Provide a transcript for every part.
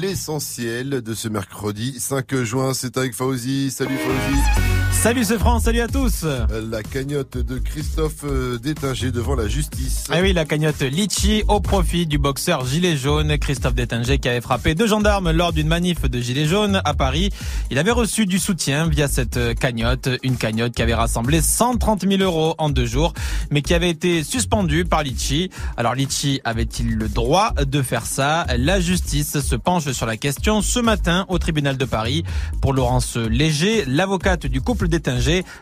L'essentiel de ce mercredi 5 juin, c'est avec Fauzi. Salut Fauzi. Salut c'est France, salut à tous. La cagnotte de Christophe euh, Détinger devant la justice. Ah oui, la cagnotte Litchi au profit du boxeur Gilet Jaune, Christophe Détinger qui avait frappé deux gendarmes lors d'une manif de Gilet Jaune à Paris. Il avait reçu du soutien via cette cagnotte, une cagnotte qui avait rassemblé 130 000 euros en deux jours, mais qui avait été suspendue par Litchi. Alors Litchi avait-il le droit de faire ça? La justice se penche sur la question ce matin au tribunal de Paris. Pour Laurence Léger, l'avocate du couple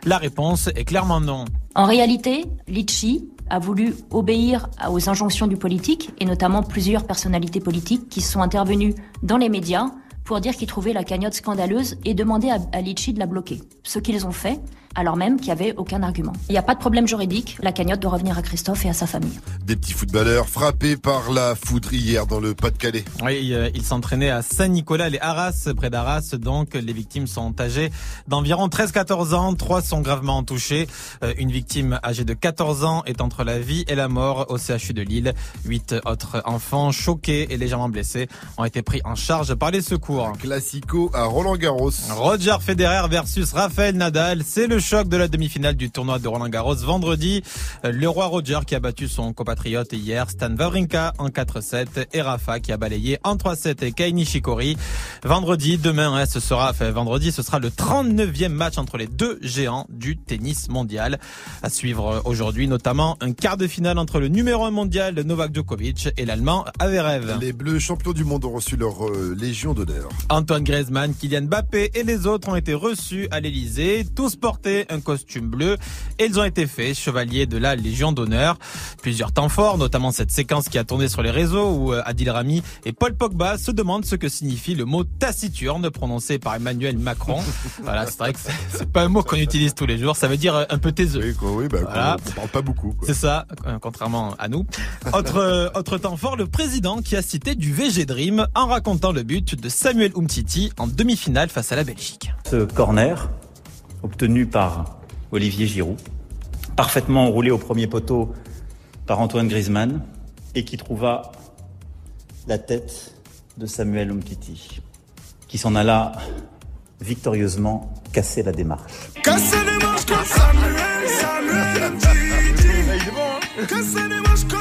La réponse est clairement non. En réalité, Litchi a voulu obéir aux injonctions du politique et notamment plusieurs personnalités politiques qui sont intervenues dans les médias pour dire qu'ils trouvaient la cagnotte scandaleuse et demander à, Litchi de la bloquer. Ce qu'ils ont fait, alors même qu'il n'y avait aucun argument. Il n'y a pas de problème juridique, la cagnotte doit revenir à Christophe et à sa famille. Des petits footballeurs frappés par la foudre hier dans le Pas-de-Calais. Oui, euh, ils s'entraînaient à Saint-Nicolas, les Arras, près d'Arras. Donc, les victimes sont âgées d'environ 13-14 ans. Trois sont gravement touchés. Euh, une victime âgée de 14 ans est entre la vie et la mort au CHU de Lille. Huit autres enfants choqués et légèrement blessés ont été pris en charge par les secours. Classico à Roland Garros. Roger Federer versus Rafael Nadal. C'est le choc de la demi-finale du tournoi de Roland Garros vendredi. Le roi Roger qui a battu son compatriote hier, Stan Wawrinka en 4-7 et Rafa qui a balayé en 3-7 et Kei Nishikori. Vendredi, demain, hein, ce sera, enfin, vendredi, ce sera le 39e match entre les deux géants du tennis mondial. À suivre aujourd'hui, notamment un quart de finale entre le numéro 1 mondial Novak Djokovic et l'allemand Averev. Les Bleus champions du monde ont reçu leur euh, légion d'honneur. Antoine Griezmann, Kylian Mbappé et les autres ont été reçus à l'Elysée, tous portés un costume bleu et ils ont été faits chevaliers de la Légion d'honneur. Plusieurs temps forts, notamment cette séquence qui a tourné sur les réseaux où euh, Adil Rami et Paul Pogba se demandent ce que signifie le mot taciturne prononcé par Emmanuel Macron. voilà, c'est vrai que c'est pas un mot qu'on utilise tous les jours, ça veut dire euh, un peu taiseux. Oui, quoi, oui bah, voilà. on parle pas beaucoup. C'est ça, euh, contrairement à nous. Autre, autre temps fort, le président qui a cité du VG Dream en racontant le but de Samuel Umtiti en demi-finale face à la Belgique. Ce corner obtenu par Olivier Giroud, parfaitement roulé au premier poteau par Antoine Griezmann et qui trouva la tête de Samuel Umtiti, qui s'en alla victorieusement casser la démarche. Casser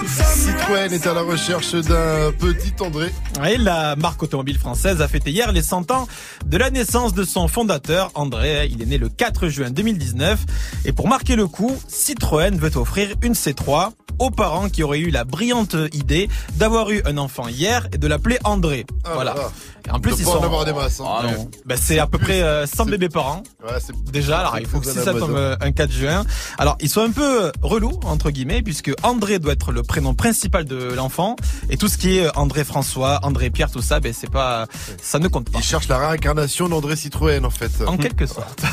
Citroën est à la recherche d'un petit André. Oui, la marque automobile française a fêté hier les 100 ans de la naissance de son fondateur, André. Il est né le 4 juin 2019. Et pour marquer le coup, Citroën veut offrir une C3 aux parents qui auraient eu la brillante idée d'avoir eu un enfant hier et de l'appeler André. Ah, voilà. voilà. En plus, ils pas sont. en avoir des masses, hein. Ah, non. Ben, c'est à peu près euh, 100 c'est- bébés par an. Ouais, c'est- Déjà, alors il faut que si ça tombe euh, un 4 juin. Alors ils sont un peu euh, relous entre guillemets puisque André doit être le prénom principal de l'enfant et tout ce qui est euh, André François, André Pierre, tout ça, ben c'est pas, ça ne compte pas. Il cherche la réincarnation d'André Citroën en fait. En quelque sorte.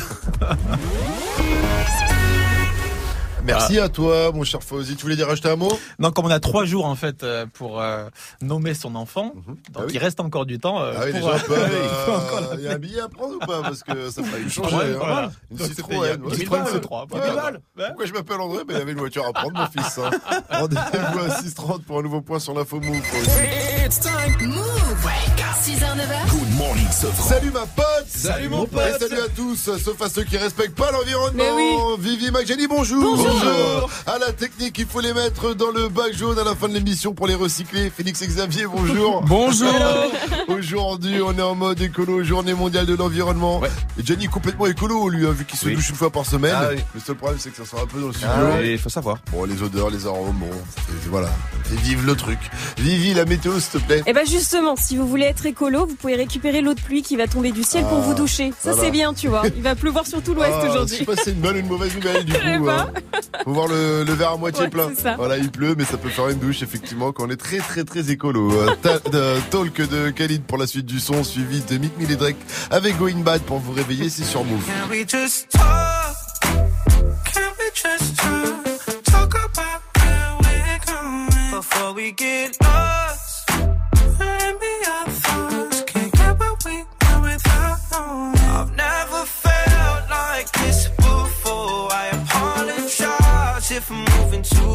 Merci à toi, mon cher Fauzi. Tu voulais dire rajouter un mot? Donc comme on a trois jours en fait euh, pour euh, nommer son enfant, donc Ah oui. il reste encore du temps. euh, Ah oui, pour, déjà, euh, un peu, il faut encore euh, il y a un billet à prendre ou pas? Parce que ça ferait changer. Ouais, hein. voilà. Une Donc, Citroën. une Citroën C3, Ouais, pas de ouais. mal. Ouais. Pourquoi je m'appelle André? Ben, Il y avait une voiture à prendre, mon fils. hein. Rendez-vous à 6h30 pour un nouveau point sur l'info Move. It's time. Move 6h, 9h, Good Morning Sofran. Salut ma pote Salut, mon Et pote. salut à tous, sauf à ceux qui respectent pas l'environnement Mais Vivi Mageni, bonjour Bonjour À la technique, il faut les mettre dans le bac jaune à la fin de l'émission pour les recycler. Félix et Xavier, bonjour Bonjour. Aujourd'hui, on est en mode écolo, journée mondiale de l'environnement. Et Johnny est complètement écolo, lui, hein, vu qu'il se Oui. douche une fois par semaine. Ah oui. Le seul problème, c'est que ça sort un peu dans le studio. il faut savoir. Bon, les odeurs, les arômes, bon, c'est- voilà. Et vive le truc. Vivi, la météo, s'il te plaît. Et ben justement, si vous voulez être écolo, vous pouvez récupérer l'eau de pluie qui va tomber du ciel pour Ah, vous doucher. Ça voilà. c'est bien, tu vois. Il va pleuvoir sur tout l'ouest Ah, Je sais aujourd'hui. pas si c'est une bonne ou une mauvaise nouvelle du Je sais coup. pas. hein. Faut voir le, le verre à moitié Ouais, plein. Voilà, il pleut, mais ça peut faire une douche effectivement quand on est très très très écolo. Euh, ta- de- talk de Khalid pour la suite du son, suivi de Mick Mill et Drake avec Going Bad pour vous réveiller, c'est sur Move. Can we just talk? Can we just talk? Talk about where we're going before we get lost?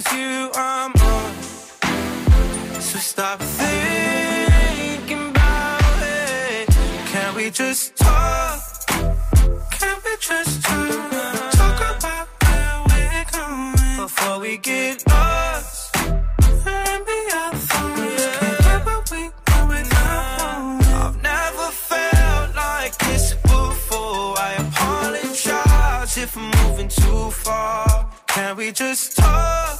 it's you I'm on. So stop thinking about it. Can we just talk? Can we just talk? Talk about where we're going before we get lost. And be our thoughts. Can't get what we without I've never felt like this before. I apologize if I'm moving too far. Can we just talk?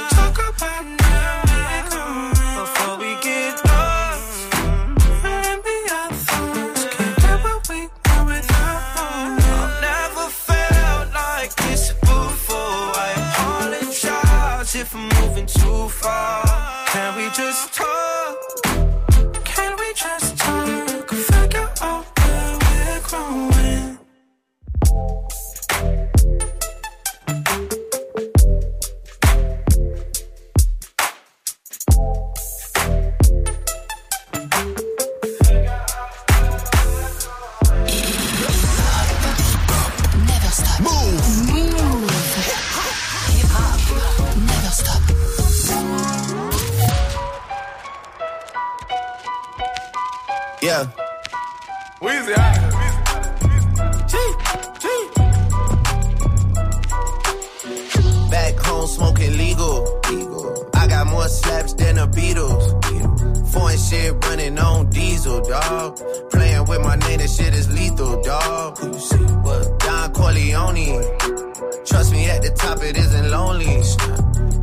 Can we just Weezy, Back home smoking legal. I got more slaps than the Beatles. Foreign shit running on diesel, dog. Playing with my name, that shit is lethal, dog. Who you see? What? Don Corleone. Trust me, at the top it isn't lonely.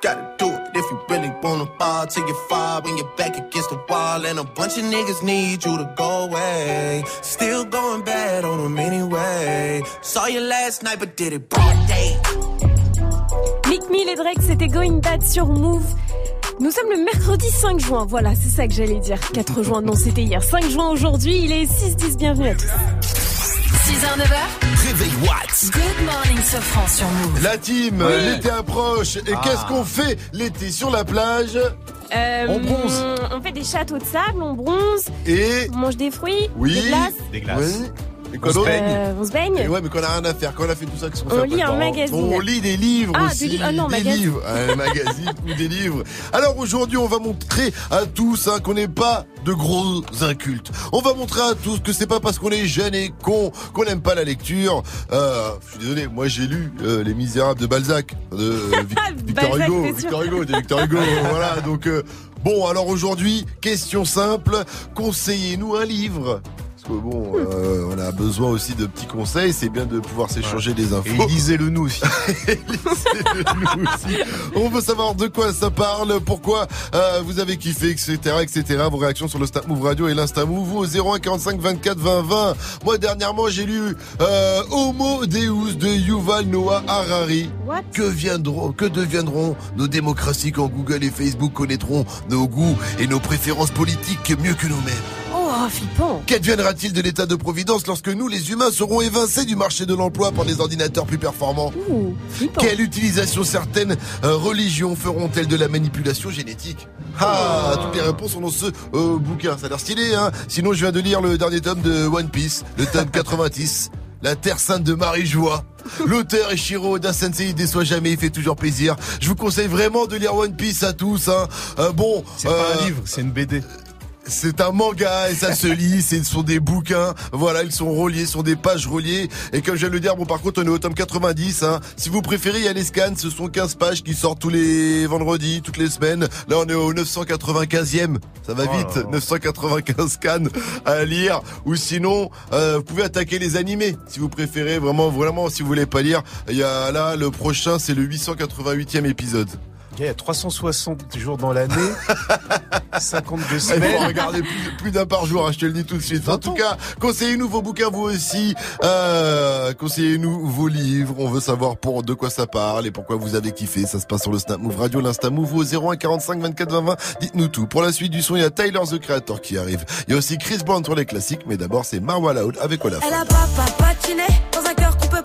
gotta do it. If you really wanna fall till you fall when you're back against the wall. And a bunch of niggas need you to go away. Still going bad on them anyway. Saw you last night, but did it. Mick Mill et Drake, c'était Going Bad sur Move. Nous sommes le mercredi 5 juin, voilà, c'est ça que j'allais dire. 4 juin, non, c'était hier. 5 juin aujourd'hui, il est 6-10, bienvenue à tous. 6h, 9h. Réveil Watts. Good morning, Sofran sur Move. La team, Oui. l'été approche. Et Ah. qu'est-ce qu'on fait l'été sur la plage Euh, On bronze. On fait des châteaux de sable, on bronze, Et. on mange des fruits, Oui. des glaces, Des glaces. Oui. Et On se baigne. euh, on se baigne. Et ouais, mais qu'on a rien à faire. Quand on a fait tout ça, qu'est-ce qu'on On fait lit un magazine. On lit des livres Ah, aussi. des livres. Ah non, des magazine. livres. Un magazine ou des livres. Alors aujourd'hui, on va montrer à tous hein, qu'on n'est pas de gros incultes. On va montrer à tous que c'est pas parce qu'on est jeune et con qu'on n'aime pas la lecture. Euh, je suis désolé, moi j'ai lu euh, Les Misérables de Balzac, de Vic- Victor Balzac, Hugo. Victor Hugo, de Victor Hugo. voilà, donc euh, bon, alors aujourd'hui, question simple, conseillez-nous un livre. Que bon, euh, on a besoin aussi de petits conseils, c'est bien de pouvoir s'échanger des infos. Et lisez-le nous aussi. Nous aussi. On veut savoir de quoi ça parle, pourquoi euh, vous avez kiffé, etc., etc. Vos réactions sur le Snap Move Radio et l'Insta Move au 01 45 24 20 20. Moi dernièrement j'ai lu euh, Homo Deus de Yuval Noah Harari. What? Que viendront, que deviendront nos démocraties quand Google et Facebook connaîtront nos goûts et nos préférences politiques mieux que nous-mêmes? Oh, flippant. Qu'adviendra-t-il de l'état de providence lorsque nous, les humains, serons évincés du marché de l'emploi par des ordinateurs plus performants Ouh, flippant. Quelle utilisation certaines euh, religions feront-elles de la manipulation génétique? Ah, toutes les réponses sont dans ce euh, bouquin. Ça a l'air stylé, hein Sinon, je viens de lire le dernier tome de One Piece, le tome 90. La Terre Sainte de Marie-Joie. L'auteur Ishiro d'un sensei déçoit jamais, il fait toujours plaisir. Je vous conseille vraiment de lire One Piece à tous. Hein. Euh, bon, C'est pas un livre, c'est une BD. C'est un manga et ça se lit, ce sont des bouquins, voilà, ils sont reliés, ce sont des pages reliées. Et comme je viens de le dire, bon par contre on est au tome 90, hein. si vous préférez, il y a les scans, ce sont 15 pages qui sortent tous les vendredis, toutes les semaines. Là on est au 995e, ça va Oh vite, là. 995 scans à lire. Ou sinon, euh, vous pouvez attaquer les animés, si vous préférez, vraiment, vraiment, si vous voulez pas lire. Il y a là, le prochain c'est le 888e épisode. Il y a 360 jours dans l'année, 52 Il faut semaines. regarder plus, plus d'un par jour, hein, je te le dis tout de suite. En tout cas, conseillez-nous vos bouquins, vous aussi. Euh, conseillez-nous vos livres. On veut savoir pour de quoi ça parle et pourquoi vous avez kiffé. Ça se passe sur le Snap Move Radio, l'Insta Move au 01 45 24 20 20. Dites-nous tout. Pour la suite du son, il y a Tyler the Creator qui arrive. Il y a aussi Chris Brown sur les classiques, mais d'abord c'est Marwa Loud avec Olaf. Elle a papa patiné dans un cœur qu'on peut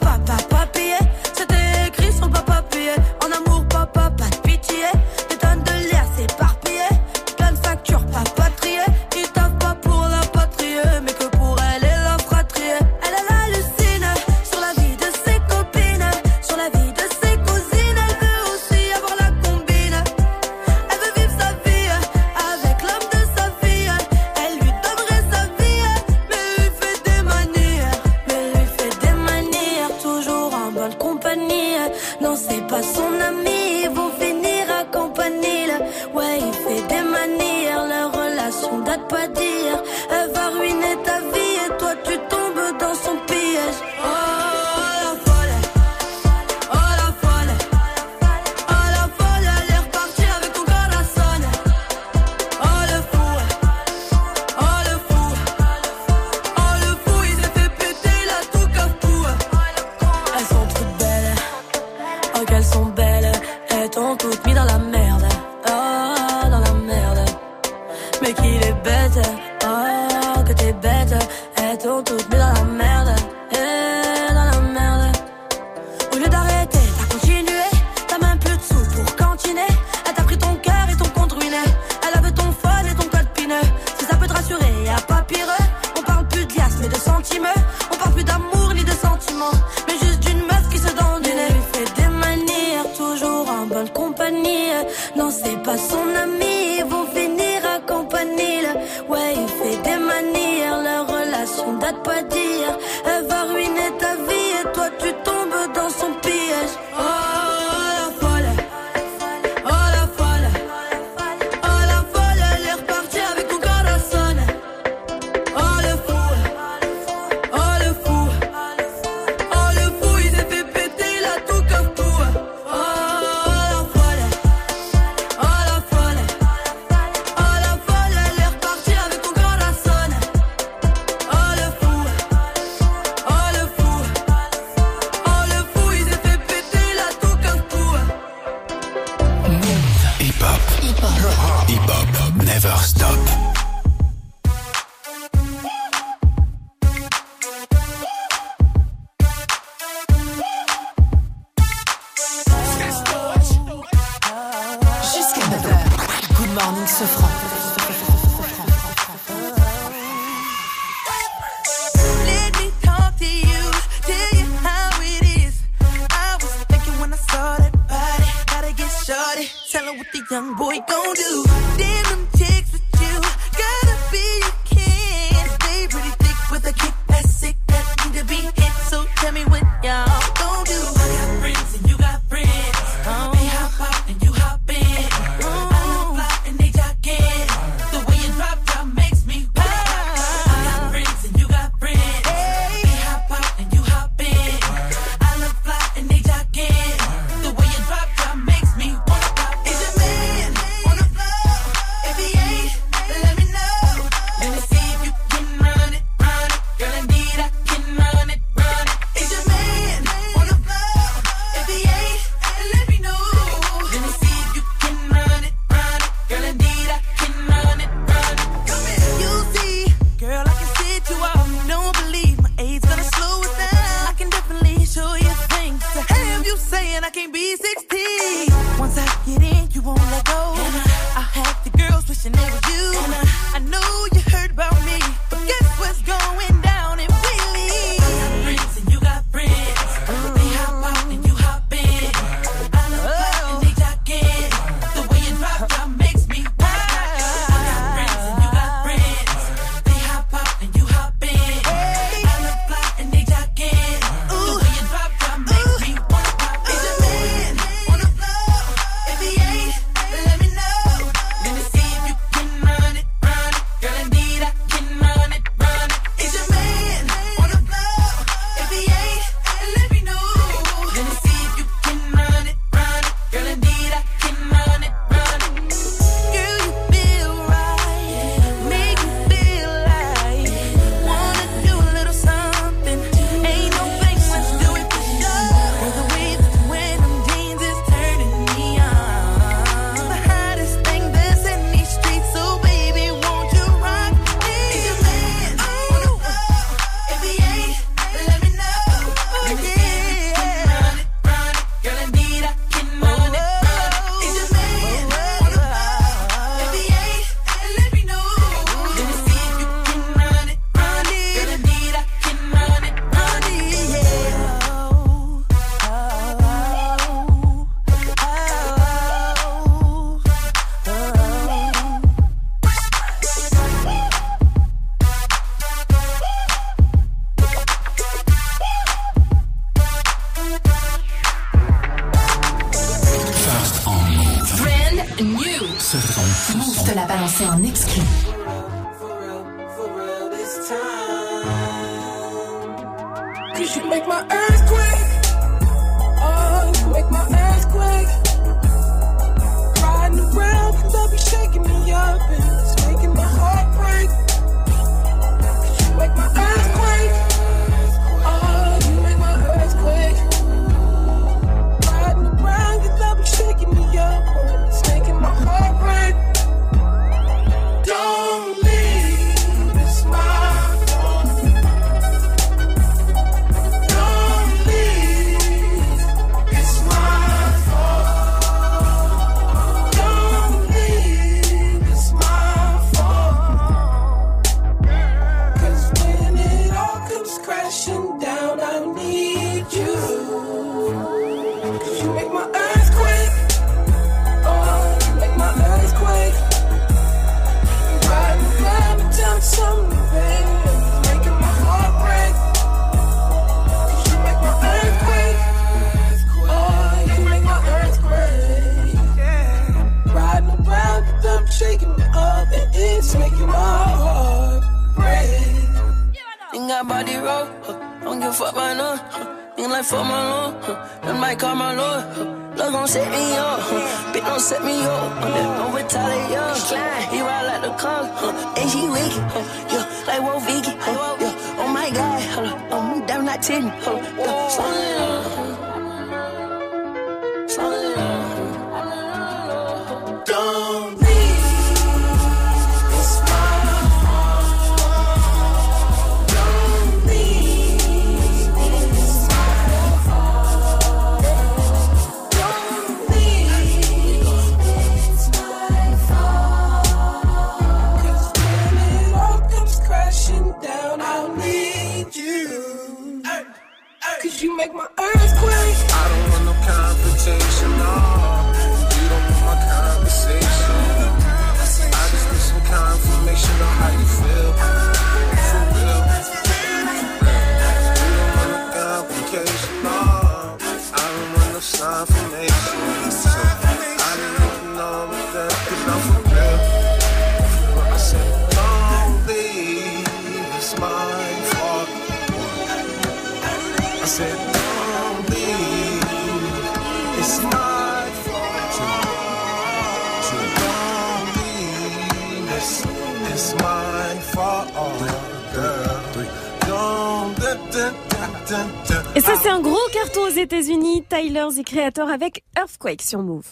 Creator avec Earthquake sur Move.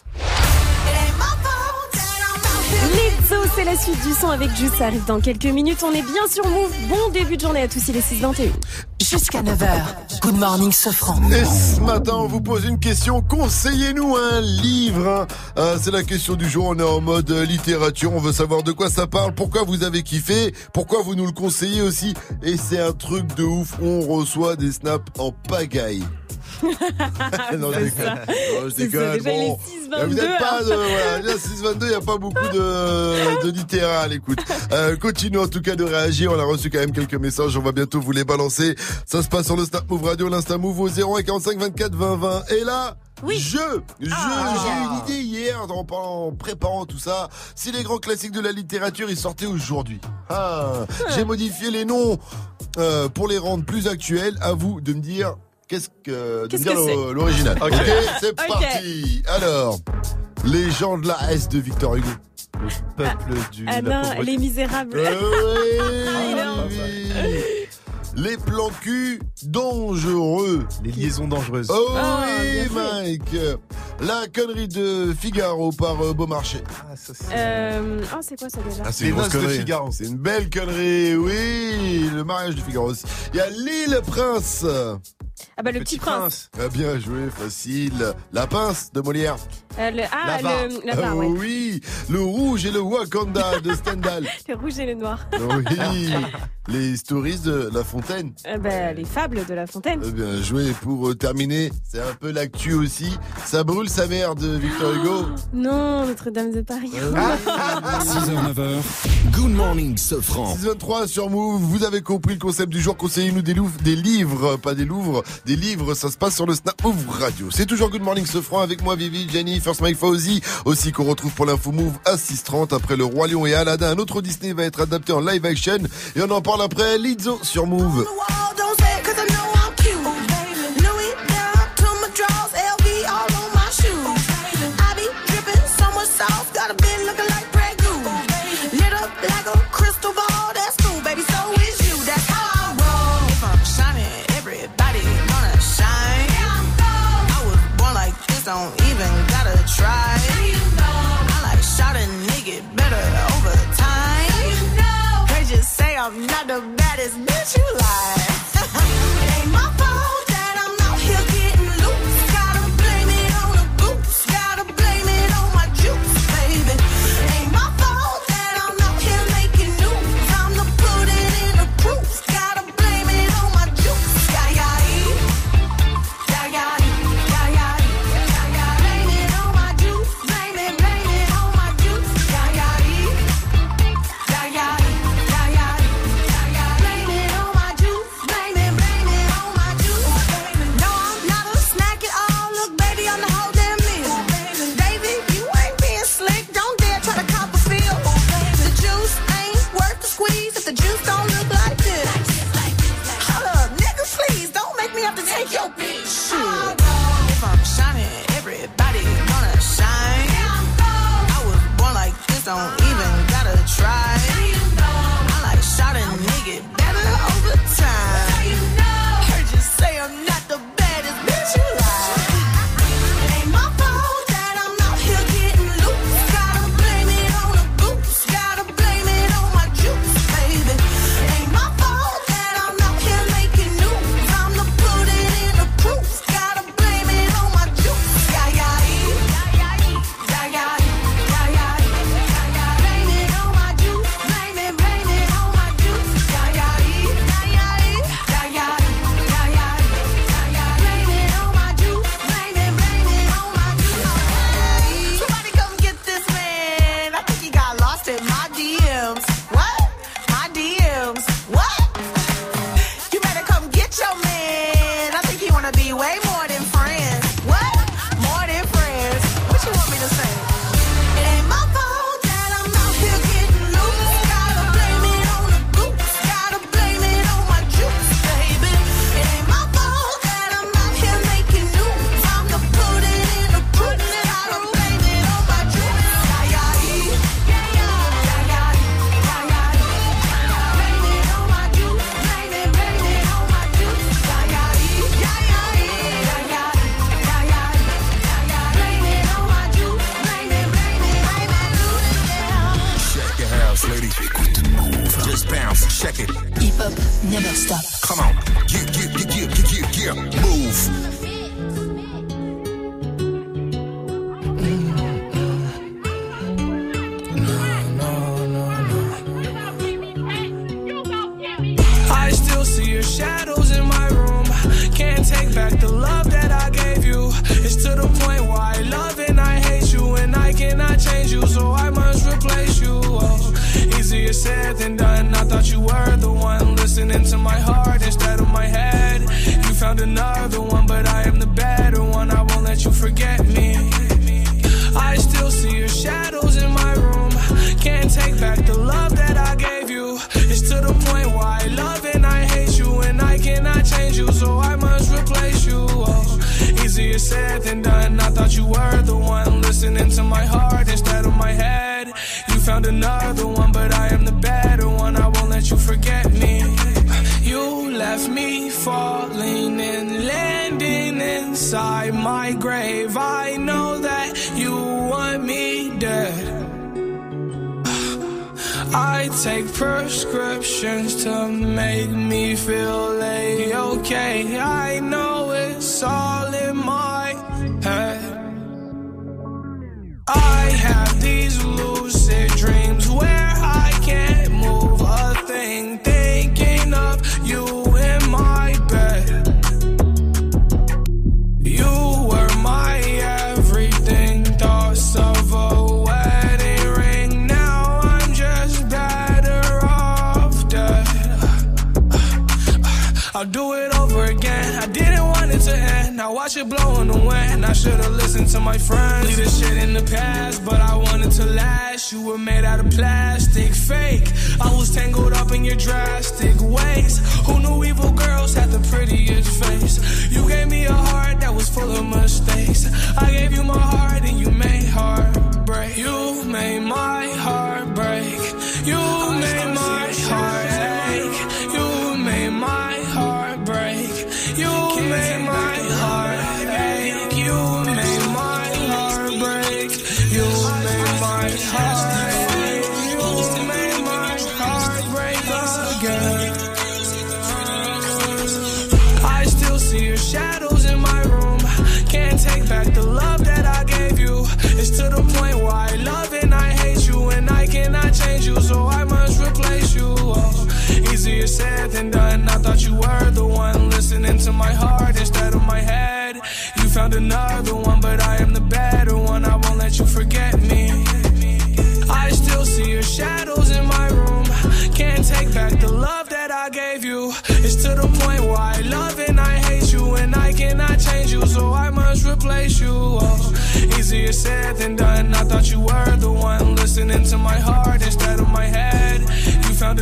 Lizzo, c'est la suite du son avec Juice. Ça arrive dans quelques minutes. On est bien sur Move. Bon début de journée à tous. Il est 6h21. Jusqu'à 9h. Good morning, Sofran. Et ce matin, on vous pose une question. Conseillez-nous un livre. hein. Euh, c'est la question du jour. On est en mode euh, littérature. On veut savoir de quoi ça parle, pourquoi vous avez kiffé, pourquoi vous nous le conseillez aussi? Et c'est un truc de ouf. On reçoit des snaps en pagaille. Non, je déconne. Non, je déconne. Déjà, il est Bon. 6,22, Vous n'êtes pas hein. de, voilà, déjà 622, il n'y a pas beaucoup de, de littéral, écoute. Euh, continuez en tout cas de réagir. On a reçu quand même quelques messages. On va bientôt vous les balancer. Ça se passe sur le Snap Move Radio, l'Insta Move au 01 45 24 20 20. Et là, Oui. je, je, Ah. j'ai une idée hier en, en préparant tout ça. Si les grands classiques de la littérature, ils sortaient aujourd'hui. Ah, j'ai modifié les noms euh, pour les rendre plus actuels. À vous de me dire qu'est-ce que, de me Qu'est-ce que c'est l'original. Ok. c'est parti. Alors, les gens de la S de Victor Hugo. Peuple du. la Anna, pauvreté. les misérables. Euh, oui, oui. Les plans cul dangereux. Les liaisons dangereuses. Oh Ah, oui. Mike. La connerie de Figaro par euh, Beaumarchais. Ah, ça, c'est- Euh, oh, c'est quoi ça déjà Ah, c'est une grosse de. Figaro. C'est une belle connerie, oui. Le mariage de Figaro aussi. Il y a l'île Prince. Ah bah le petit, prince. Ah, bien joué, facile. La pince de Molière. Euh, le, ah, Là-bas. le, là-bas, Ah ouais. oui. Le rouge et le Wakanda de Stendhal. Le rouge et le noir. Oui. Les stories de La Fontaine. Euh, bah, les fables de La Fontaine. Eh Bien joué pour euh, terminer. C'est un peu l'actu aussi. Ça brûle sa mère de Victor Hugo. Non, Notre-Dame de Paris. 6h, 9h. Good morning, Sofran. 623 sur Move. Vous avez compris le concept du jour. Conseillez-nous des, des livres, pas des louvres, des livres. Ça se passe sur le Snap Move Radio. C'est toujours Good Morning Sofran avec moi, Vivi, Jenny, First Mike Fauzi. Aussi qu'on retrouve pour l'info Move à 630 après le Roi Lion et Aladdin. Un autre Disney va être adapté en live action. Et on en parle après Lizzo sur Move. You like.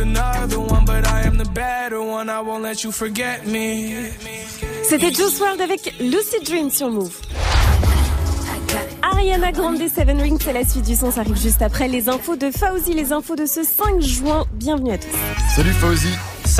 Another one, but I am the better one. I won't let you forget me. C'était Joe World avec Lucid Dream sur Move. Ariana Grande Seven Rings, c'est la suite du son, ça arrive juste après les infos de Fauzi, les infos de ce 5 juin. Bienvenue à tous. Salut Fauzi.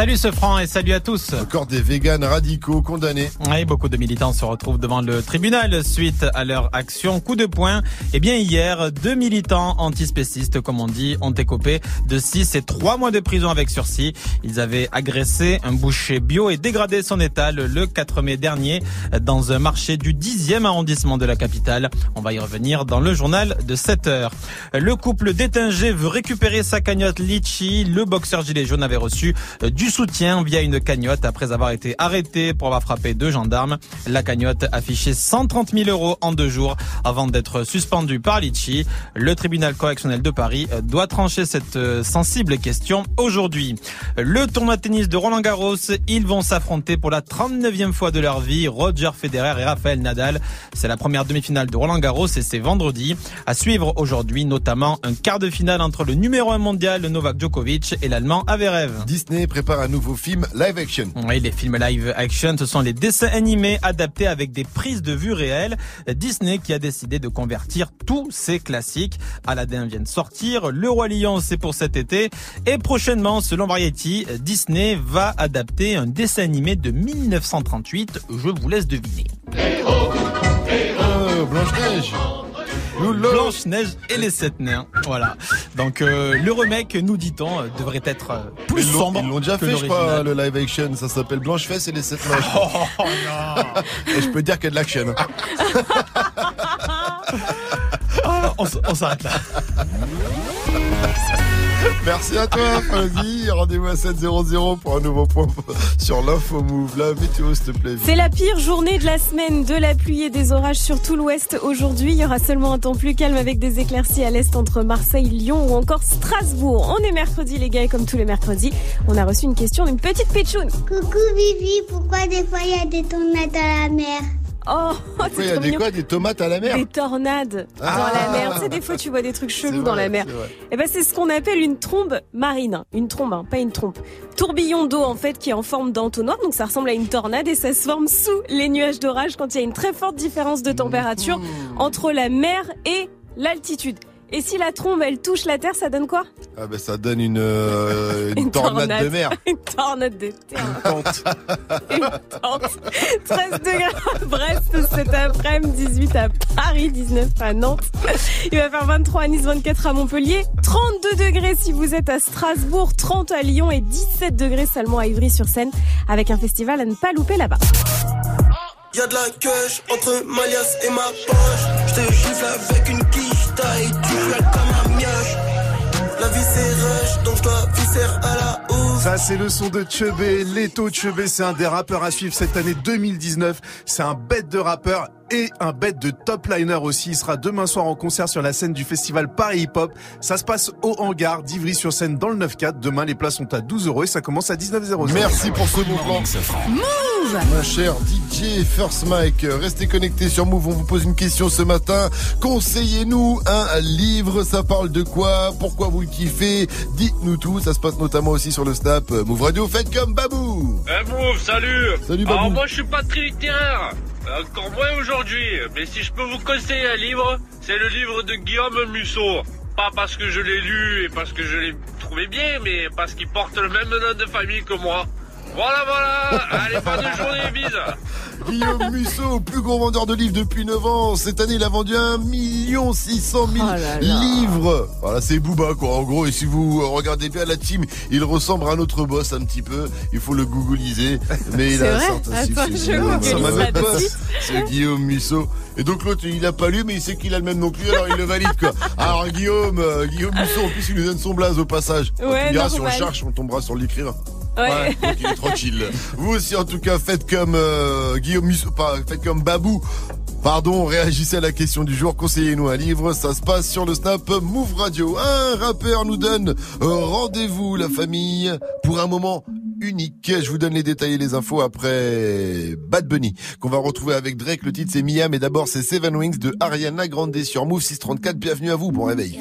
Salut ce franc et salut à tous. Encore des véganes radicaux condamnés. Oui, beaucoup de militants se retrouvent devant le tribunal suite à leur action coup de poing. Eh bien hier, deux militants antispécistes, comme on dit, ont écopé de 6 et 3 mois de prison avec sursis. Ils avaient agressé un boucher bio et dégradé son étal le 4 mai dernier dans un marché du 10e arrondissement de la capitale. On va y revenir dans le journal de 7 heures. Le couple d'Étinger veut récupérer sa cagnotte Litchi. Le boxeur gilet jaune avait reçu du soutien via une cagnotte après avoir été arrêté pour avoir frappé deux gendarmes. La cagnotte affichait 130 000 euros en deux jours avant d'être suspendue par Litchi. Le tribunal correctionnel de Paris doit trancher cette euh, sensible question aujourd'hui. Le tournoi de tennis de Roland Garros, ils vont s'affronter pour la 39e fois de leur vie. Roger Federer et Rafael Nadal. C'est la première demi-finale de Roland Garros et c'est vendredi. À suivre aujourd'hui, notamment un quart de finale entre le numéro 1 mondial Novak Djokovic et l'allemand Averev. Disney prépare un nouveau film live action. Oui, les films live action, ce sont les dessins animés adaptés avec des prises de vue réelles. Disney qui a décidé de convertir tous ses classiques. Aladdin vient de sortir, Le Roi Lion c'est pour cet été. Et prochainement, selon Variety, Disney va adapter un dessin animé de 1938. Je vous laisse deviner. Oh, Blanche-Neige. Blanche-Neige et les sept nains. Voilà. Donc euh, le remake, nous dit-on, euh, devrait être euh, plus Ils sombre. Ils l'ont déjà que fait, je crois, le live action. Ça s'appelle Blanche Fesse et les sept mèches. Oh non Et je peux dire qu'il y a de l'action. Ah, on s'arrête là. Merci à toi, Fuzzy. Rendez-vous à 7.00 pour un nouveau point sur l'info move. La météo, s'il te plaît. C'est la pire journée de la semaine, de la pluie et des orages sur tout l'ouest. Aujourd'hui, il y aura seulement un temps plus calme avec des éclaircies à l'est entre Marseille, Lyon ou encore Strasbourg. On est mercredi, les gars, et comme tous les mercredis, on a reçu une question d'une petite pitchoune. Coucou Vivi, pourquoi des fois il y a des tornades à la mer? Oh, il y c'est a des mignon. quoi Des tomates à la mer Des tornades dans Ah. la mer. Tu sais, des fois, tu vois des trucs chelous C'est dans vrai, la mer. c'est vrai. Eh ben, c'est ce qu'on appelle une trombe marine. Une trombe, hein, pas une trompe. Tourbillon d'eau, en fait, qui est en forme d'entonnoir. Donc, ça ressemble à une tornade et ça se forme sous les nuages d'orage quand il y a une très forte différence de température Mmh. entre la mer et l'altitude. Et si la trombe, elle touche la terre, ça donne quoi Ah ben ça donne une, euh, une, Une tornade, tornade. de mer. Une tornade de terre. Une tente. 13 degrés à Brest cet après-midi, 18 à Paris, 19 à Nantes. Il va faire 23 à Nice, 24 à Montpellier, 32 degrés si vous êtes à Strasbourg, 30 à Lyon et 17 degrés seulement à Ivry-sur-Seine avec un festival à ne pas louper là-bas. Y'a de la cash entre ma liasse et ma poche. J'te gifle avec une taille, tu joues comme un mioche. La vie c'est rush, donc j'dois visser à la. Ça, c'est le son de Chebé. Leto Chebé, c'est un des rappeurs à suivre cette année 2019. C'est un bête de rappeur et un bête de top liner aussi. Il sera demain soir en concert sur la scène du festival Paris Hip Hop. Ça se passe au hangar d'Ivry-sur-Seine dans le 9-4. Demain, les places sont à 12 euros et ça commence à 19,00. Merci pour ce plan. Move Mon cher DJ First Mike, restez connectés sur Move. On vous pose une question ce matin. Conseillez-nous un livre. Ça parle de quoi? Pourquoi vous le kiffez? Dites-nous tout. Ça se passe notamment aussi sur le Snap euh, Move Radio. Faites comme Babou. Eh Move, salut Salut, Babou. Alors moi je suis pas très littéraire, encore moins aujourd'hui, mais si je peux vous conseiller un livre, c'est le livre de Guillaume Musso. Pas parce que je l'ai lu et parce que je l'ai trouvé bien, mais parce qu'il porte le même nom de famille que moi. Voilà, voilà Allez, bonne journée, bise Guillaume Musso, plus gros vendeur de livres depuis 9 ans. Cette année, il a vendu 1 600 000 Oh là là. livres. Voilà, c'est Booba, quoi. En gros, et si vous regardez bien la team, il ressemble à un autre boss un petit peu. Il faut le googliser. Mais il C'est a vrai Attends, c'est je Guillaume, ça boss. C'est Guillaume Musso. Et donc l'autre, il a pas lu, mais il sait qu'il a le même non plus, alors il le valide, quoi. Alors Guillaume, euh, Guillaume Musso, en plus, il nous donne son blaze au passage. Donc, Ouais, tu diras, si on le normal. cherche, on tombera sur l'écrivain. Ouais. tranquille. Vous aussi, en tout cas, faites comme euh, Guillaume Musso, pas, faites comme Babou. Pardon, réagissez à la question du jour, conseillez-nous un livre, ça se passe sur le Snap Move Radio. Un rappeur nous donne euh, rendez-vous, la famille, pour un moment unique. Je vous donne les détails et les infos après Bad Bunny, qu'on va retrouver avec Drake. Le titre c'est Mia, mais d'abord c'est Seven Wings de Ariana Grande sur Move 634. Bienvenue à vous, bon réveil.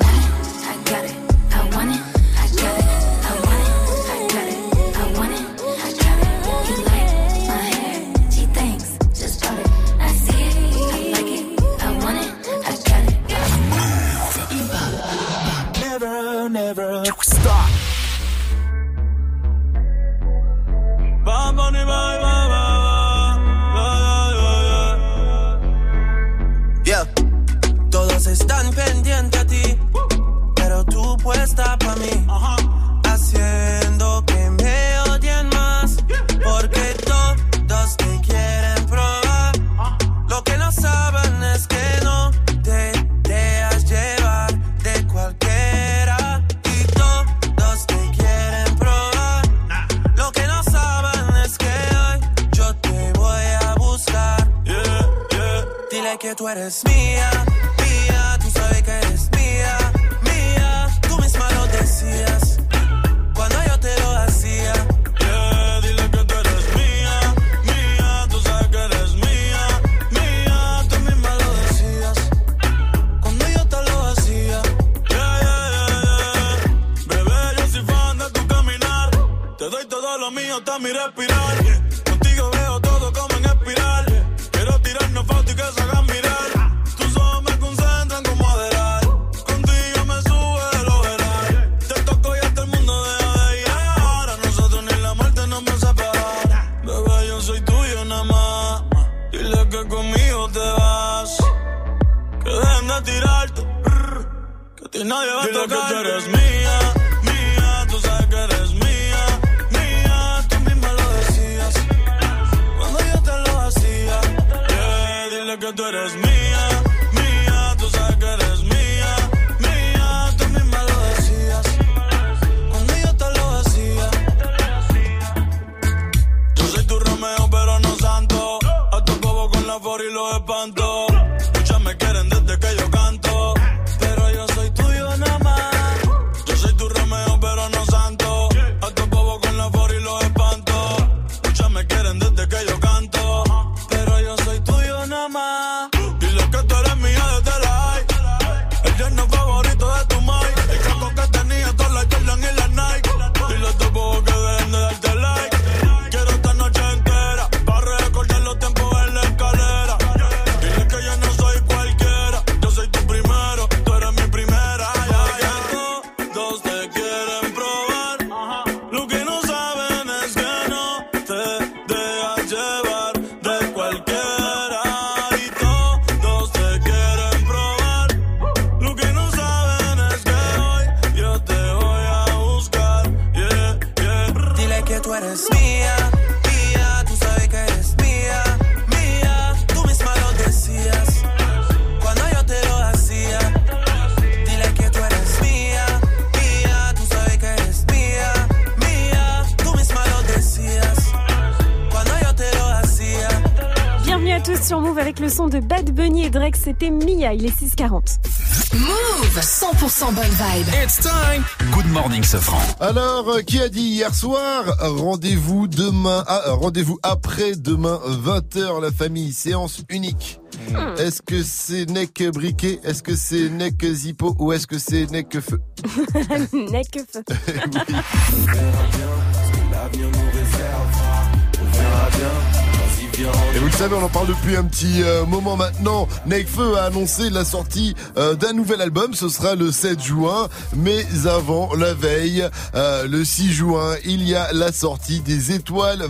avec le son de Bad Bunny et Drake, c'était Mia, il est 6h40. Move 100% bonne vibe. It's time. Good morning, Sofran. Alors, euh, qui a dit hier soir Rendez-vous demain, ah, euh, rendez-vous après demain 20h la famille, séance unique. Hmm. Est-ce que c'est Neck Briquet Est-ce que c'est Neck Zippo? Ou est-ce que c'est Neck Feu? Necfeu. Et vous le savez, on en parle depuis un petit euh, moment maintenant. Nekfeu a annoncé la sortie euh, d'un nouvel album. Ce sera le 7 juin. Mais avant, la veille, euh, le 6 juin, il y a la sortie des Étoiles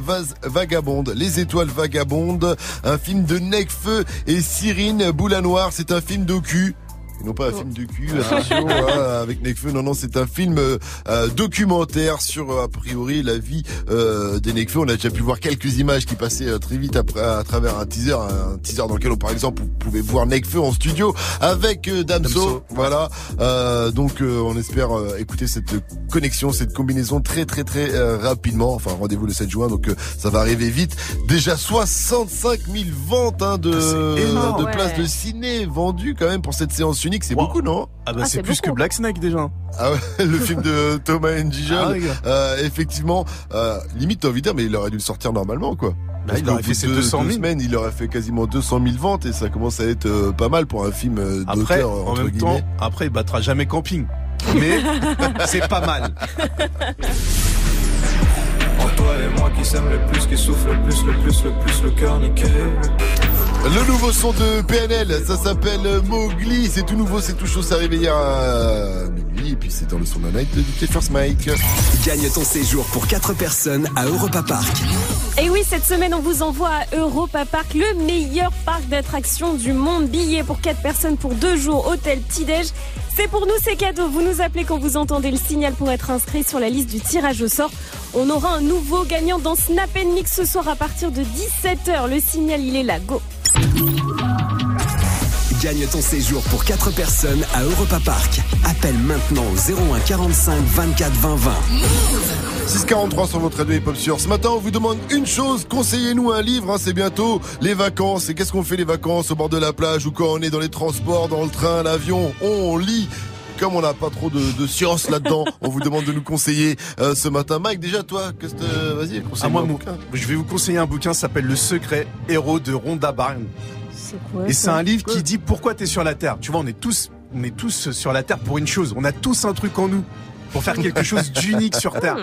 Vagabondes. Les Étoiles Vagabondes, un film de Nekfeu et Cyrine Boulanoir. C'est un film docu. Et non pas un film de cul, attention, hein, avec Nekfeu. Non, non, c'est un film euh, euh, documentaire sur, euh, a priori, la vie euh, des Nekfeu. On a déjà pu voir quelques images qui passaient euh, très vite après, à travers un teaser, un teaser dans lequel, on, par exemple, vous pouvez voir Nekfeu en studio avec euh, Damso. Damso. Voilà. Euh, donc, euh, on espère euh, écouter cette connexion, cette combinaison très, très, très euh, rapidement. Enfin, rendez-vous le 7 juin, donc euh, ça va arriver vite. Déjà 65 000 ventes hein, de, énorme. de Ouais. places de ciné vendues quand même pour cette séance unique. C'est beaucoup, non Ah bah Ah, c'est plus beaucoup. que Black Snake déjà. ah ouais, le film de Thomas Ndijon. Ah. Euh, effectivement, euh, limite t'as envie de dire, mais il aurait dû le sortir normalement, quoi. Bah, il aurait fait ses de 200 000. deux semaines, il aurait fait quasiment 200 000 ventes et ça commence à être euh, pas mal pour un film euh, Après, d'auteur en entre même temps, guillemets. après il battra jamais Camping. Mais c'est pas mal. Entre toi et moi qui s'aime le plus, qui souffle le plus, le plus, le plus, le cœur niqué. Le nouveau son de PNL, ça s'appelle Mowgli, c'est tout nouveau, c'est tout chaud, ça arrive hier et puis c'est dans le son de la night de First Mike. Gagne ton séjour pour 4 personnes à Europa Park. Et oui, cette semaine, on vous envoie à Europa Park, le meilleur parc d'attractions du monde. Billets pour 4 personnes pour 2 jours, hôtel, petit-déj. C'est pour nous, c'est cadeau. Vous nous appelez quand vous entendez le signal pour être inscrit sur la liste du tirage au sort. On aura un nouveau gagnant dans Snap Mix ce soir à partir de 17h. Le signal, il est là. Go Gagne ton séjour pour 4 personnes à Europa Park. Appelle maintenant au 01 45 24 20 20. 643 sur votre radio hip-hop sur. Ce matin, on vous demande une chose. Conseillez-nous un livre. hein, c'est bientôt les vacances. Et qu'est-ce qu'on fait les vacances? Au bord de la plage ou quand on est dans les transports, dans le train, l'avion On lit. Comme on n'a pas trop de, de science là-dedans, on vous demande de nous conseiller euh, ce matin. Mike, déjà toi, qu'est-ce que vas-y, À conseille-moi moi, un mon- bouquin. je vais vous conseiller un bouquin, ça s'appelle Le secret héros de Rhonda Byrne. Quoi Et c'est un livre qui dit pourquoi t'es sur la Terre. Tu vois, on est tous, on est tous sur la Terre pour une chose. On a tous un truc en nous pour faire quelque chose d'unique sur Terre.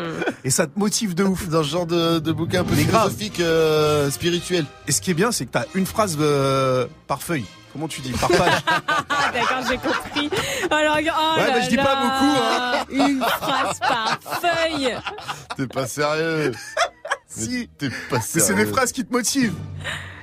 Et ça te motive de ouf. Dans ce genre de, de bouquin un peu Mais philosophique, euh, spirituel. Et ce qui est bien, c'est que t'as une phrase euh, par feuille. Comment tu dis Par page. Ah, d'accord, j'ai compris. Alors, oh Ouais, là mais je dis pas beaucoup, hein. Une phrase par feuille. T'es pas sérieux. si. T'es pas Mais c'est sérieux. des phrases qui te motivent.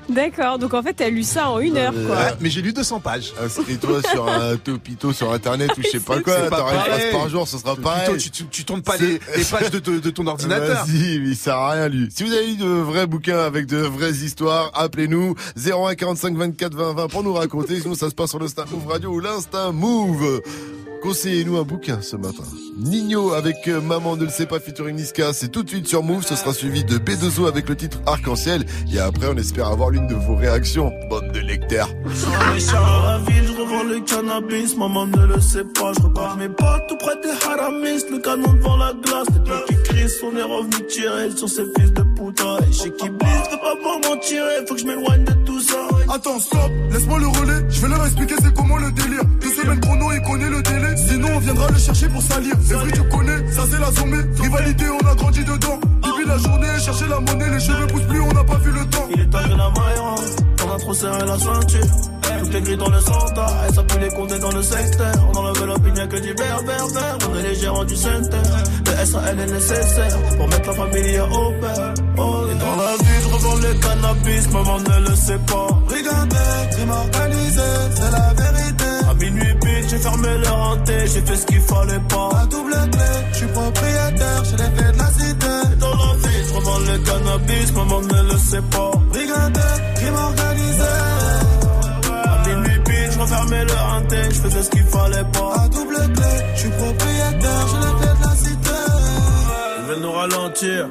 D'accord, donc en fait, t'as lu ça en une heure, quoi. Ouais, mais j'ai lu 200 pages. Inscris-toi sur un topito sur internet ou je sais pas quoi. Pas T'auras une phrase par jour, ce sera pareil. tu, tu, tu tournes pas les, les pages de, de- de ton ordinateur. Vas-y, mais il sert à rien lui. Si vous avez eu de vrais bouquins avec de vraies histoires, appelez-nous 01 45 24 20 20 pour nous raconter. Sinon ça se passe sur l'Insta Move Radio ou l'Insta Move. Conseillez-nous un bouquin ce matin. Nino avec euh, Maman ne le sait pas featuring Niska, c'est tout de suite sur Move. Ce sera suivi de B2O avec le titre Arc-en-ciel. Et après, on espère avoir l'une de vos réactions. Bande de lecteurs. Je suis à la ville, je revends le cannabis, maman ne le sait pas, je repars mes potes tout près des haramis, le canon devant la glace, les mecs qui crient, on est revenu tirer sur ces fils de putain, et chez qui blisse, veut pas voir m'en tirer, faut que je m'éloigne de tout ça. Attends, stop, laisse-moi le relais. Je vais leur expliquer c'est comment le délire. Deux semaines chrono, il connaît le délai. Sinon, on viendra le chercher pour salir. Evry, tu connais, ça c'est la sommée. Rivalité, on a grandi dedans. La journée, chercher la monnaie, les cheveux poussent plus, on n'a pas vu le temps. Il est taillé la maille, on a trop serré la ceinture. Tout est gris dans le centre, et ça pue les dans le secteur. On enlève pigne que du vert, vert, vert. On est les gérants du center. Le SAL est nécessaire pour mettre la famille au père. Oh, et dans la vie, je revends le cannabis, maman ne le sait pas. Regardez, crime organisé, c'est la vérité. À minuit pile, j'ai fermé le renté, j'ai fait ce qu'il fallait pas. À double clé, je suis propriétaire, j'ai les clés de la le cannabis, maman ne le sait pas. Regardez, crime organisé. À minuit pile, je refermais le renté, je faisais ce qu'il fallait pas. À double clé, je suis propriétaire, j'ai les clés de la cité. Ils veulent nous ralentir.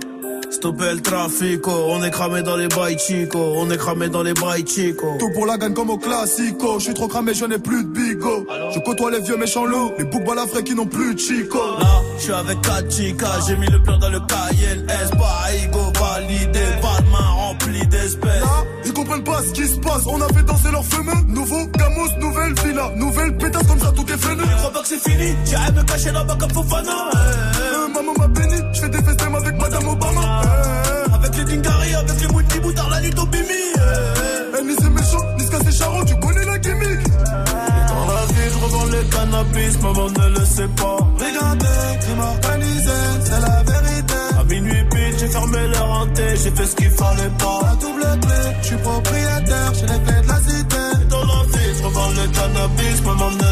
Stopper le trafic, oh. on est cramé dans les bails chico, on est cramé dans les bails chico. Tout pour la gagne comme au classico. Je suis trop cramé, je n'ai plus de bigot. Je côtoie les vieux méchants loups, les boucs balafrés qui n'ont plus de chico. Là, je suis avec 4 chicas, j'ai mis le plan dans le cahier, S, pas ego validé, pas de main remplie d'espèces. Là, ils comprennent pas ce qui se passe. On a fait danser leur fumeux. Nouveau Camus, nouvelle villa, nouvelle pétasse comme ça, tout est freiné. Je crois pas que c'est fini, j'irai me cacher là-bas comme Fofana. Euh, maman m'a béni, je fais des festins avec Avec les Dingari, avec les multi boutards, la nuit au bimi. eh, ni c'est méchant, ni c'est charron, tu connais la gimmick. Dans la vie, je revends le cannabis, maman ne le sait pas. Regardez, crime organisé, c'est la vérité. À minuit pile, j'ai fermé le renté, j'ai fait ce qu'il fallait pas. À double clé, je suis propriétaire, j'ai les clés de la cité. Dans la vie, je revends le cannabis, maman ne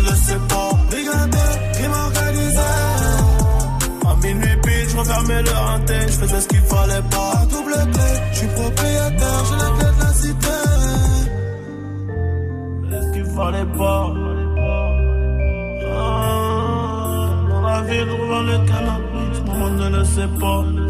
je faisais ce qu'il fallait pas. Double clé, je suis propriétaire, j'ai la clé de la cité. Ce qu'il fallait pas. Ah, dans la ville, on le cannabis, tout le monde ne le sait pas.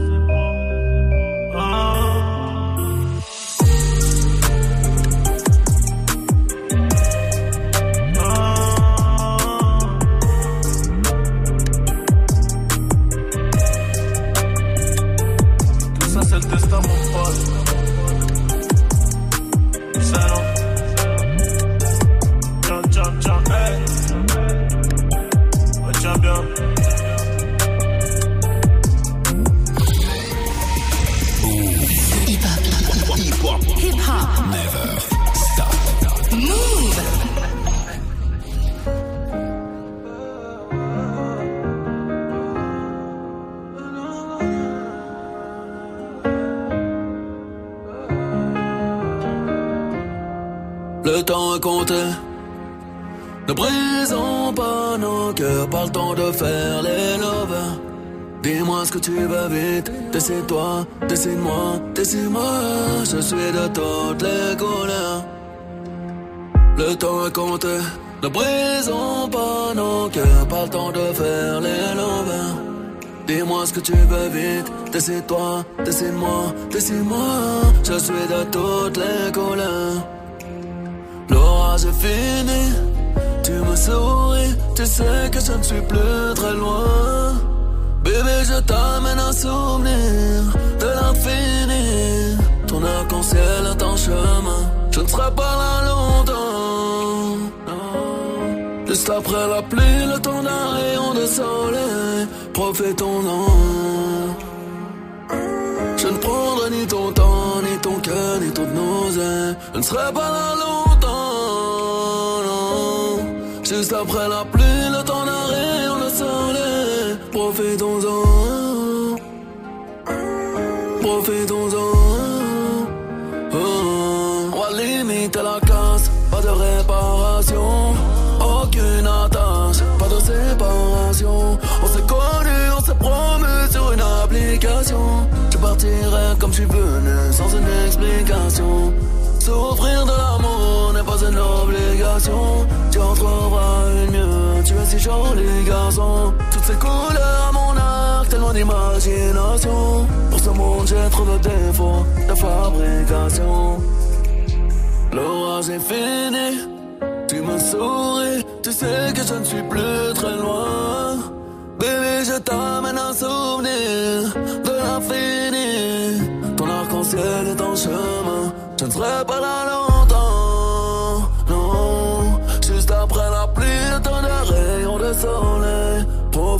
Ne brisons pas nos cœurs, pas le temps de faire les lovers. Dis-moi ce que tu veux vite, décide-toi, décide-moi, décide-moi. Je suis de toutes les couleurs. Le temps est compté. Ne brisons pas nos cœurs, pas le temps de faire les lovers. Dis-moi ce que tu veux vite, décide-toi, décide-moi, décide-moi. Je suis de toutes les couleurs. Est fini, tu me souris, tu sais que je ne suis plus très loin. Bébé, je t'amène un souvenir de l'infini. Ton arc-en-ciel en chemin, je ne serai pas là longtemps. Juste après la pluie, le temps d'un rayon de soleil, profitons-en. Je ne prendrai ni ton temps, ni ton cœur, ni ton oseille. Je ne serai pas là longtemps. Juste après la pluie, le temps d'un rayon de soleil. Profitons-en. Profitons-en. Oh. On va limiter la casse, pas de réparation. Aucune attache, pas de séparation. On s'est connus, on s'est promu sur une application. Je partirai comme je suis venu, sans une explication. Souffrir de l'amour une obligation. Tu en trouveras une mieux, tu es si joli garçon. Toutes ces couleurs à mon arc, tellement d'imagination. Pour ce monde, j'ai trop de défauts de fabrication. L'orage est fini, tu me souris, tu sais que je ne suis plus très loin. Bébé, je t'amène un souvenir de l'infini. Ton arc-en-ciel est en chemin, je ne serai pas là.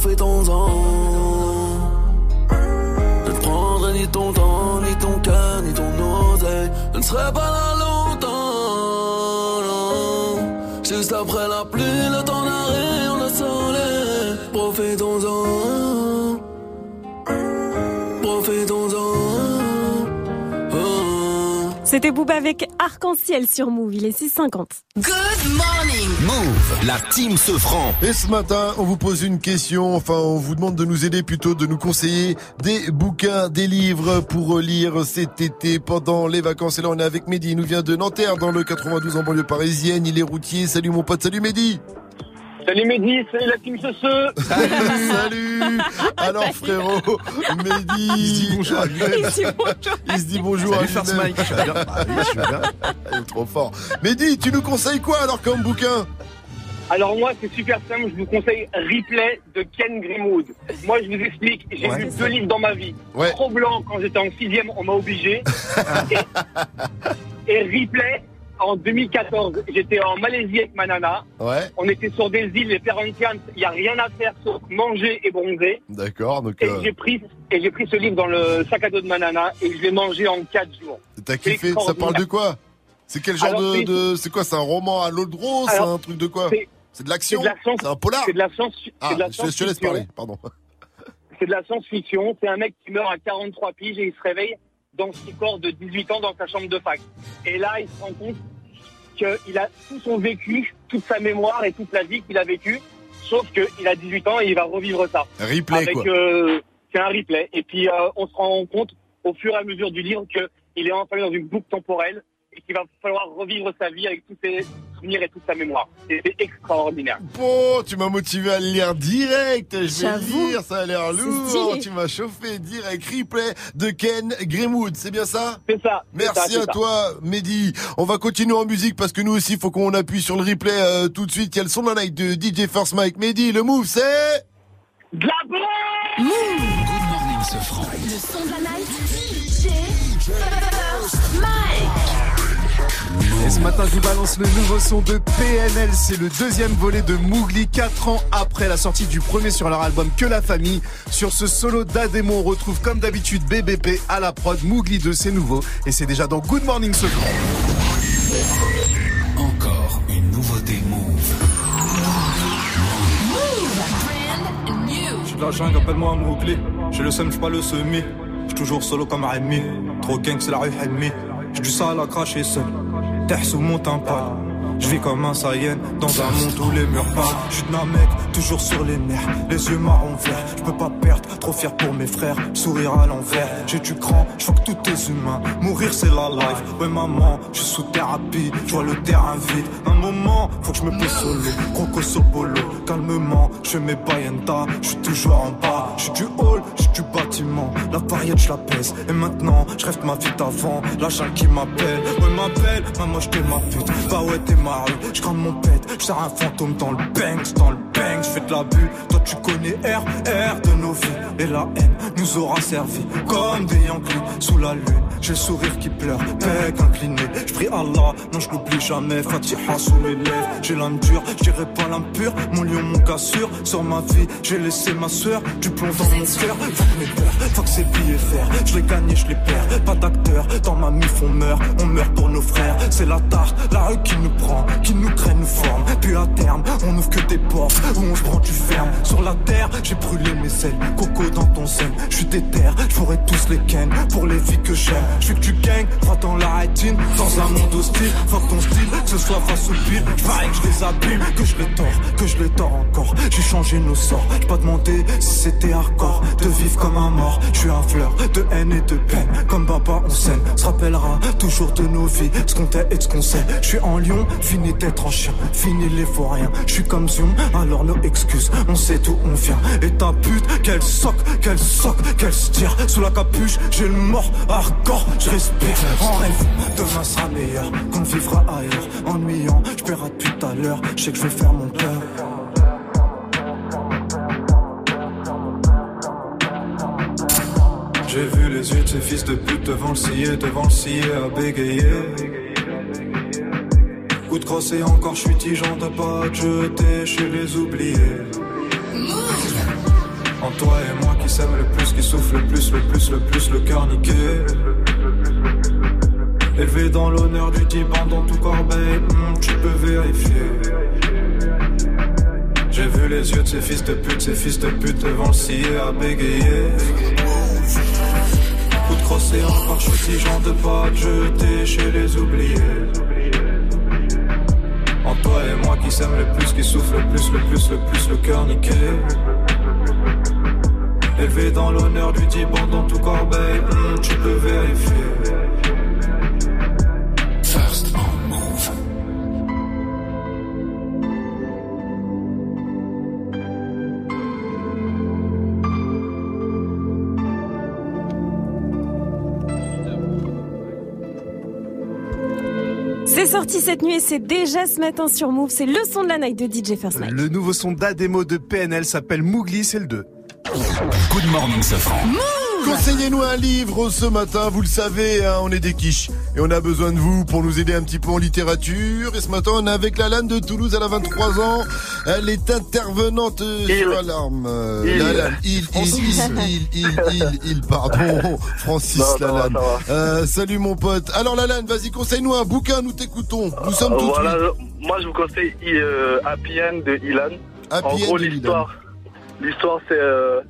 Profitons-en. Je ne prendrai ni ton temps, ni ton cœur, ni ton oseille. Je ne serai pas C'était Booba avec Arc-en-Ciel sur Move, il est 6h50. Good morning. Move. La team se franc. Et ce matin, on vous pose une question, enfin on vous demande de nous aider plutôt, de nous conseiller des bouquins, des livres pour lire cet été pendant les vacances. Et là on est avec Mehdi, il nous vient de Nanterre dans le 92 en banlieue parisienne, il est routier. Salut mon pote, salut Mehdi Salut Mehdi, salut la team Chausseux Salut, salut Alors frérot, Mehdi Il se dit bonjour à Il se dit bonjour. Il se dit bonjour Salut à lui-même. Bien Ah oui, je vais bien. Il est trop fort. Mehdi, tu nous conseilles quoi alors comme bouquin? Alors moi c'est super simple, je vous conseille Replay de Ken Greenwood. Moi je vous explique, j'ai Ouais. lu deux livres dans ma vie. Ouais. Trop blanc quand j'étais en sixième, on m'a obligé. et, et Replay en 2014, j'étais en Malaisie avec ma nana. Ouais, On était sur des îles, les Perhentians, il n'y a rien à faire sauf manger et bronzer. d'accord, donc Et euh, j'ai pris et j'ai pris ce livre dans le sac à dos de ma nana et je l'ai mangé en quatre jours. t'as kiffé, ça parle de quoi? C'est quel genre Alors, de, c'est- de- C'est quoi C'est un roman à l'eau de rose C'est un truc de quoi? c'est- de l'action c'est un polar C'est de la science. Ah, c'est de la je, je te laisse parler, pardon. C'est de la science-fiction. C'est un mec qui meurt à 43 piges et il se réveille dans son corps de 18 ans dans sa chambre de fac. Et là, il se rend compte qu'il a tout son vécu, toute sa mémoire et toute la vie qu'il a vécue. Sauf qu'il a 18 ans et il va revivre ça. Replay, Avec, quoi. euh, c'est un replay. Et puis, euh, on se rend compte au fur et à mesure du livre qu'il est enfermé dans une boucle temporelle et qu'il va falloir revivre sa vie avec tous ses souvenirs et toute sa mémoire. C'est extraordinaire. Bon, tu m'as motivé à le lire direct. Je vais le lire, ça a l'air lourd. Tu m'as chauffé direct. Replay de Ken Greenwood, c'est bien ça? C'est ça. Merci ça, à ça. toi, Mehdi. On va continuer en musique parce que nous aussi, faut qu'on appuie sur le replay euh, tout de suite. Il y a le son de la night de DJ First Mike. Mehdi, le move, c'est... De la Good morning, ce franc. Le son de la night. DJ First Mike. Et ce matin, je vous balance le nouveau son de PNL. C'est le deuxième volet de Mougli, 4 ans après la sortie du premier sur leur album Que la famille. Sur ce solo d'Ademo, on retrouve comme d'habitude BBP à la prod. Mougli 2, c'est nouveau. Et c'est déjà dans Good Morning ce Encore une nouveauté Move. J'suis de la jungle, appelle-moi Mowgli. J'ai le seum, j'suis pas le semi. J'suis toujours solo comme Rémi. Trop gang, c'est la rue Helmi. J'ai du sale à cracher seul. Terre sous mon tympan. Je vis comme un Saiyan dans un monde où les murs parlent. Je suis d'un mec toujours sur les nerfs, les yeux marron verts. Je peux pas perdre, trop fier pour mes frères. Sourire à l'envers, j'ai du cran, je que tout est humain. Mourir c'est la life. Ouais maman, je suis sous thérapie, je vois le terrain vide. Un moment, faut que je me pose solo. Croco sur bolo, calmement, je mes bayenta. Je suis toujours en bas, je suis du hall, je suis du bâtiment. La paillette, je la pèse. Et maintenant, je rêve ma vie d'avant. La qui m'appelle, ouais m'appelle, maman je t'ai ma pute. Bah ouais t'es ma je crame mon pète. Je un fantôme dans le banks, dans le bang, je fais de la. Toi tu connais R, R de nos vies. Et la haine nous aura servi comme des Yankees sous la lune. J'ai le sourire qui pleure, bec incliné. Je prie Allah, non je l'oublie jamais. Fatiha sous mes lèvres, j'ai l'âme dure, je dirais pas l'impur. Mon lion, mon cassure, sur ma vie, j'ai laissé ma soeur. Du plomb dans mon cœur, fuck mes peurs, fuck ces billets faire. Je les gagne, je les perds, pas d'acteur. Dans ma mif on meurt, on meurt pour nos frères. C'est la tarte, la rue qui nous prend, qui nous crée, nous forme. Puis à terme, on ouvre que des portes où on se prend du ferme. Sur la terre, j'ai brûlé mes ailes, coco dans ton sein. Je suis déter, je ferai tous les ken pour les vies que j'aime. Je veux que tu gagnes, droit dans la rétine, dans un monde hostile. Fuck ton style, que ce soit face au pile. J'parie que je les abîme, que je les tords, que je les tords encore. J'ai changé nos sorts, j'ai pas demandé si c'était hardcore. De vivre comme un mort, je suis un fleur de haine et de peine. Comme Baba, on s'aime, se rappellera toujours de nos vies, ce qu'on t'est et ce qu'on sait. Je suis en lion, fini d'être en chien, fini les vauriens. Je suis comme Zion, alors nos excuses, on sait d'où on vient. Et ta pute, qu'elle soque, qu'elle soque, qu'elle se tire. Sous la capuche, j'ai le mort, hardcore, je respire en rêve. Demain sera meilleur, qu'on vivra ailleurs. Ennuyant, je paierai tout à l'heure, je sais que je vais faire mon cœur. J'ai vu les yeux de ces fils de pute devant le scier, devant le scier à bégayer. Coup de crosse et encore, je suis tigeant de pas te jeter chez les oubliés. En toi et moi qui s'aime le plus, qui souffle le plus, le plus, le plus, le cœur niqué. Élevé dans l'honneur du Tiban dans tout corbeil, hmm, tu peux vérifier. J'ai vu les yeux de ces fils de pute, ces fils de pute devant le scier à bégayer. Coup de crosse et encore, je suis de pas te jeter chez les oubliés. Toi et moi qui s'aime le plus, qui souffle le plus, le plus, le plus, le cœur niqué. Élevé dans l'honneur du Tiban dans tout corbeil, hmm, tu peux vérifier. Sorti cette nuit et c'est déjà ce matin sur Move. C'est le son de la night de DJ First Night. Le nouveau son d'Ademo de PNL s'appelle Mougli, c'est le 2. Good morning, ce franc. Conseillez-nous un livre ce matin, vous le savez, hein, on est des quiches. Et on a besoin de vous pour nous aider un petit peu en littérature. Et ce matin, on est avec la Lane de Toulouse, elle a 23 ans. Elle est intervenante euh, sur Alarme. Euh, Il. Il, il, il, il, il, il, il, pardon. Francis Lalanne. Euh, salut mon pote. Alors Lalanne, vas-y, conseille-nous un bouquin, nous t'écoutons. Nous sommes tous voilà, oui. moi je vous conseille euh, Happy End de Ilan. Happy en gros l'histoire, l'histoire c'est, euh,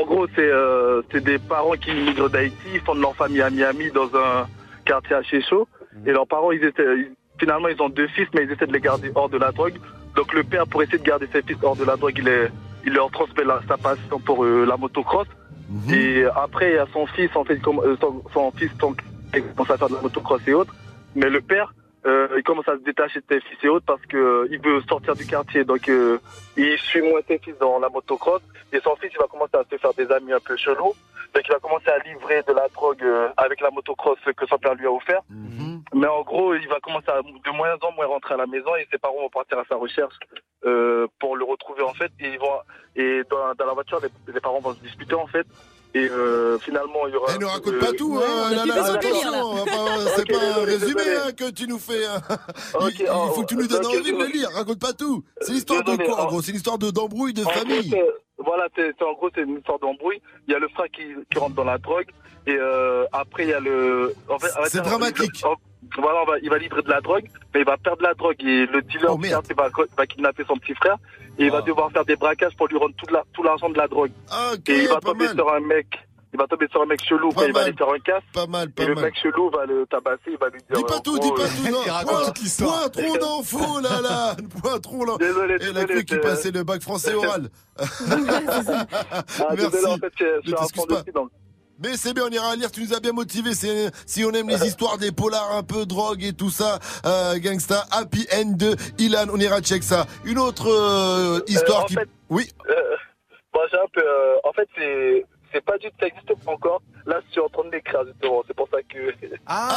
en gros c'est, euh, c'est des parents qui migrent d'Haïti, ils fondent leur famille à Miami dans un quartier assez chaud, et leurs parents ils étaient, finalement ils ont deux fils mais ils essaient de les garder hors de la drogue. Donc le père pour essayer de garder ses fils hors de la drogue, il est, il leur transmet la- sa passion pour euh, la motocross. Mhm. Et après, il y a son fils, en fait, euh, son, son fils donc, il commence à faire de la motocross et autres. Mais le père, euh, il commence à se détacher de ses fils et autres parce que euh, il veut sortir du quartier. Donc, euh, il suit moins ses fils dans la motocross. Et son fils, il va commencer à se faire des amis un peu chelous. Donc, il va commencer à livrer de la drogue avec la motocross que son père lui a offert. Mais en gros, il va commencer à de moins en moins rentrer à la maison et ses parents vont partir à sa recherche pour le retrouver en fait. Et, ils vont, et dans, dans la voiture, les, les parents vont se disputer en fait. Et euh, finalement, il y aura. Eh, ne raconte pas tout, hein, attention, enfin, c'est pas un résumé hein, que tu nous fais. hein. Il, il oh, faut que tu nous donnes envie de le lire, raconte pas tout. C'est l'histoire de quoi, en gros? C'est l'histoire de d'embrouille, de famille. c'est- voilà, c'est c'est- en gros, c'est une histoire d'embrouille. Il y a le frère qui, qui rentre dans la drogue. Et euh, après, il y a le. En fait, C'est dramatique. en- voilà, va, il va livrer de la drogue, mais il va perdre la drogue. Et le dealer Oh, va, va kidnapper son petit frère. Et il va devoir faire des braquages pour lui rendre tout, la- tout l'argent de la drogue. Ah, et il va tomber mal. sur un mec. Il va tomber sur un mec chelou Pas quand il va mal. aller faire un casse. Pas mal, pas et le mal. mec chelou va le tabasser, il va lui dire. Dis pas en tout, dis pas euh, tout, non. Point, point trop d'infos, là, là. Point trop, là. Désolé, Et la cru qu'il c'est- passait le bac français oral. Ah, Merci. désolé, en fait, je, suis un. Mais c'est bien, on ira lire, tu nous as bien motivé. Si on aime les histoires des polars un peu drogue et tout ça, euh, gangsta, Happy End de Ilan, on ira check ça. Une autre euh, histoire Euh, en qui... fait- oui, Euh, moi, j'ai un peu. euh, en fait, c'est. C'est pas du tout, ça existe pas encore. Là, je suis en train de l'écrire, justement. C'est pour ça que. Ah,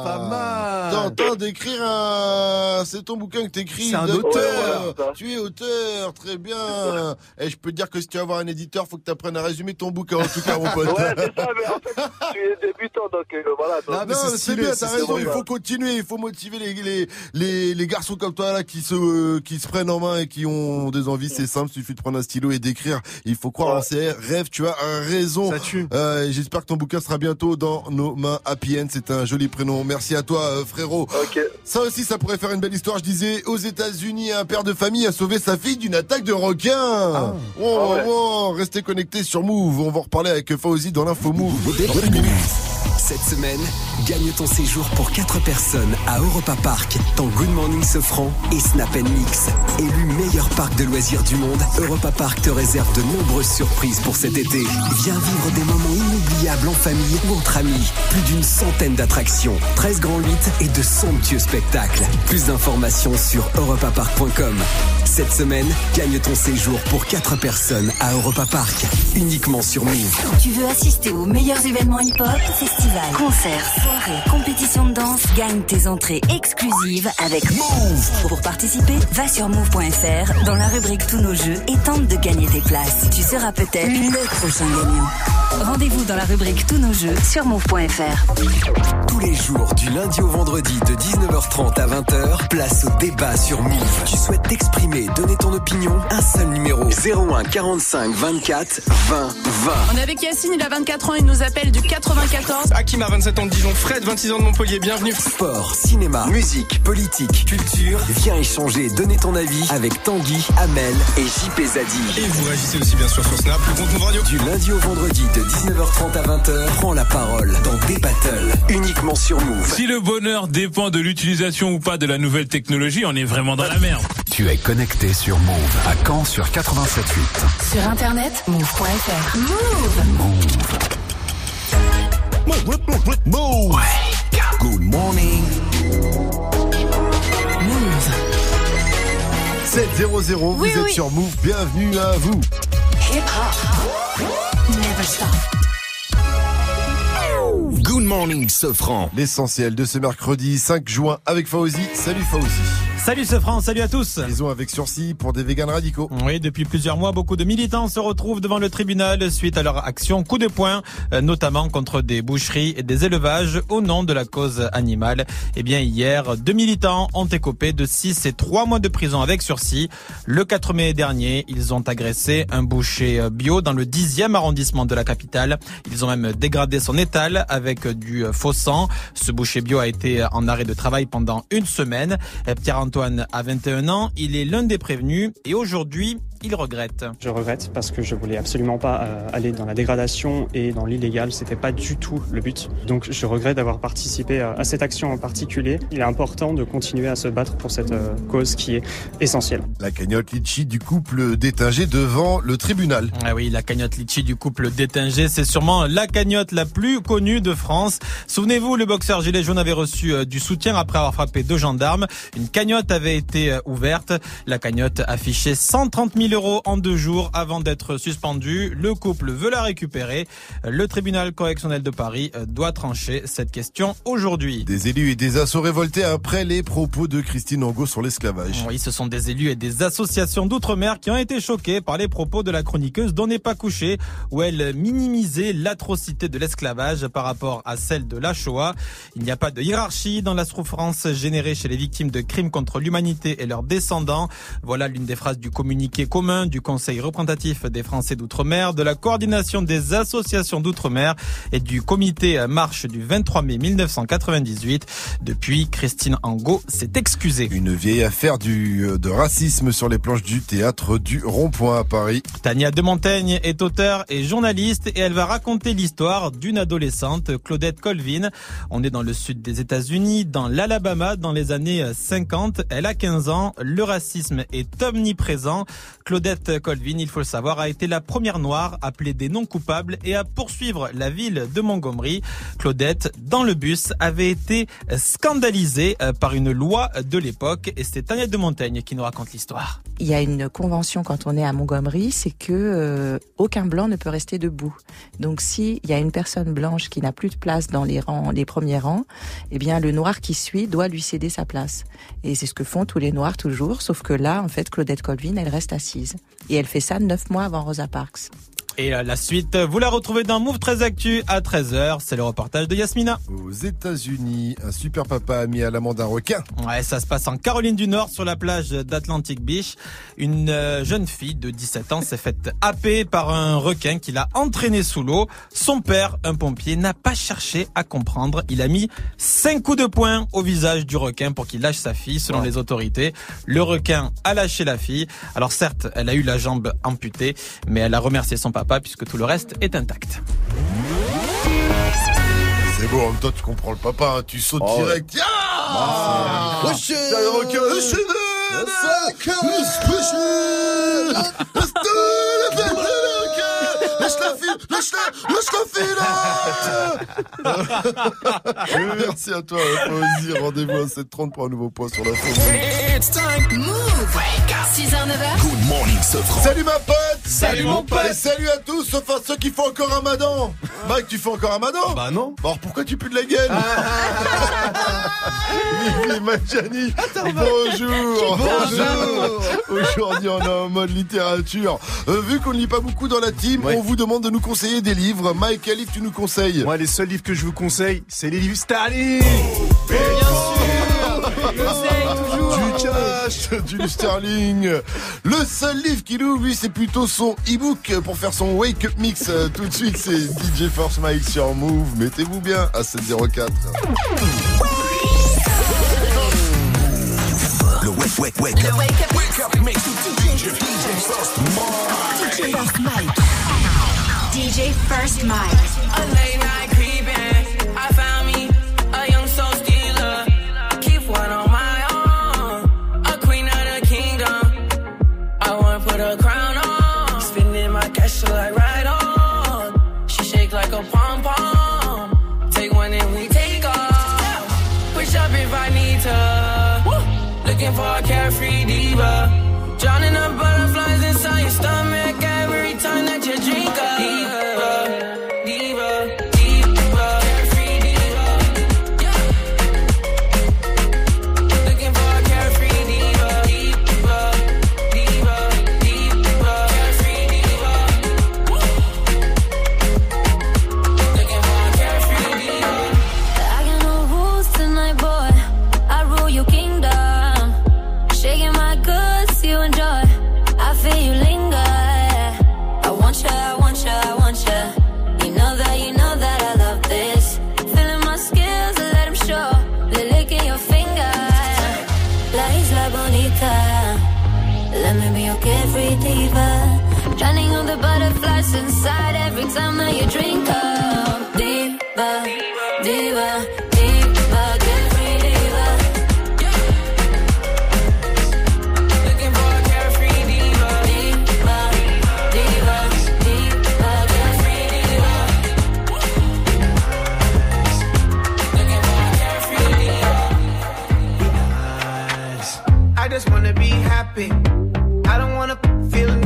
pas mal. T'es en train d'écrire un... C'est ton bouquin que t'écris. C'est un auteur. voilà. Tu es auteur, très bien. Et je peux te dire que si tu veux avoir un éditeur, faut que tu apprennes à résumer ton bouquin, en tout cas, mon pote. Ouais, c'est ça, mais en fait, je suis débutant, donc euh, voilà. donc- Non, mais c'est bien, t'as raison, il faut continuer, il faut motiver les, les, les, les garçons comme toi là qui se, qui se prennent en main et qui ont des envies, c'est simple, il suffit de prendre un stylo et d'écrire. Il faut croire ses rêves, tu as raison. Euh, J'espère que ton bouquin sera bientôt dans nos mains. Happy End, c'est un joli prénom. Merci à toi, euh, frérot. Ça aussi, ça pourrait faire une belle histoire. Je disais, aux États-Unis, un père de famille a sauvé sa fille d'une attaque de requin. Oh, Ah ouais. oh, restez connectés sur Move. On va en reparler avec Fauzi dans l'info Move. Cette semaine, gagne ton séjour pour 4 personnes à Europa Park dans Good Morning Sofran et Snap Mix. Élu meilleur parc de loisirs du monde, Europa Park te réserve de nombreuses surprises pour cet été. Viens vivre des moments inoubliables en famille ou entre amis. Plus d'une centaine d'attractions, 13 grands 8 et de somptueux spectacles. Plus d'informations sur europapark.com. Cette semaine, gagne ton séjour pour 4 personnes à Europa Park, uniquement sur Move. Tu veux assister aux meilleurs événements hip-hop, festivals, concerts, soirées, compétitions de danse? Gagne tes entrées exclusives avec Move. Pour participer, va sur move.fr dans la rubrique Tous nos jeux et tente de gagner tes places. Tu seras peut-être le prochain gagnant. Rendez-vous dans la rubrique Tous nos jeux sur move.fr. Tous les jours, du lundi au vendredi, de 19h30 à 20h, place au débat sur Move. Tu souhaites t'exprimer, donner ton opinion Un seul numéro 01 45 24 20 20. On est avec Yacine, il a 24 ans, il nous appelle du 94. Hakim a 27 ans de Dijon, Fred 26 ans de Montpellier, bienvenue. Sport, cinéma, musique, politique, culture. Viens échanger, donner ton avis avec Tanguy, Amel et JP Zadi. Et vous réagissez aussi bien sûr sur Snap, le compte Move Radio. Du lundi au vendredi, de 19h30 à 20h, prends la parole dans des battles, uniquement sur Move. Si le bonheur dépend de l'utilisation ou pas de la nouvelle technologie, on est vraiment dans la merde. Tu es connecté sur Move à Caen sur 87.8. Sur internet, move.fr. Move Move. Good morning. Move. 700, vous Oui, êtes oui. sur Move, bienvenue à vous. Hip hop. Never stop. Good morning, Sofran. L'essentiel de ce mercredi 5 juin avec Fauzi. Salut Fauzi. Salut ce France, salut à tous. Maison avec sursis pour des véganes radicaux. Oui, depuis plusieurs mois, beaucoup de militants se retrouvent devant le tribunal suite à leur action coup de poing, euh, notamment contre des boucheries et des élevages au nom de la cause animale. Eh bien, hier, deux militants ont écopé de 6 et 3 mois de prison avec sursis. Le 4 mai dernier, ils ont agressé un boucher euh, bio dans le 10e arrondissement de la capitale. Ils ont même dégradé son étal avec du euh, faux sang. Ce boucher bio a été en arrêt de travail pendant une semaine. Antoine a 21 ans, il est l'un des prévenus et aujourd'hui, il regrette. Je regrette parce que je voulais absolument pas euh, aller dans la dégradation et dans l'illégal. C'était pas du tout le but. Donc je regrette d'avoir participé à, à cette action en particulier. Il est important de continuer à se battre pour cette euh, cause qui est essentielle. La cagnotte litchi du couple détingé devant le tribunal. Ah oui, la cagnotte litchi du couple détingé, c'est sûrement la cagnotte la plus connue de France. Souvenez-vous, le boxeur Gilet Jaune avait reçu euh, du soutien après avoir frappé deux gendarmes. Une cagnotte avait été euh, ouverte. La cagnotte affichait 130 000 euros en deux jours avant d'être suspendue. Le couple veut la récupérer. Le tribunal correctionnel de Paris euh, doit trancher cette question aujourd'hui. Des élus et des assauts révoltés après les propos de Christine Angot sur l'esclavage. Oui, ce sont des élus et des associations d'outre-mer qui ont été choqués par les propos de la chroniqueuse dont n'est pas couché, où elle minimisait l'atrocité de l'esclavage par rapport à celle de la Shoah. Il n'y a pas de hiérarchie dans la souffrance générée chez les victimes de crimes contre l'humanité et leurs descendants. Voilà l'une des phrases du communiqué commun du Conseil représentatif des Français d'outre-mer, de la coordination des associations d'outre-mer et du comité marche du 23 mai 1998. Depuis, Christine Angot s'est excusée. Une vieille affaire du, euh, de racisme sur les planches du théâtre du Rond-Point à Paris. Tania Demontaigne est auteure et journaliste et elle va raconter l'histoire d'une adolescente, Claudette Colvin. On est dans le sud des États-Unis, dans l'Alabama, dans les années 50. Elle a 15 ans. Le racisme est omniprésent. Claudette Colvin, il faut le savoir, a été la première noire à plaider non coupable et à poursuivre la ville de Montgomery. Claudette, dans le bus, avait été scandalisée euh, par une loi de l'époque et c'est Tania de Montaigne qui nous raconte l'histoire. Il y a une convention quand on est à Montgomery, c'est que euh, aucun blanc ne peut rester debout. Donc si il y a une personne blanche qui n'a plus de place dans les rangs, les premiers rangs, eh bien le noir qui suit doit lui céder sa place. C'est ce que font tous les noirs toujours, sauf que là, en fait, Claudette Colvin, elle reste assise. Et elle fait ça neuf mois avant Rosa Parks. Et euh, la suite, vous la retrouvez dans Move 13 Actu à 13h. C'est le reportage de Yasmina. Aux États-Unis, un super papa a mis à l'amende un requin. Ouais, ça se passe en Caroline du Nord sur la plage d'Atlantic Beach. Une euh, jeune fille de 17 ans s'est faite happer par un requin qui l'a entraîné sous l'eau. Son père, un pompier, n'a pas cherché à comprendre. Il a mis cinq coups de poing au visage du requin pour qu'il lâche sa fille, selon les autorités. Le requin a lâché la fille. Alors certes, elle a eu la jambe amputée, mais elle a remercié son papa puisque tout le reste est intact. C'est beau, en même temps, tu comprends le papa, hein, tu sautes Oh, ouais. direct. Ah la fille là Merci à toi, Fauzi. Rendez-vous à 7h30 pour un nouveau point sur la faune. It's time. Move. 6h, 9h. Good morning. Salut ma pote Salut, mon pote. Et salut à tous, sauf à ceux qui font encore un madan. Mike, tu fais encore un madan Bah non. Alors pourquoi tu pues de la gueule Vivi Machani, bonjour. Bonjour. Aujourd'hui on est en mode littérature. Euh, vu qu'on ne lit pas beaucoup dans la team, on vous demande de nous conseiller des livres. Mike, quel livre tu nous conseilles Moi, les seuls livres que je vous conseille, c'est les livres Starling Du cash, du sterling. Le seul livre qu'il ouvre, lui, c'est plutôt son e-book pour faire son wake up mix. Tout de suite, c'est DJ Force Mike sur Move. Mettez-vous bien à 704. Le wake, wake, wake up. Wake up mix. DJ, DJ First Mike. DJ First Mike. A late night Looking for a carefree diva.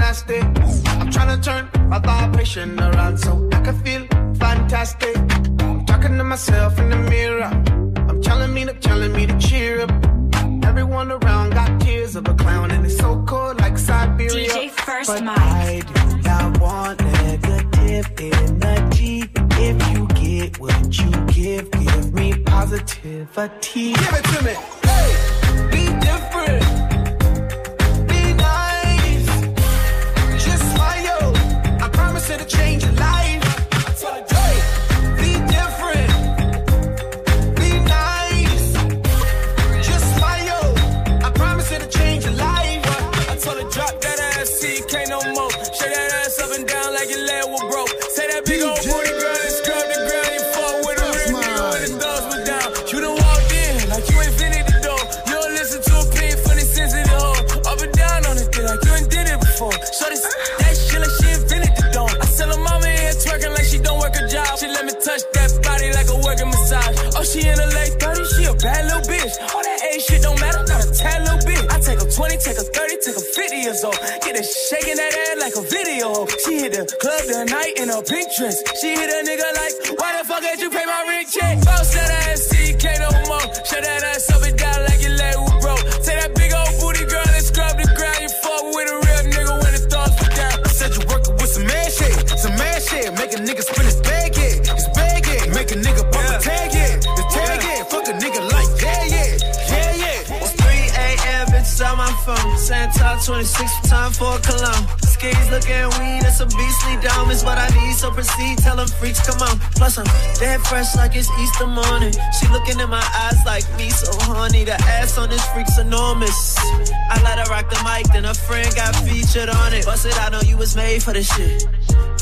I'm trying to turn my vibration around so I can feel fantastic. I'm talking to myself in the mirror. I'm telling me to telling me to cheer up. Everyone around got tears of a clown and it's so cold like Siberia. DJ First but Mike. I do not want negative energy. If you get what you give, give me positivity. Give it to me. Hey, be different. Change your life. Bad little bitch. All that age shit don't matter, not a tad little bit. I take her 20, take her 30, take her 50 years old. Get her shaking that ass like a video. She hit the club tonight in a pink dress. She hit a nigga like, why the fuck did you pay my rent check? Bounce that ass, Santa 26 time for a cologne. Skis looking weed, that's a beastly dome. Is what I need, so proceed. Tell them freaks, come on. Plus, I'm dead fresh like it's Easter morning. She looking in my eyes like me, so honey. The ass on this freak's enormous. I let her rock the mic, then a friend got featured on it. Bust it, I know you was made for this shit.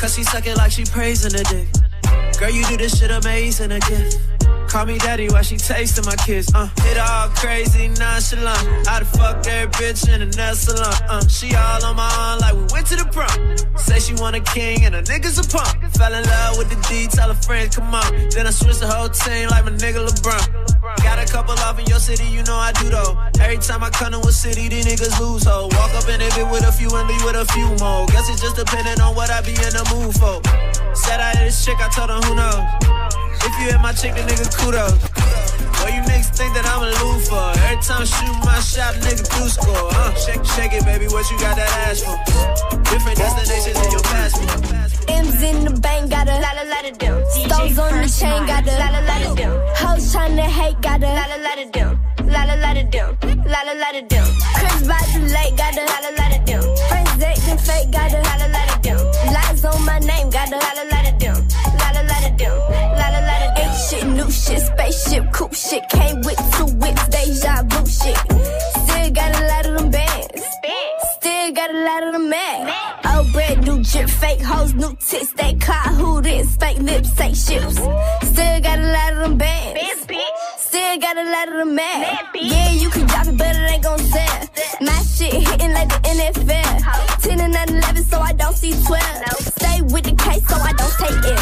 Cause she suck it like she praising the dick. Girl, you do this shit amazing, a gift. Call me daddy while she tasting my kiss. Uh, hit all crazy, nonchalant. I done fucked every bitch in the nail salon. Uh, she all on my arm like we went to the prom. Say she want a king and a nigga's a punk. Fell in love with the D, tell her friends come on. Then I switched the whole team like my nigga LeBron. Got a couple off in your city, you know I do though. Every time I come to a city, these niggas lose ho. Walk up in it with a few and leave with a few more. Guess it's just depending on what I be in the mood for. Said I hit this chick, I told her who knows. If you hit my chick, the nigga kudos. Boy, you niggas think that I'm a loofah. Every time I shoot my shot, nigga do score. Uh, shake, shake it, baby. What you got that ass for? Different destinations in your passport. M's in the bank, got a lot, a lot of them. Stones on the chain, got a lot, a lot of them. Hoes tryna hate, got a lot, a lot of them. Lot, a lot of them. Lot, a lot of them. Chris by the lake, got a lot, a lot of them. Friends acting fake, got a lot, a lot of them. Lies on my name, got a lot, a lot shit, spaceship, coupe shit. Came with two whips, deja vu shit. Still got a lot of them bands. Still got a lot of them mad. Old bread, new drip, fake hoes, new tits. They caught who this, fake lips, fake ships. Still got a lot of them bands. Still got a lot of them mad. Yeah, you can drop it, but it ain't gon' sell. My shit hitting like the NFL. 10 and 9 11, so I don't see 12. Stay with the case, so I don't take it.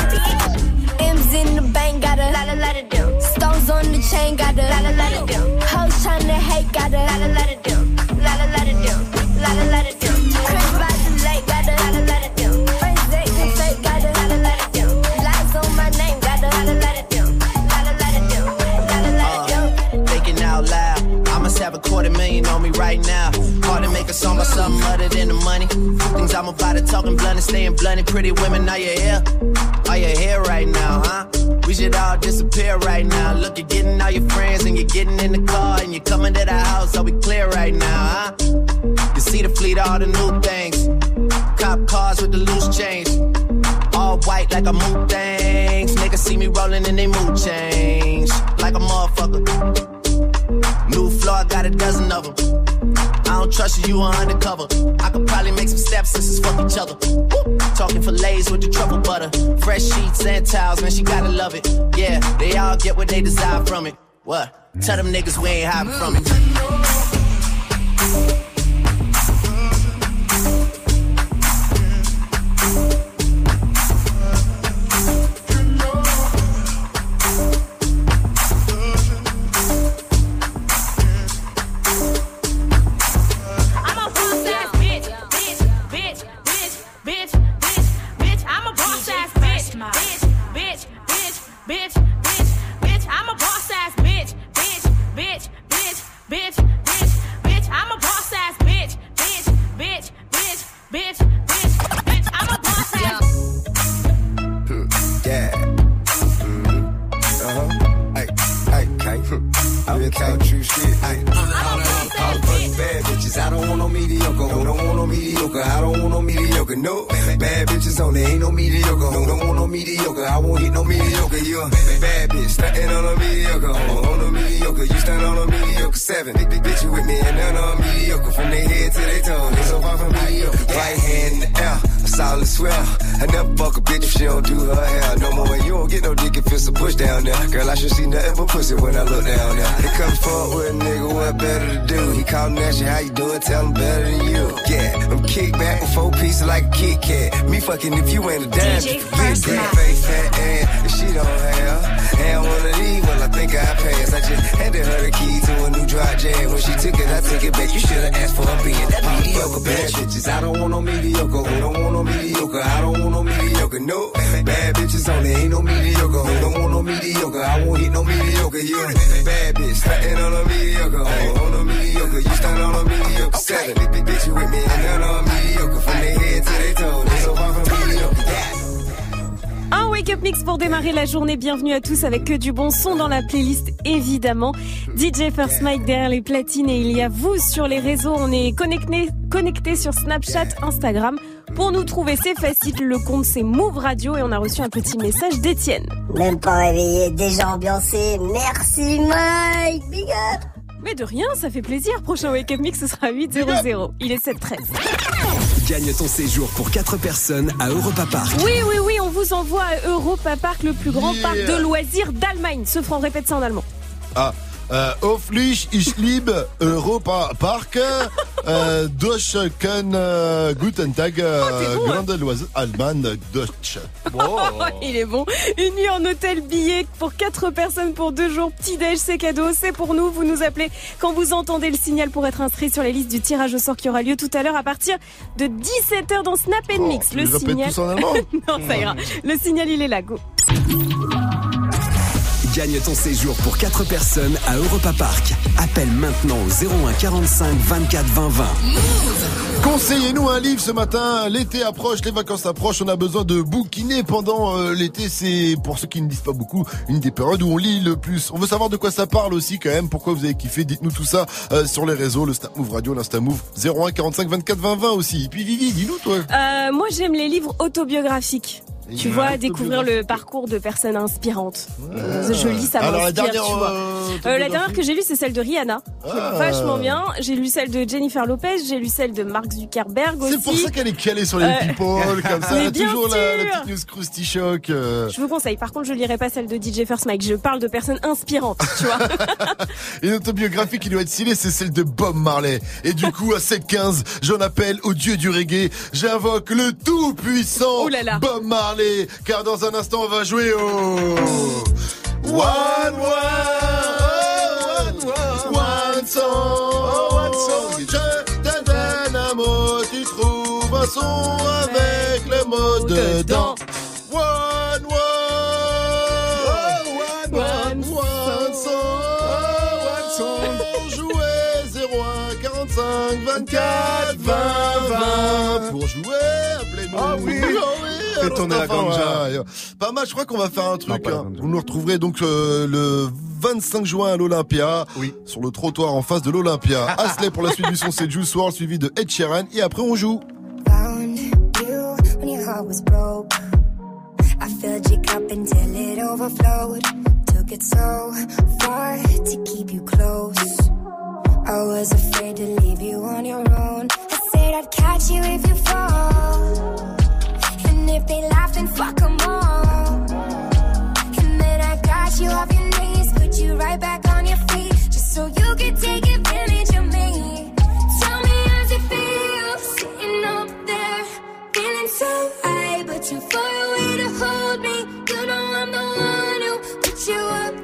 M's in the bank, got a lot, a lot of them. Stones on the chain, got a lot, a lot of them. Hoes tryna hate, got a lot, a lot of them. Lot, a lot of them. Lot, a lot of them. Chris by the lake, got a lot, a lot of them. Have a quarter million on me right now. Hard to make a song about something other than the money. Things I'm about to talking blunt and staying blunt. and Pretty women, are you here? Are you here right now, huh? We should all disappear right now. Look, you're getting all your friends and you're getting in the car and you're coming to the house. Are we clear right now, huh? You see the fleet, all the new things. Cop cars with the loose change. All white like a mood things. Niggas see me rolling and they mood change. Like a motherfucker. New floor, I got a dozen of them. I don't trust you, you are undercover. I could probably make some stepsisters fuck each other. Woo. Talking fillets with the truffle butter. Fresh sheets and towels, man, she gotta love it. Yeah, they all get what they desire from it. What? Tell them niggas we ain't hiding from it. Bitch, bitch, bitch, bitch. I'm a boss ass bitch, bitch, bitch, bitch, bitch, bitch, bitch. I'm a boss ass. Yeah. Mm-hmm. Uh-huh. Hey, hey, hey. I been talking true shit. Hey. All fucking bad bitches. I don't want no mediocre. No, don't want no mediocre. I don't want no mediocre. No. Bad bitches only. Ain't no mediocre. No, don't want no mediocre. I won't hit no mediocre. You a bad bitch. Stunting on a mediocre. On, on a mediocre. You stunt on a mediocre. Seven. Big, big bitch you with me and none on mediocre. From their head to their toe. They so far from mediocre. Right hand in the air. Solid swell. I never fuck a bitch if she don't do her hair. No more. You don't get no dick if it's a push down there. Girl, I should see nothing but pussy when I look down there. They come fuck with a nigga, what better to do? He callin' at how you doing? Tell him better than you. Yeah, I'm kick back with four pieces like a Kit Kat. Me fucking if you ain't a dime, DJ you First that. Face fat ass, if she don't have. And one of these, think I passed. I just handed her the key to a new dry jam. When she took it, I took it back. You should've asked for a being that mediocre bad bitches. I don't want no mediocre. Who don't want no mediocre? I don't want no mediocre. No, bad bitches only. Ain't no mediocre. Who don't want no mediocre? I won't hit no mediocre. You bad bitch, stunting on a mediocre. On, on a mediocre, you stunt on a mediocre. Seven, bitch, you with me and none on mediocre. From their head to their toes, wake up mix pour démarrer la journée. Bienvenue à tous avec que du bon son dans la playlist évidemment. DJ First Mike derrière les platines et il y a vous sur les réseaux. On est connecté connecté sur Snapchat, Instagram. Pour nous trouver, c'est facile. Le compte c'est Move Radio et on a reçu un petit message d'Étienne. Même pas réveillé, déjà ambiancé. Merci Mike, big up. Mais de rien, ça fait plaisir. Prochain wake up mix ce sera 8.00. Il est 7.13. Gagne ton séjour pour 4 personnes à Europa Park. Oui, oui, oui, vous envoie à Europa Park, le plus grand Yeah. parc de loisirs d'Allemagne. Ce franc répète ça en allemand. Ah, äh, Auflich, ich liebe Europa Park. äh, durch äh, guten Tag, äh, bon, grande loisir allemande Deutsch. Il est bon. Une nuit en hôtel, billet pour 4 personnes pour 2 jours. Petit déj, c'est cadeau. C'est pour nous. Vous nous appelez quand vous entendez le signal pour être inscrit sur la liste du tirage au sort qui aura lieu tout à l'heure à partir de 17h dans Snap Mix. tu les répètes tous en Non, ça ira. Le signal, il est là. Go. Gagne ton séjour pour 4 personnes à Europa Park. Appelle maintenant au 01 45 24 20 20. Conseillez-nous un livre ce matin. L'été approche, les vacances approchent. On a besoin de bouquiner pendant euh, l'été. C'est, pour ceux qui ne disent pas beaucoup, une des périodes où on lit le plus. On veut savoir de quoi ça parle aussi quand même. Pourquoi vous avez kiffé? Dites-nous tout ça euh, sur les réseaux, le Snap Move Radio, l'Insta Move 01 45 24 20 20 aussi. Et puis Vivi, dis-nous toi. Euh, moi, j'aime les livres autobiographiques. Tu vois, découvrir le parcours de personnes inspirantes. Je lis, ça Alors, la m'inspire, dernière, tu vois. euh, Euh, la dernière que j'ai lue, c'est celle de Rihanna. qui est Ah. Vachement bien. J'ai lu celle de Jennifer Lopez, j'ai lu celle de Mark Zuckerberg aussi. C'est pour ça qu'elle est calée sur les Euh, people, comme ça. mais bien toujours la, la petite news Krusty Shock. euh. Je vous conseille. Par contre, je lirai pas celle de DJ First Mike. Je parle de personnes inspirantes, tu vois. Une autobiographie qui doit être stylée, c'est celle de Bob Marley. Et du coup, à 7-15, j'en appelle au dieu du reggae. J'invoque le tout-puissant Bob Marley. Car dans un instant, on va jouer au... One One, One Song, One Song. Tu trouves un son avec le mot dedans. One One, One, One Song, One Song. Jouer 01 45 24 20 20. Pour jouer, appelez-nous. Ah oui fait tourner la ganja. Pas mal, je crois qu'on va faire un truc. Hein. Vous nous retrouverez donc euh, le 25 juin à l'Olympia, oui. sur le trottoir en face de l'Olympia. Asley pour la suite du son, c'est Juice WRLD suivi de Ed Sheeran. Et après, on joue. I filled your cup until it overflowed. Took it so far to keep you close. I was afraid to leave you on your own. I said I'd catch you if you fall. if they laugh, then fuck them all. And then I got you off your knees, put you right back on your feet, just so you could take advantage of me. Tell me how you feel, sitting up there, feeling so high, but too far away to hold me. You know I'm the one who put you up.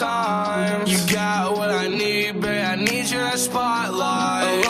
You got what I need, but I need your spotlight.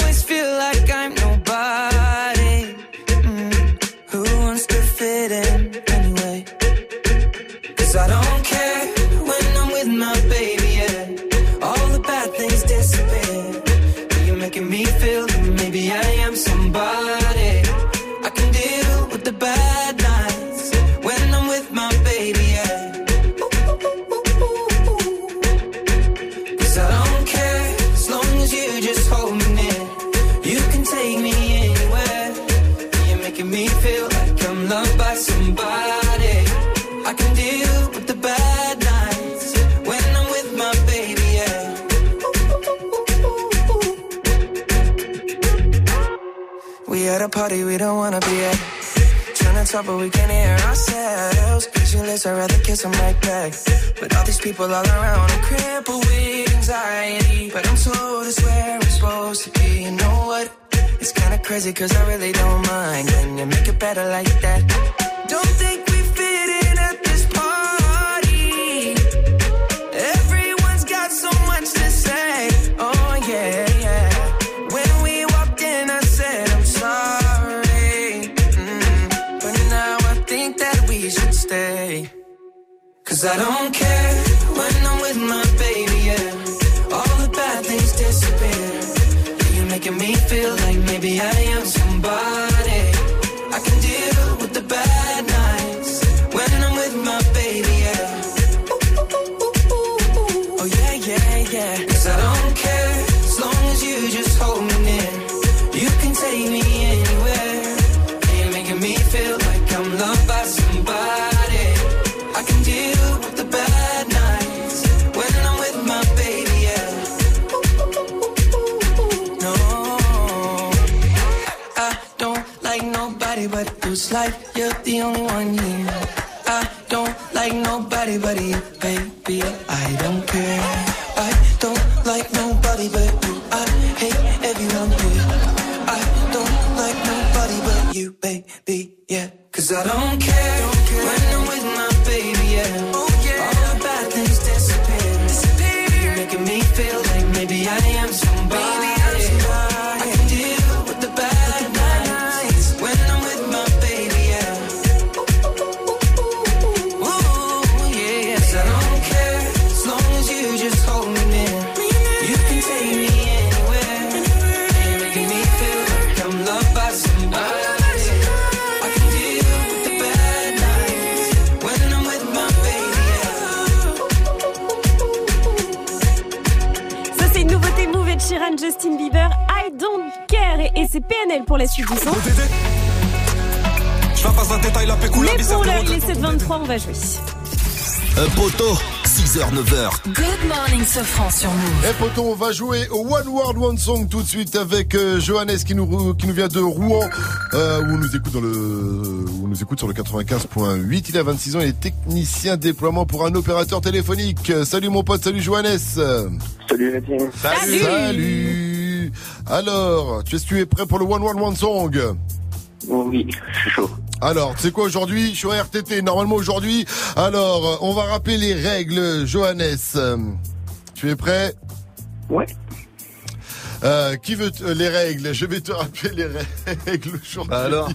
talk, but we can hear ourselves. Pictureless, I'd rather kiss them right back. But all these people all around, I'm crippled with anxiety. But I'm told it's where I'm supposed to be. You know what? It's kinda crazy, cause I really don't mind. Can you make it better like that? Don't think Cause I don't care only one here. I don't like nobody but you, pour la suite du son. Mais pour l'heure, il est 7h23, on va jouer. Un poteau, 6h, 9h. Good morning, Sofran sur Move. Et poton, on va jouer au One World One Song tout de suite avec euh, Johannes qui nous qui nous vient de Rouen euh, où on nous écoute dans le où on nous écoute sur le 95.8. Il a 26 ans, il est technicien déploiement pour un opérateur téléphonique. Euh, Salut mon pote, salut Johannes. Salut la team. Salut. Salut. Alors, tu es tu es prêt pour le One World One Song? Oui, je suis chaud. Alors, tu sais quoi aujourd'hui? Je suis au RTT, normalement aujourd'hui. Alors, euh, on va rappeler les règles, Johannes. Tu es prêt? Ouais. Euh, qui veut euh, les règles? Je vais te rappeler les règles aujourd'hui. alors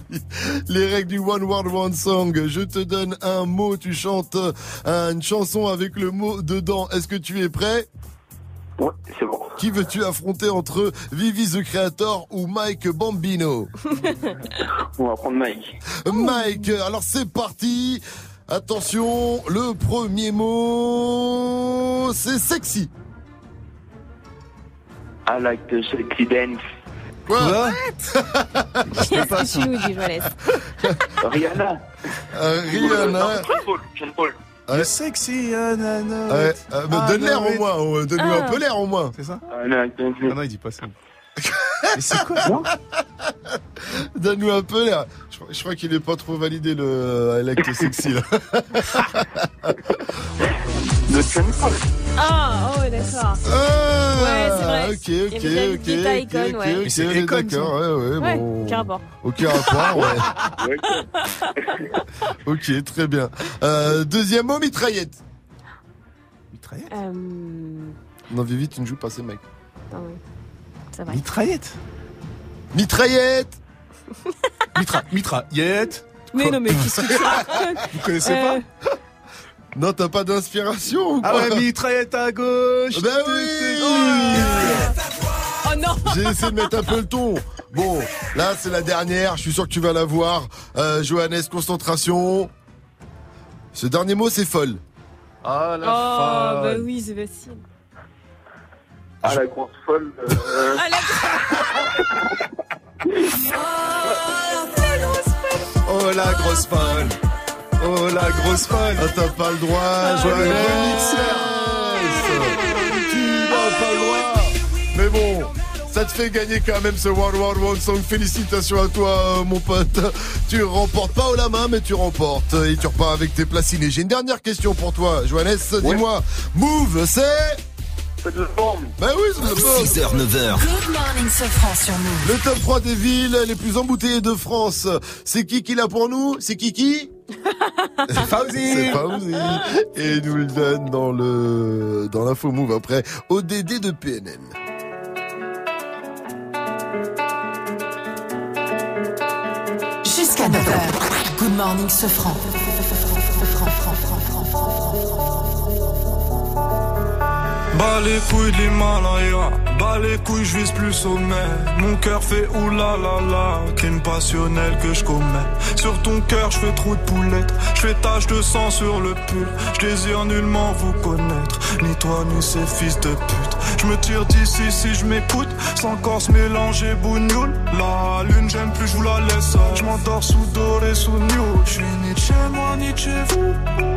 Les règles du One World One Song. Je te donne un mot, tu chantes euh, une chanson avec le mot dedans. Est-ce que tu es prêt? Ouais, c'est bon. Qui veux-tu affronter entre Vivi the Creator ou Mike Bambino On va prendre Mike. Mike, alors c'est parti. Attention, le premier mot, c'est sexy. I like the sexy dance. Quoi Qu'est-ce que tu nous dis, Johannes Rihanna. Euh, Rihanna. Paul. Paul. Ouais. Sexy ananas. Ouais, euh, bah, Ah, donne l'air au moins, donne-lui Ah. un peu l'air au moins. C'est ça Ah non, Ah il dit pas ça. Mais c'est quoi Donne-nous un peu l'air. Je, crois- je crois qu'il est pas trop validé le euh, the sexy là. Ah, oh, d'accord. Ah, Ouais, c'est vrai. Ok, Il y a ok, ok, ok, Icon, ok, ouais. ok, c'est on est d'accord, ouais, ouais, Ouais, bon. aucun rapport. Aucun rapport, ouais. ok, très bien. Euh, deuxième mot, mitraillette. Mitraillette? Euh... Non, Vivi, tu ne joues pas ces mecs. Attends, oui. Ça va. Mitraillette? Mitraillette Mitra, mitraillette? Mais non, mais qu'est-ce que tu racontes? Vous connaissez Euh, pas Non, t'as pas d'inspiration ou Ah ouais, mitraillette à gauche Ben oui Oh non J'ai essayé de mettre un peu le ton. Bon, là c'est la dernière, je suis sûr que tu vas la voir. Euh, Johannes, concentration. Ce dernier mot c'est folle. Ah Oh, bah oui, c'est facile. Ah, la grosse folle. euh, Ah, la... Oh la grosse folle Oh la grosse folle Ah, t'as pas le droit, Johannes. Tu n'as pas le droit. Mais bon, Ça te fait gagner quand même ce World War One Song. Félicitations à toi, mon pote. Tu remportes pas au la main, mais tu remportes. Et tu repars avec tes placinés. J'ai une dernière question pour toi, Johannes. Dis-moi, Move, c'est... C'est de forme. Bah oui, c'est de forme. 6h, 9h. Good morning, Sofran sur Move. Le top 3 des villes les plus embouteillées de France. C'est qui qui l'a pour nous? C'est qui qui? Fauzi. C'est Fauzi. Et il nous le donne dans le dans l'info move après ODD de PNL. Jusqu'à 9h. Good morning, Sofran. Bas les couilles de l'Himalaya, bas les couilles, je vise plus sommet. Mon cœur fait oulala, crime passionnel que je commets. Sur ton cœur, je fais trop de poulettes, je fais tache de sang sur le pull. Je désire nullement vous connaître, ni toi ni ces fils de pute. Je me tire d'ici si je m'écoute, sans corps mélanger bougnoule. La lune, j'aime plus, je vous la laisse. Je m'endors sous doré, sous new. Je suis ni chez moi, ni chez vous.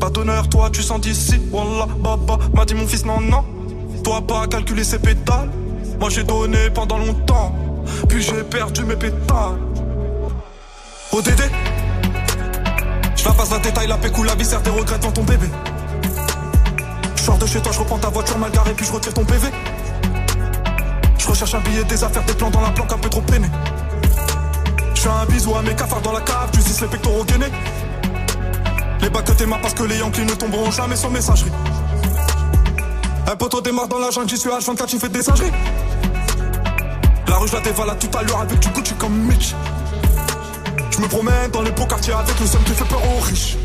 Pas d'honneur, toi tu sens d'ici. Wallah, baba, m'a dit mon fils, non, non. Toi pas calculer ses pétales. Moi j'ai donné pendant longtemps. Puis j'ai perdu mes pétales. ODD Je la passe la détail, la pécou, la viscère, des regrets dans ton bébé. Je de chez toi, je reprends ta voiture mal garée, puis je retire ton PV. Je recherche un billet, des affaires, des plans dans la planque, un peu trop peiné. Je fais un bisou à mes cafards dans la cave, tu les pectoraux gainés. Les bacs que parce que les Yankees ne tomberont jamais sur messagerie. Un poteau démarre dans la jungle, j'y suis H24, tu fais des singeries. La rue, je la dévalade tout à l'heure avec du Gucci comme Mitch. Je me promène dans les beaux quartiers avec le seum qui fait peur aux riches.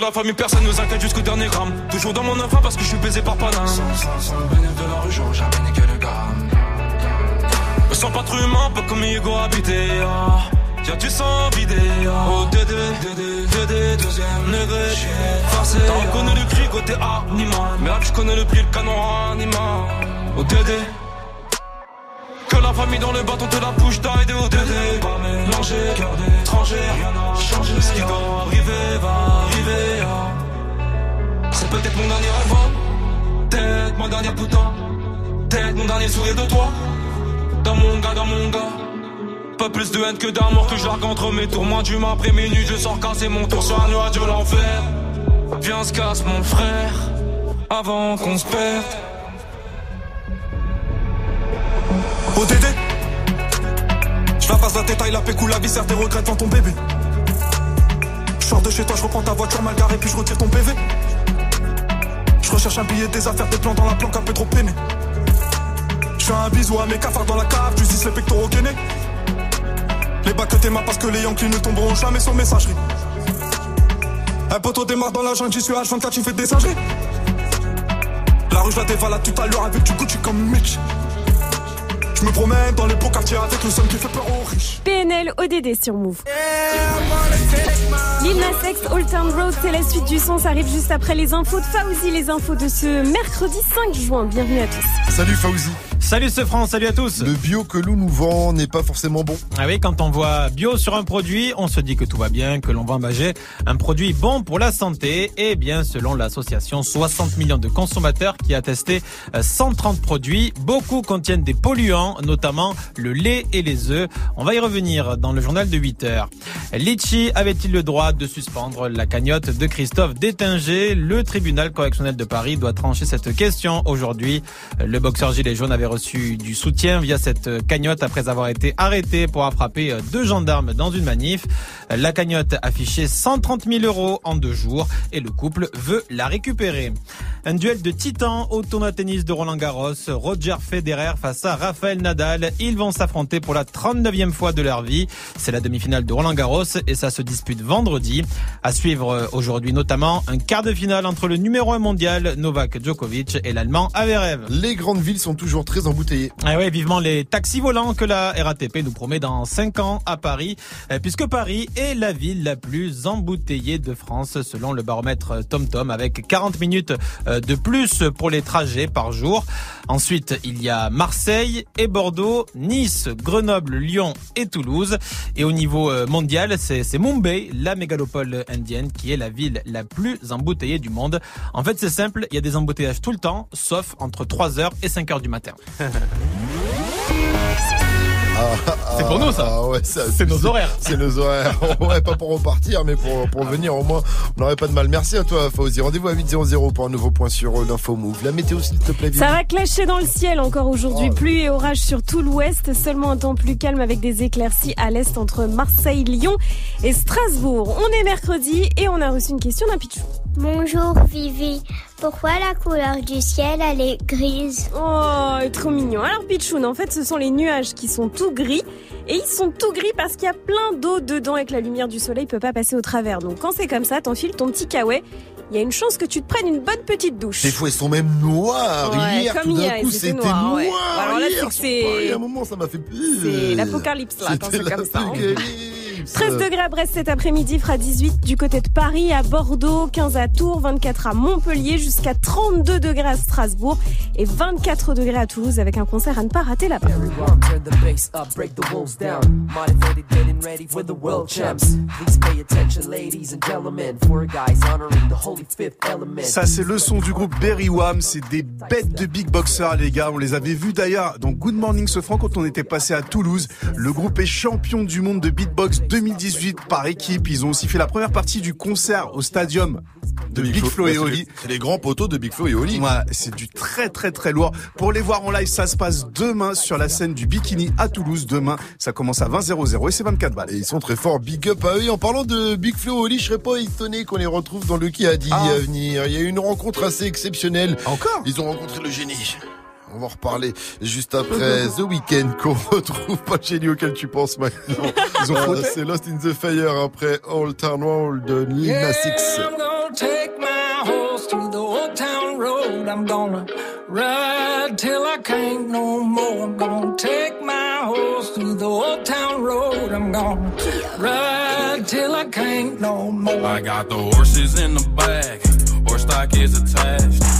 La famille personne nous inquiète jusqu'au dernier gramme. Toujours dans mon enfant parce que je suis baisé par Paname. Sans, sans, sans de la rue, j'aurais jamais niqué le gamme Me sens pas trop humain, pas comme Hugo habité. Y'a du sang vidé ah. Oh Dédé, Dédé, Dédé, deuxième degré forcé. T'as reconnu le cri côté animal. Merde, je connais le prix, le canon animal. Oh Dédé dans le bâton la bouche dédé Pas mélangé, rien n'a changé Ce qui doit arriver va arriver ah. C'est peut-être mon dernier rêve hein. Peut-être mon dernier putain. Peut-être mon dernier sourire de toi. Dans mon gars, dans mon gars. Pas plus de haine que d'amour que je largue entre mes tours. Moins d'humain après minuit je sors casser mon tour Sur un nuage de l'enfer. Viens se casse mon frère. Avant qu'on se perde ODD Je la passe la détail, la pécou, la viscère, des regrets devant ton bébé. Je sors de chez toi, je reprends ta voiture mal garée, puis je retire ton PV. Je recherche un billet, des affaires, des plans dans la planque, un peu trop peiné. Je fais un bisou à mes cafards dans la cave, tu dis les pectoraux gainés. Les bacs que t'es marre parce que les Yankees ne tomberont jamais sur messagerie. Un poteau démarre dans la jungle, j'y suis H24, tu fais des singeries. La rue, je la dévalade tout à l'heure avec du Gucci comme Mitch. Je me promène dans les beaux quartiers avec le seum qui fait peur aux riches. PNL ODD sur Move. Lil Nas X, Old Town Road, c'est la suite du son. Ça arrive juste après les infos de Fauzi, les infos de ce mercredi 5 juin. Bienvenue à tous. Salut Fauzi. Salut ce France, salut à tous. Le bio que l'on nous vend n'est pas forcément bon. Ah oui, quand on voit bio sur un produit, on se dit que tout va bien, que l'on va engager un produit bon pour la santé. Et bien, selon l'association 60 millions de consommateurs qui a testé 130 produits, beaucoup contiennent des polluants, notamment le lait et les œufs. On va y revenir dans le journal de 8 heures. Litchi avait-il le droit de suspendre la cagnotte de Christophe Détinger? Le tribunal correctionnel de Paris doit trancher cette question aujourd'hui. Le boxeur gilet jaune avait reçu du soutien via cette cagnotte après avoir été arrêté pour attraper euh, deux gendarmes dans une manif. La cagnotte affichait 130 000 euros en deux jours et le couple veut la récupérer. Un duel de titans au tournoi tennis de Roland Garros. Roger Federer face à Rafael Nadal. Ils vont s'affronter pour la 39e fois de leur vie. C'est la demi-finale de Roland Garros et ça se dispute vendredi. À suivre aujourd'hui notamment un quart de finale entre le numéro 1 mondial Novak Djokovic et l'allemand Averev. Les grandes villes sont toujours très embouteillées. Ah ouais, vivement les taxis volants que la RATP nous promet dans 5 ans à Paris, euh, puisque Paris est la ville la plus embouteillée de France selon le baromètre TomTom avec 40 minutes euh, de plus pour les trajets par jour. Ensuite, il y a Marseille et Bordeaux, Nice, Grenoble, Lyon et Toulouse. Et au niveau euh, mondial, c'est c'est Mumbai, la mégalopole indienne, qui est la ville la plus embouteillée du monde. En fait, c'est simple, il y a des embouteillages tout le temps, sauf entre 3h et 5h du matin. C'est pour nous, ça. Ah ouais, ça C'est nos horaires. C'est nos horaires. ouais, pas pour repartir, mais pour, pour venir au moins, on n'aurait pas de mal. Merci à toi, Fauzi. Rendez-vous à 8.00 pour un nouveau point sur euh, l'info move. La météo, s'il te plaît. Vivi. Ça va clasher dans le ciel encore aujourd'hui. Oh. Pluie et orage sur tout l'ouest. Seulement un temps plus calme avec des éclaircies à l'est entre Marseille, Lyon et Strasbourg. On est mercredi et on a reçu une question d'un pitchou. Bonjour Vivi, pourquoi la couleur du ciel elle est grise Oh, trop mignon. Alors Pichoun, en fait, ce sont les nuages qui sont tout gris. Et ils sont tout gris parce qu'il y a plein d'eau dedans et que la lumière du soleil peut pas passer au travers. Donc quand c'est comme ça, t'enfiles ton petit kawaii. Il y a une chance que tu te prennes une bonne petite douche. Des fois, ils sont même noirs. Ouais, hier, comme tout d'un coup, c'était noir. ouais. Alors là, c'est que c'est- Il y a un moment, ça m'a fait peur. C'est l'apocalypse là, quand c'est comme ça. Hein. l'apocalypse. 13 degrés à Brest cet après-midi, fera 18 du côté de Paris, à Bordeaux, 15 à Tours, 24 à Montpellier, jusqu'à 32 degrés à Strasbourg et 24 degrés à Toulouse avec un concert à ne pas rater là-bas. Ça, c'est le son du groupe Berry Wham. C'est des bêtes de big boxers, les gars. On les avait vus d'ailleurs dans Good Morning Sofran quand on était passé à Toulouse. Le groupe est champion du monde de beatbox 2018 par équipe. Ils ont aussi fait la première partie du concert au stadium de Big, Flo et c'est Oli. les- C'est les grands poteaux de Big Flo et Oli. Ouais, c'est du très très très lourd. Pour les voir en live, ça se passe demain sur la scène du Bikini à Toulouse. Demain, ça commence à 20 00 et c'est 24 balles. Et ils sont très forts. Big up à eux. Et En parlant de Big Flo et Oli, je serais pas étonné qu'on les retrouve dans le qui a dit Ah. à venir. Il y a eu une rencontre assez exceptionnelle. Encore? Ils ont rencontré le génie. On va en reparler juste après The Weeknd qu'on retrouve pas le génie auquel tu penses maintenant. Ils ont Euh, C'est Lost in the Fire après Old Town Road de Lil Nas X. I'm gonna take my horse through the old town road. I'm gonna ride till I can't no more. I'm gonna take my horse through the old town road. I'm gonna ride till I can't no more. I got the horses in the back, horse stock is attached.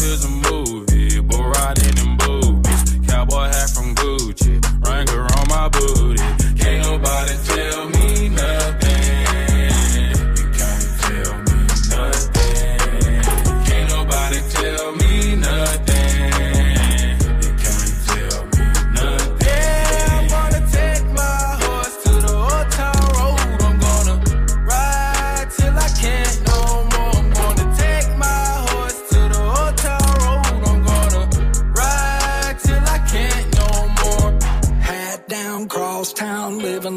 her. My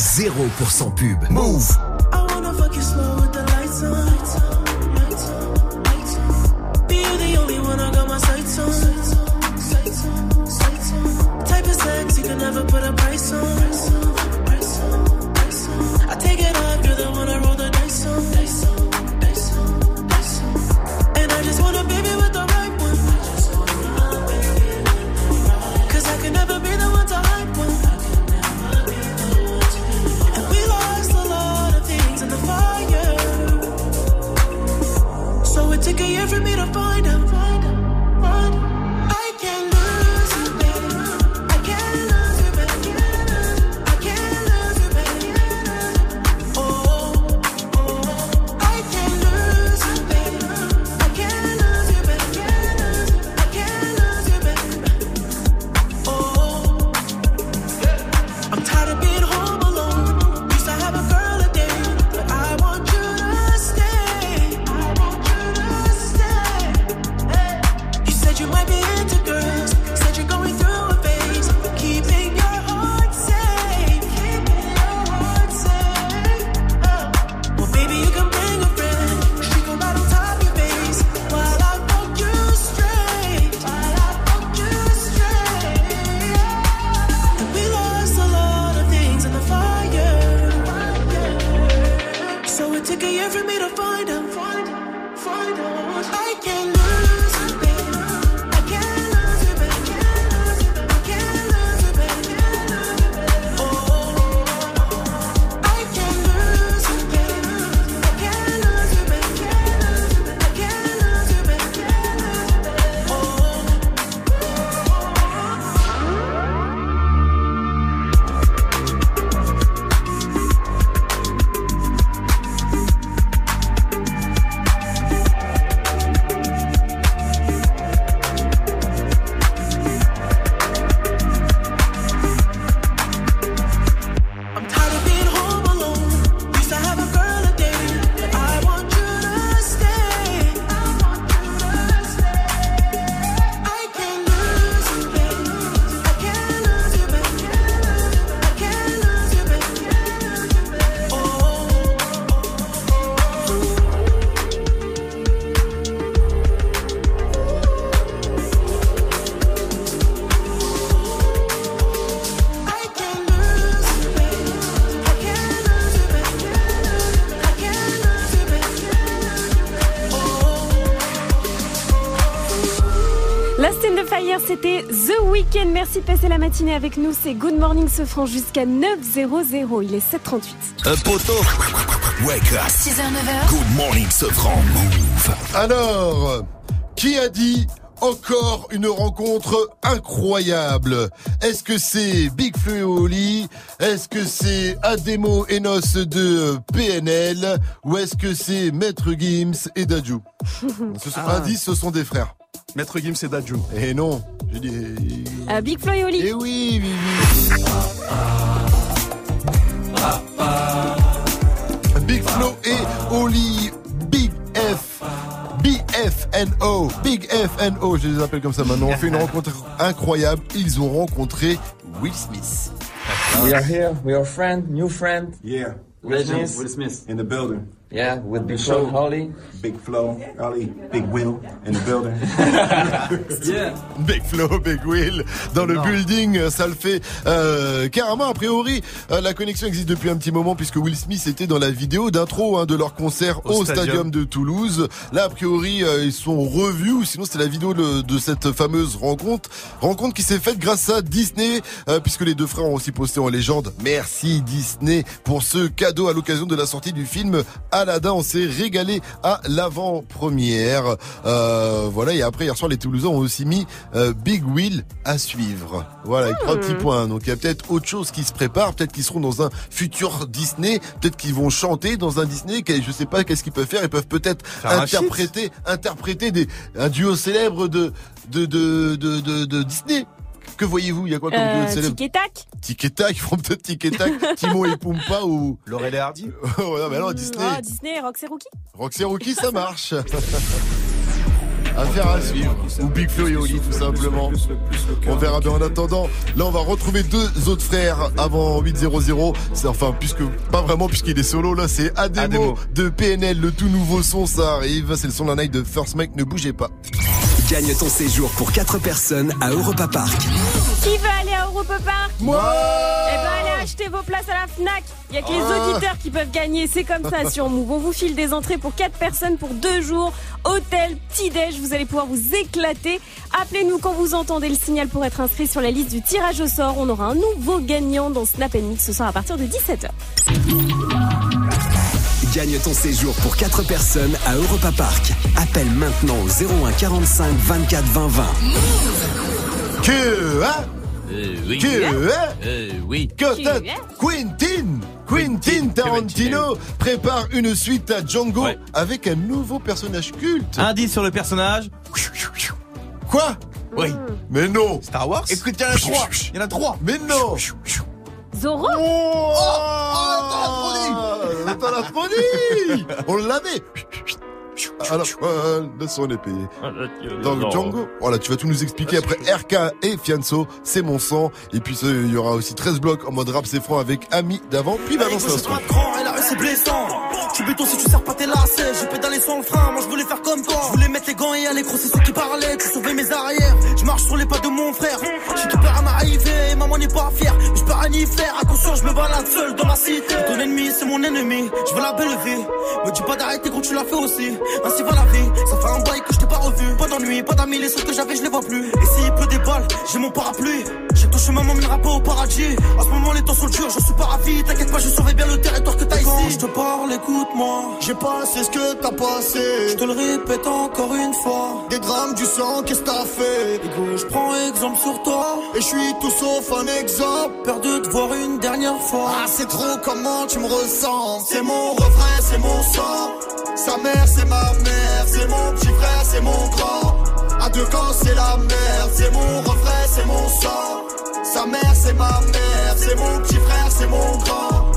0% pub. Move. Merci de passer la matinée avec nous. C'est Good Morning Sofran jusqu'à 9h00. Il est 7h38. Un poteau. Wake up. 6h, 9h. Good morning, Sofran. Move. Alors, qui a dit encore une rencontre incroyable? Est-ce que c'est Big Flo et Oli? Est-ce que c'est Ademo Enos de PNL Ou est-ce que c'est Maître Gims et Dadju? Ce sont Ah. indices, ce sont des frères. Maître Gims et Dadju. Et non, j'ai dit... Ah, Big Flo et Oli. Eh oui, oui, oui. Big Flo et Oli, Big F, BFNO, Big FNO, je les appelle comme ça maintenant. On fait une rencontre incroyable. Ils ont rencontré Will Smith. We are here. We are friend, new friend. Yeah. Will Will Smith. Smith in the building. Yeah, with The Big show. Flo, Holly. Big Flo, Ollie, Big Will in the building. yeah. Big Flo, Big Will dans le Non. building, ça le fait euh, carrément. A priori, euh, la connexion existe depuis un petit moment puisque Will Smith était dans la vidéo d'intro hein, de leur concert Au au, stadium. stadium. de Toulouse. Là, a priori, euh, ils sont revus ou sinon c'est la vidéo de, de cette fameuse rencontre. Rencontre qui s'est faite grâce à Disney euh, puisque les deux frères ont aussi posté en légende. Merci Disney pour ce cadeau à l'occasion de la sortie du film Aladdin. On s'est régalé à l'avant-première. Euh, voilà, et après hier soir, les Toulousains ont aussi mis euh, Big Will à suivre. Voilà, avec trois Hmm. petits points. Donc il y a peut-être autre chose qui se prépare. Peut-être qu'ils seront dans un futur Disney. Peut-être qu'ils vont chanter dans un Disney. Je sais pas qu'est-ce qu'ils peuvent faire. Ils peuvent peut-être interpréter, interpréter des, un duo célèbre de, de, de, de, de, de Disney. Que voyez-vous? Il y a quoi comme duo Euh, célèbre tic et tac. Tic et tac, ils font peut-être tic et tac, Timon et Pumba ou Laurel et Hardy. oh, non, mais alors Disney, Ah, Disney, Roxy Rookie. Roxy Rookie, ça marche. Affaire à suivre. Ou Big Flo et Oli, tout simplement. On verra bien en attendant. Là, on va retrouver deux autres frères avant 8.00. C'est enfin, puisque, pas vraiment, puisqu'il est solo, là, c'est Ademo, Ademo. de PNL. Le tout nouveau son, ça arrive. C'est le son de la night de First Mike. Ne bougez pas. Gagne ton séjour pour 4 personnes à Europa Park. Qui veut aller à Europa Park Moi Eh ben allez acheter vos places à la FNAC. Il y a que les Ah. auditeurs qui peuvent gagner. C'est comme ça sur Move. On vous file des entrées pour 4 personnes pour 2 jours. Hôtel, petit-déj. Vous allez pouvoir vous éclater. Appelez-nous quand vous entendez le signal pour être inscrit sur la liste du tirage au sort. On aura un nouveau gagnant dans Snap Mix ce soir à partir de 17h. Gagne ton séjour pour 4 personnes à Europa Park. Appelle maintenant au 01 45 24 20 20. Que, hein? Oui. Que, hein? Euh, oui. Que es Quentin Quentin Tarantino prépare une suite à Django Ouais. avec un nouveau personnage culte. Indice sur le personnage. Quoi? Oui. Mais non Star Wars? Écoute, il y en a trois Il y en a trois. Mais non Zoro Oh, oh T'as la folie On l'avait à la pointe de son épée. Dans Django. Voilà, tu vas tout nous expliquer après RK et Fianso, c'est mon sang. Et puis il y aura aussi 13 blocs en mode rap c'est franc avec Ami d'avant, puis balance C'est l'instru. Tu béton si tu sers pas tes lacets. J'ai pédalé sans le frein, moi je voulais faire comme toi. Je voulais mettre les gants et aller c'est ceux qui parlaient. Tu sauvais mes arrières. Je marche sur les pas de mon frère. J'ai tout peur à m'arriver, maman n'est pas fière. Mais je peux rien y faire, attention, je me balade seul dans la cité. Ton ennemi, c'est mon ennemi. Je veux la belle vie. Me dis pas d'arrêter quand tu l'as fait aussi. Ainsi va la vie. Ça fait un bail que je t'ai pas revu. Pas d'ennui, pas d'amis, les seuls que j'avais, je les vois plus. Et s'il pleut des balles, j'ai mon parapluie. J'ai ton chemin m'emmènera pas au paradis. À ce moment, les temps sont durs, je suis pas ravi. T'inquiète pas, je surveille bien le territoire que t'as ici. Quand je te parle, écoute-moi. J'ai passé ce que t'as passé. Je te le répète encore une fois. Des drames, du sang, qu'est-ce que t'as fait? Égo, je prends exemple sur toi. Et je suis tout sauf un exemple. Peur de te voir une dernière fois. Ah, c'est trop comment tu me ressens? C'est mon refrain, c'est mon sang. Sa mère, c'est ma mère. C'est mon petit frère, c'est mon grand. À deux camps, c'est la merde. C'est mon refrain, c'est mon sang. Sa mère, c'est ma mère. C'est mon petit frère, c'est mon grand.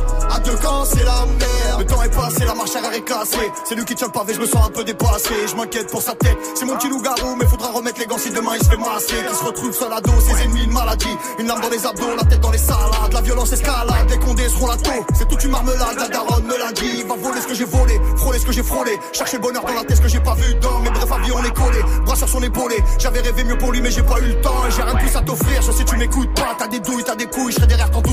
À deux camps, c'est la merde. Le temps est passé, la marche arrière est cassée. C'est lui qui tient le pavé, je me sens un peu dépassé. Je m'inquiète pour sa tête. C'est mon petit loup-garou, mais faudra remettre les gants si demain il se fait masser. Qui se retrouve seul à dos, ses ennemis, une maladie. Une lame dans les abdos, la tête dans les salades. La violence escalade, les condés seront la taux. C'est toute une marmelade, la daronne me l'a dit. Va voler ce que j'ai volé, frôler ce que j'ai frôlé. Chercher le bonheur dans la tête, ce que j'ai pas vu dans. Mais bref, avis, on est collé. Bras sur son épaulé. J'avais rêvé mieux pour lui, mais j'ai pas eu le temps. Et j'ai rien de plus à t'offrir. Je sais, tu m'écoutes pas. T'as des douilles, t'as des couilles, je serai derrière, doute pas.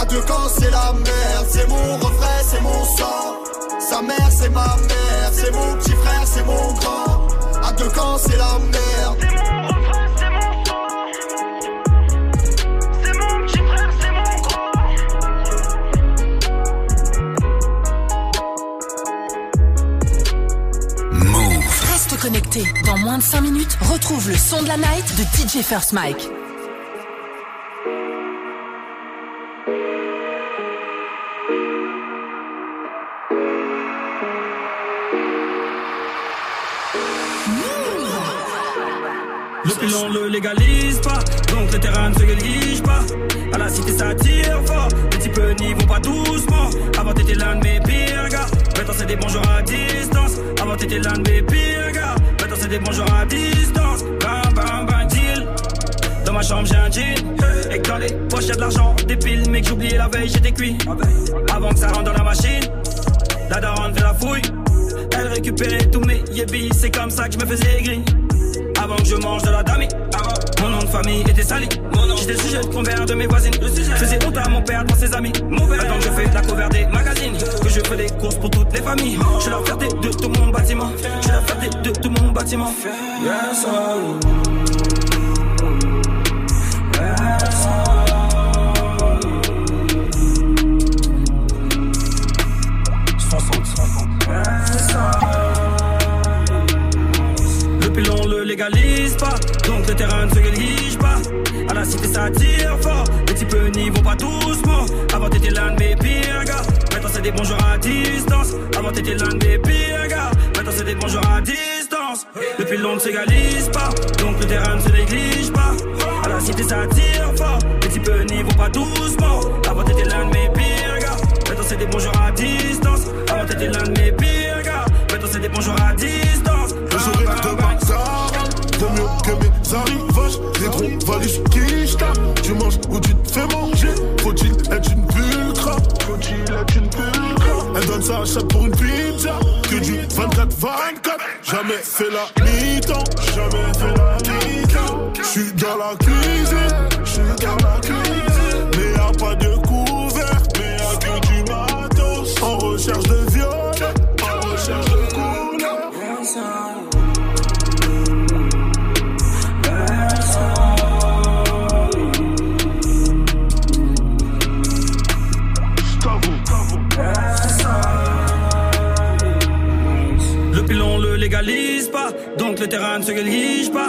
À deux camps, c'est la merde. C'est mon refrain, c'est mon sang. Sa mère, c'est ma mère. C'est mon petit frère, c'est mon grand. À deux camps, c'est la merde. C'est mon refrain, c'est mon sang. C'est mon petit frère, c'est mon grand. Reste connecté. Dans moins de 5 minutes, retrouve le son de la night de DJ First Mike. Le pilon le légalise pas, donc le terrain ne se néglige pas. À la cité ça tire fort, les types n'y vont pas doucement. Avant t'étais l'un de mes pires gars, maintenant c'est des bonjours à distance. Avant t'étais l'un de mes pires gars, maintenant c'est des bonjours à distance. Bam bam bam deal. Dans ma chambre j'ai un jean, et que dans les poches y'a de l'argent, des piles, mec j'ai oublié la veille j'étais cuit. Avant que ça rentre dans la machine, la daronne fait la fouille. Elle récupérait tous mes yébis, c'est comme ça que je me faisais gris. Avant que je mange de la avant, Mon nom de famille était sali. J'étais sujet de convers de mes voisines. Je faisais honte à mon père devant ses amis. Mauvais. Attends que je fais la cover des magazines. Que je fais des courses pour toutes les familles. Je suis la fierté de tout mon bâtiment. Je suis la fierté de tout mon bâtiment. Yes, légalise pas, donc le terrain ne se néglige pas. À la cité ça tire fort, les types n'y vont pas doucement. Avant t'étais l'un de mes pires gars, maintenant c'est des bonjours à distance. Avant t'étais l'un de mes pires gars, maintenant c'est des bonjours à distance. Le pilon ne s'égalise pas, donc le terrain ne se néglige pas. À la cité ça tire fort, les types n'y vont pas doucement. Avant t'étais l'un de mes pires gars, maintenant c'est des bonjours à distance. Avant t'étais l'un de mes pires gars, maintenant c'est des bonjours à distance. Valise qui. Tu manges ou tu te fais manger. Faut-il être une pulcra Faut-il être une pulcra Elle donne sa chatte pour une pizza. Que du 24-24. Jamais fait la mi-temps. Jamais fait la mi-temps. J'suis dans la cuisine. J'suis dans la cuisine. Mais y'a pas de pas, donc le terrain ne se néglige pas.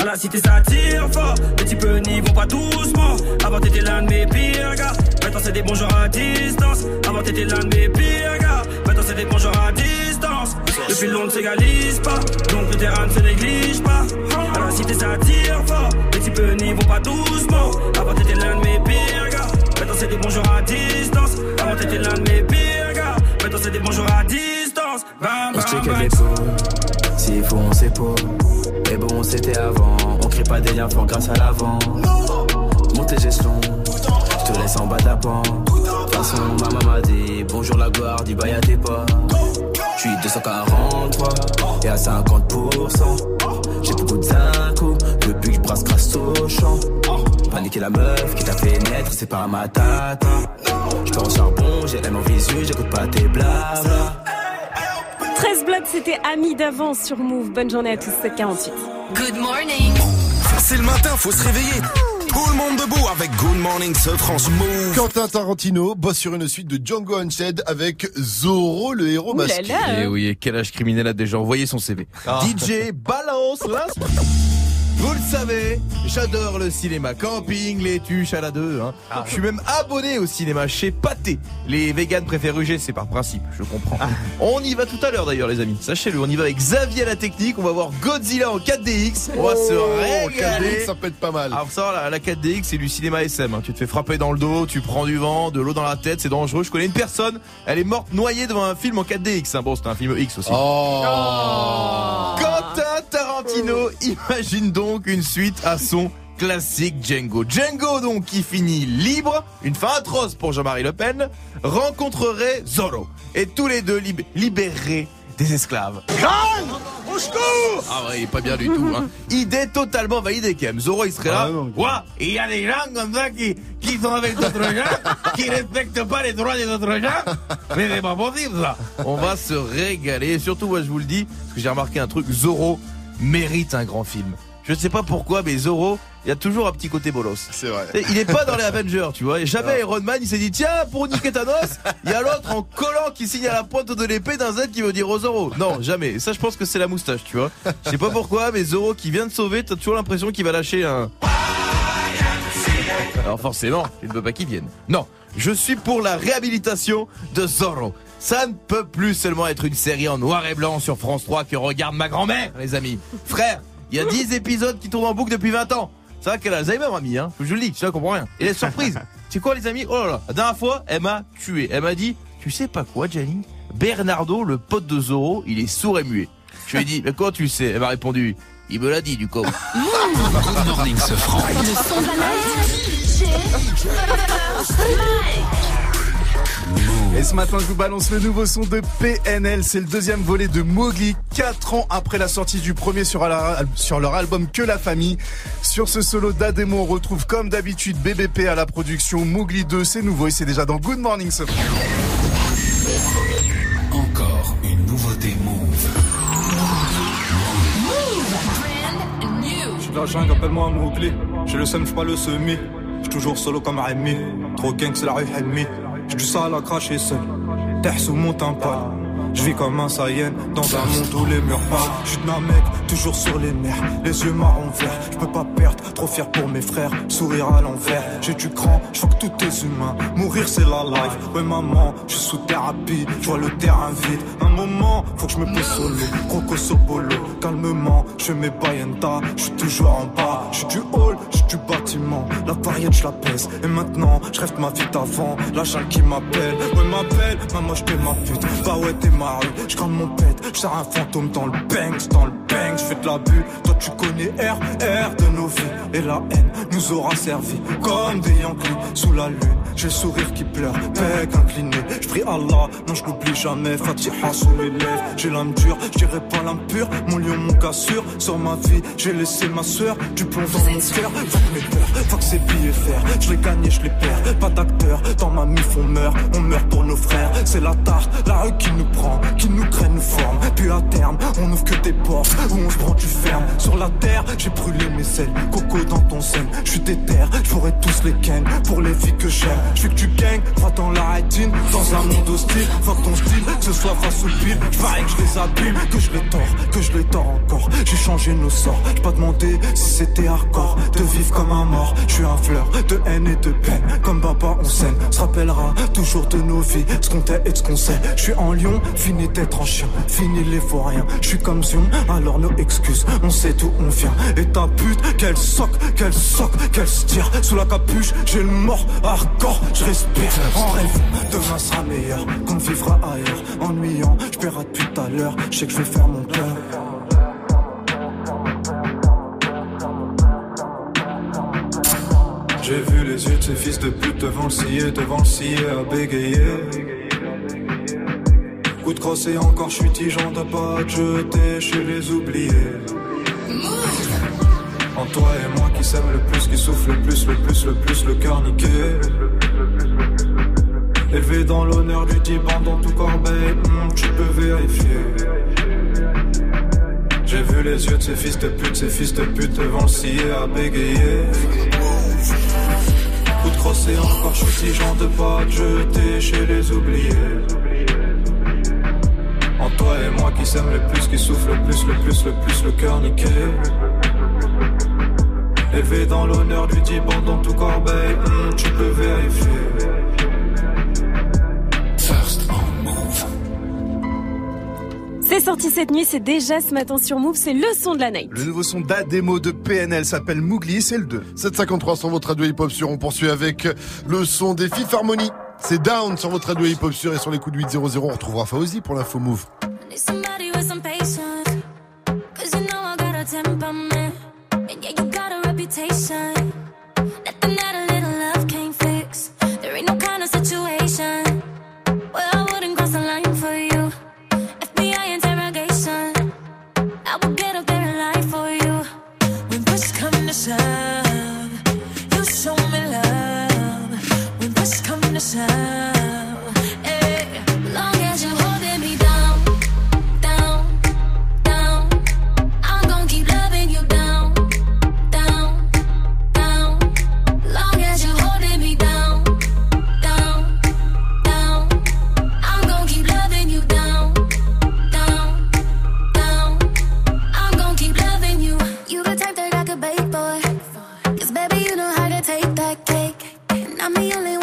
À la cité ça tire fort, les types n'y vont pas doucement. Avant t'étais l'un de mes pires gars, maintenant c'est des bons jours à distance. Avant t'étais l'un de mes pires gars, maintenant c'est des bons jours à distance. Le pilon ne s'égalise pas, donc le terrain ne se néglige pas. À la cité ça tire fort, les types n'y vont pas doucement. Avant t'étais l'un de mes pires gars, maintenant c'est des bons jours à distance. Avant t'étais l'un de mes pires gars, maintenant c'est des bons jours à distance. Bam, bam, bam. S'il faut on s'épaule. Mais bon, c'était avant, on crée pas des liens forts grâce à l'avant. Monte les échelons, je te laisse en bas de la pente. De toute façon, ma maman m'a dit bonjour la gloire, dis bye à tes potes. Je suis 243 et à 50%. J'ai beaucoup de zinco depuis que je brasse grâce au champ. Paniquer la meuf qui t'a fait naître, c'est pas ma tata. Je au charbon, j'ai l'aime en visu, j'écoute pas tes blabla. 13 blocs, c'était Ami d'avance sur Move. Bonne journée à tous, 748. Good morning. C'est le matin, faut se réveiller. Tout le monde debout avec Good Morning ce France Move. Quentin Tarantino bosse sur une suite de Django Unchained avec Zorro, le héros masqué. Et oui, et quel âge criminel a déjà envoyé son CV Ah. DJ balance l'instru. Vous le savez, j'adore le cinéma camping, les tuches à la deux. Hein. Ah. Je suis même abonné au cinéma chez Pathé. Les véganes préfèrent UG, c'est par principe, je comprends. Ah. On y va tout à l'heure d'ailleurs les amis, sachez-le, on y va avec Xavier à la technique, on va voir Godzilla en 4DX, on va se Oh, régaler. 4DX, ça peut être pas mal. Alors ça, la, la 4DX, c'est du cinéma SM. hein. Tu te fais frapper dans le dos, tu prends du vent, de l'eau dans la tête, c'est dangereux. Je connais une personne, elle est morte noyée devant un film en 4DX. hein. Bon, c'était un film X aussi. Oh. Quentin Tarantino imagine donc une suite à son classique Django. Django donc qui finit libre, une fin atroce pour Jean-Marie Le Pen, rencontrerait Zorro et tous les deux lib- libéreraient des esclaves. Au secours Ah ouais, il est pas bien du tout. Hein. Idée totalement validée quand même. Zorro il serait là. Ah. Ouah, il y a des gens comme ça qui, qui sont avec d'autres gens, qui respectent pas les droits des autres gens? Mais c'est pas possible ça. On va se régaler. Et surtout, moi je vous le dis, parce que j'ai remarqué un truc, Zorro mérite un grand film. Je sais pas pourquoi, mais Zorro, il y a toujours un petit côté bolos. C'est vrai. Et Il est pas dans les Avengers, tu vois. Et jamais Iron Man, il s'est dit, tiens, pour niquer Thanos, il y a l'autre en collant qui signe à la pointe de l'épée d'un Z qui veut dire au Zorro. Non, jamais. Et ça, je pense que c'est la moustache, tu vois. Je sais pas pourquoi, mais Zorro qui vient de sauver, t'as toujours l'impression qu'il va lâcher un... Alors forcément, il ne veut pas qu'il vienne. Non, je suis pour la réhabilitation de Zorro. Ça ne peut plus seulement être une série en noir et blanc sur France 3 que regarde ma grand-mère, les amis. Frère, il y a 10 épisodes qui tournent en boucle depuis 20 ans. C'est vrai qu'elle a Alzheimer, ami, hein. Je vous le dis, je ne comprends rien. Et la surprise, c'est quoi, les amis? Oh là là, la dernière fois, elle m'a tué. Elle m'a dit, tu sais pas quoi, Jenny Bernardo, le pote de Zorro, il est sourd et muet. Je lui ai dit, mais comment tu le sais Elle m'a répondu, il me l'a dit, du coup. Good morning, ce franc. Le son de la night. Chez Mike. Et ce matin, je vous balance le nouveau son de PNL. C'est le deuxième volet de Mowgli, 4 ans après la sortie du premier sur, la- sur leur album Que la famille. Sur ce solo d'Ademo, on retrouve comme d'habitude BBP à la production. Mowgli 2, c'est nouveau et c'est déjà dans Good Morning ce Encore une nouveauté Move. J'suis de la jungle, appelle-moi Mowgli. J'ai le seum, j'suis pas le semi. J'suis toujours solo comme Rémi. Trop gang, c'est la rue Helmi. J'ai du sale à cracher seul. Terre sous mon tympan. Je vis comme un Saiyan dans un monde où les murs parlent. Je suis d'un mec toujours sur les nerfs, les yeux marron vert. Je peux pas perdre, trop fier pour mes frères. Sourire à l'envers, j'ai du cran, je que tout est humain. Mourir c'est la life. Ouais maman, je suis sous thérapie, je vois le terrain vide. Un moment, faut que je me pose solo. Croco sopolo, calmement, je mets Bayenta, je suis toujours en bas. Je suis du hall, je suis du bâtiment. La variette, je la pèse. Et maintenant, je ma vie d'avant. La qui m'appelle, ouais m'appelle, maman je ma pute. Bah ouais ma rue, je mon pète, je un fantôme dans le bank, dans le bank, je fais de la bulle. Toi tu connais R, R de nos vies. Et la haine nous aura servi comme des Yankees sous la lune. J'ai le sourire qui pleure, bec incliné. Je prie Allah, non je n'oublie jamais. Fatiha sous mes lèvres, j'ai l'âme dure, je dirais pas l'âme pure. Mon lion, mon cassure, sur ma vie, j'ai laissé ma soeur du plomb dans mon cœur. Fuck mes peurs, fuck ces billets faire. Je les gagne je les perds. Pas d'acteurs, dans ma mif on meurt, on meurt pour nos frères. C'est la tarte, la rue qui nous prend, qui nous crée, nous forme. Puis à terme, on ouvre que des portes où on se prend du ferme. Sur la terre, j'ai brûlé mes ailes, coco dans ton sein. Je suis déter, je ferai tous les ken pour les filles que j'aime. Je veux que tu gagnes, crois dans la rétine, dans un monde hostile. Fuck ton style, que ce soit face ou pile. Je parie que je les abîme, que je les tords, que je les tords encore. J'ai changé nos sorts, j'ai pas demandé si c'était hardcore. De vivre comme un mort, je suis un fleur de haine et de peine. Comme papa, on s'aime, se rappellera toujours de nos vies, ce qu'on est et ce qu'on sait. Je suis en lion, fini d'être en chien, fini les vauriens. Je suis comme Zion, alors nos excuses, on sait d'où on vient. Et ta pute, qu'elle soque, qu'elle soque, qu'elle se tire. Sous la capuche, j'ai le mort, hardcore, je respire. En rêve, demain sera meilleur, qu'on vivra ailleurs. Ennuyant, je paierai tout à l'heure, je sais que je vais faire mon cœur. J'ai vu les yeux de ces fils de pute devant le devant le à bégayer. Coup de crosse encore, je suis tigeant de pas te jeter chez les oubliés. En toi et moi qui s'aime le plus, qui souffle le plus, le plus, le plus, le cœur niqué. Élevé dans l'honneur du Tiban dans tout corbeil, hmm, tu peux vérifier. J'ai vu les yeux de ces fils de pute, ces fils de pute devant le à bégayer. Coup de crosse encore, je suis tigeant de pas te jeter chez les oubliés. En toi et moi qui s'aime le plus, qui souffle le plus, le plus, le plus, le cœur niqué. Élevé dans l'honneur du Tiban dans tout corbeil, hmm, tu peux vérifier. First on Move. C'est sorti cette nuit, c'est déjà ce matin sur Move, c'est le son de la night. Le nouveau son d'Ademo de PNL s'appelle Mougli, c'est le 2. 753 sur votre radio hip-hop sur. On poursuit avec le son des Fifth Harmony. C'est Down sur votre radio hip-hop sur et sur les coups de 800. On retrouvera Fauzi pour l'info move. I'm the only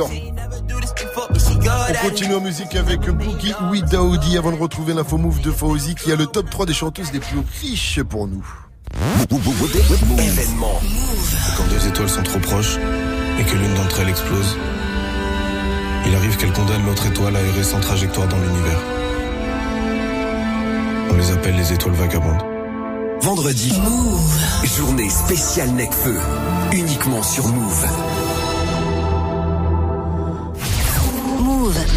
On continue en musique avec Boogie Oui Daoudi avant de retrouver l'info move de Fauzi qui a le top 3 des chanteuses les plus riches pour nous. Événement. Quand deux étoiles sont trop proches et que l'une d'entre elles explose, il arrive qu'elle condamne l'autre étoile à errer sans trajectoire dans l'univers. On les appelle les étoiles vagabondes. Vendredi, journée spéciale Necfeu, uniquement sur Move.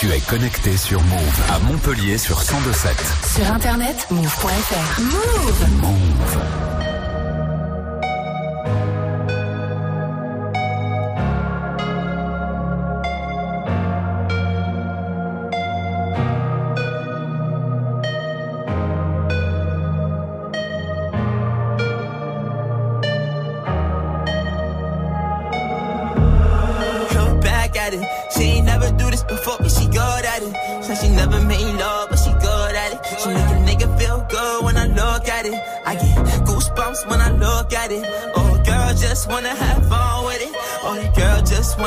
Tu es connecté sur Move à Montpellier sur 1027. Sur internet, move.fr. Move Move.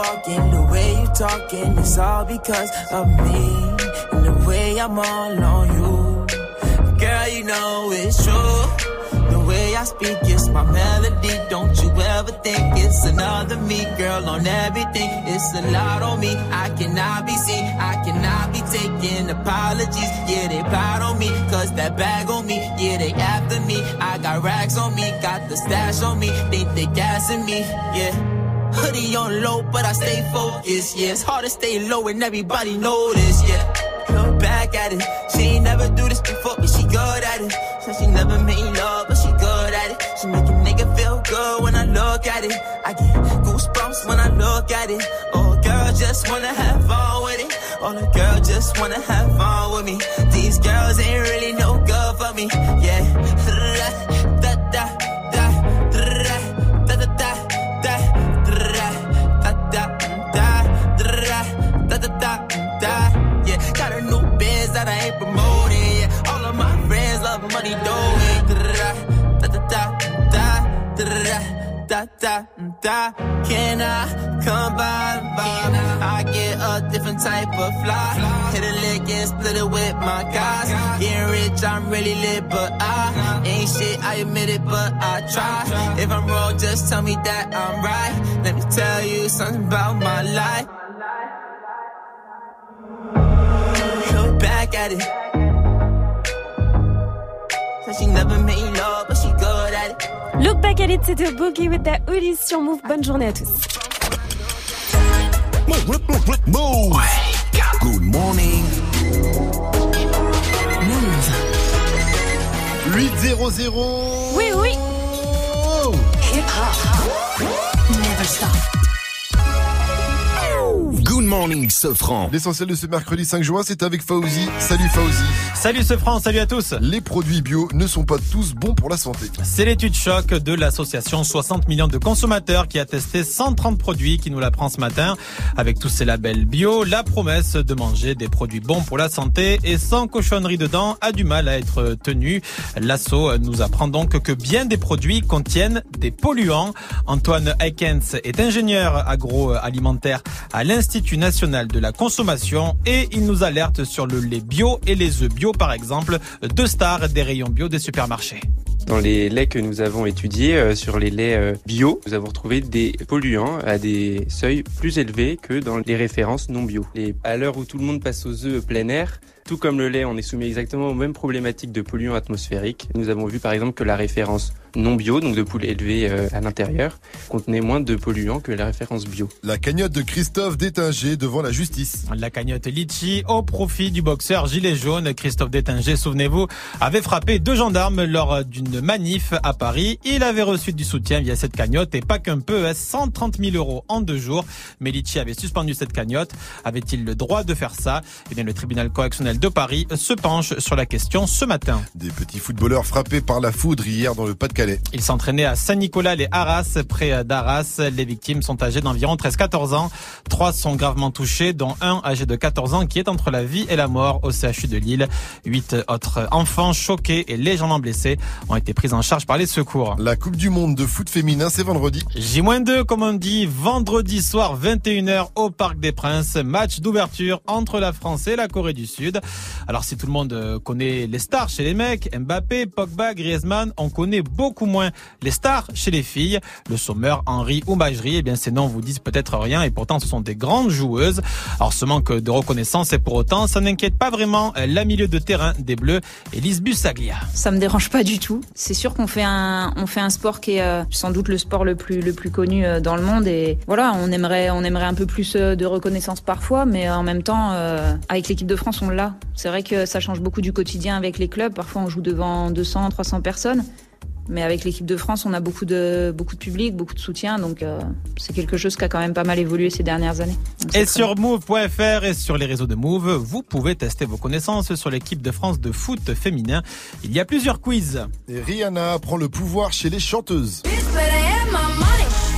The way you walking, the way you talking, it's all because of me. And the way I'm all on you. Girl, you know it's true. The way I speak is my melody. Don't you ever think it's another me, girl, on everything. It's a lot on me. I cannot be seen. I cannot be taking apologies. Yeah, they proud on me. Cause that bag on me. Yeah, they after me. I got racks on me. Got the stash on me. Think they gassing me. Yeah. Hoodie on low, but I stay focused. Yeah, it's hard to stay low and everybody this. Yeah. Look back at it. She ain't never do this before, but she good at it. Said she never made love, but she good at it. She make a nigga feel good when I look at it. I get goosebumps when I look at it. Oh, girl, just wanna have fun with it. Oh, the girl just wanna have fun with me. These girls ain't really no good for me. Yeah. That I ain't promoting. Yeah, all of my friends love money doing. Da, da, da, da, da, da, da, da. da. Can I come by? by? I get a different type of fly. Hit a lick and split it with my guys. Getting rich, I'm really lit, but I ain't shit. I admit it, but I try. If I'm wrong, just tell me that I'm right. Let me tell you something about my life. Back at it. Said she never made love, but she good at it. Look back at it, c'était Boogie with the Hoodies sur Move. Bonne journée à tous. Move. Good morning. 8-0-0. Oui, oui. Never stop. Good morning, Sofran. L'essentiel de ce mercredi 5 juin, c'est avec Fauzi. Salut Fauzi. Salut ce France, salut à tous. Les produits bio ne sont pas tous bons pour la santé. C'est l'étude choc de l'association 60 millions de consommateurs qui a testé 130 produits qui nous l'apprend ce matin. Avec tous ces labels bio, la promesse de manger des produits bons pour la santé et sans cochonnerie dedans a du mal à être tenue. L'asso nous apprend donc que bien des produits contiennent des polluants. Antoine Eikens est ingénieur agroalimentaire à l'Institut national de la consommation et il nous alerte sur le lait bio et les œufs bio par exemple, deux stars des rayons bio des supermarchés. Dans les laits que nous avons étudiés, euh, sur les laits euh, bio, nous avons retrouvé des polluants à des seuils plus élevés que dans les références non bio. Et à l'heure où tout le monde passe aux œufs plein air, tout comme le lait, on est soumis exactement aux mêmes problématiques de polluants atmosphériques. Nous avons vu par exemple que la référence non bio, donc de poulet élevé euh, à l'intérieur, contenait moins de polluants que la référence bio. La cagnotte de Christophe Détinger devant la justice. La cagnotte Litchi au profit du boxeur gilet jaune. Christophe Détinger, souvenez-vous, avait frappé deux gendarmes lors d'une manif à Paris. Il avait reçu du soutien via cette cagnotte et pas qu'un peu, 130 000 euros en deux jours. Mais Litchi avait suspendu cette cagnotte. Avait-il le droit de faire ça? Eh bien, le tribunal correctionnel de Paris se penche sur la question ce matin. Des petits footballeurs frappés par la foudre hier dans le Pas-de-Calais. Ils s'entraînaient à Saint-Nicolas les Arras, près d'Arras. Les victimes sont âgées d'environ 13-14 ans. Trois sont gravement touchés, dont un âgé de 14 ans qui est entre la vie et la mort au CHU de Lille. Huit autres enfants choqués et légèrement blessés ont été pris en charge par les secours. La Coupe du Monde de foot féminin, c'est vendredi. J-2, comme on dit, vendredi soir 21h au Parc des Princes. Match d'ouverture entre la France et la Corée du Sud. Alors si tout le monde connaît les stars chez les mecs, Mbappé, Pogba, Griezmann, on connaît beaucoup moins les stars chez les filles. Le Sommer, Henri ou Majerie, eh bien ces noms vous disent peut-être rien et pourtant ce sont des grandes joueuses. Alors ce manque de reconnaissance et pour autant ça n'inquiète pas vraiment la milieu de terrain des Bleus, Elise Bussaglia. Ça me dérange pas du tout. C'est sûr qu'on fait un on fait un sport qui est euh, sans doute le sport le plus le plus connu euh, dans le monde et voilà, on aimerait on aimerait un peu plus euh, de reconnaissance parfois mais en même temps euh, avec l'équipe de France on l'a. C'est vrai que ça change beaucoup du quotidien avec les clubs, parfois on joue devant 200 300 personnes. Mais avec l'équipe de France, on a beaucoup de, beaucoup de public, beaucoup de soutien. Donc, euh, c'est quelque chose qui a quand même pas mal évolué ces dernières années. Donc, Et sur move.fr et sur les réseaux de Move, vous pouvez tester vos connaissances sur l'équipe de France de foot féminin. Il y a plusieurs quiz. Et Rihanna prend le pouvoir chez les chanteuses.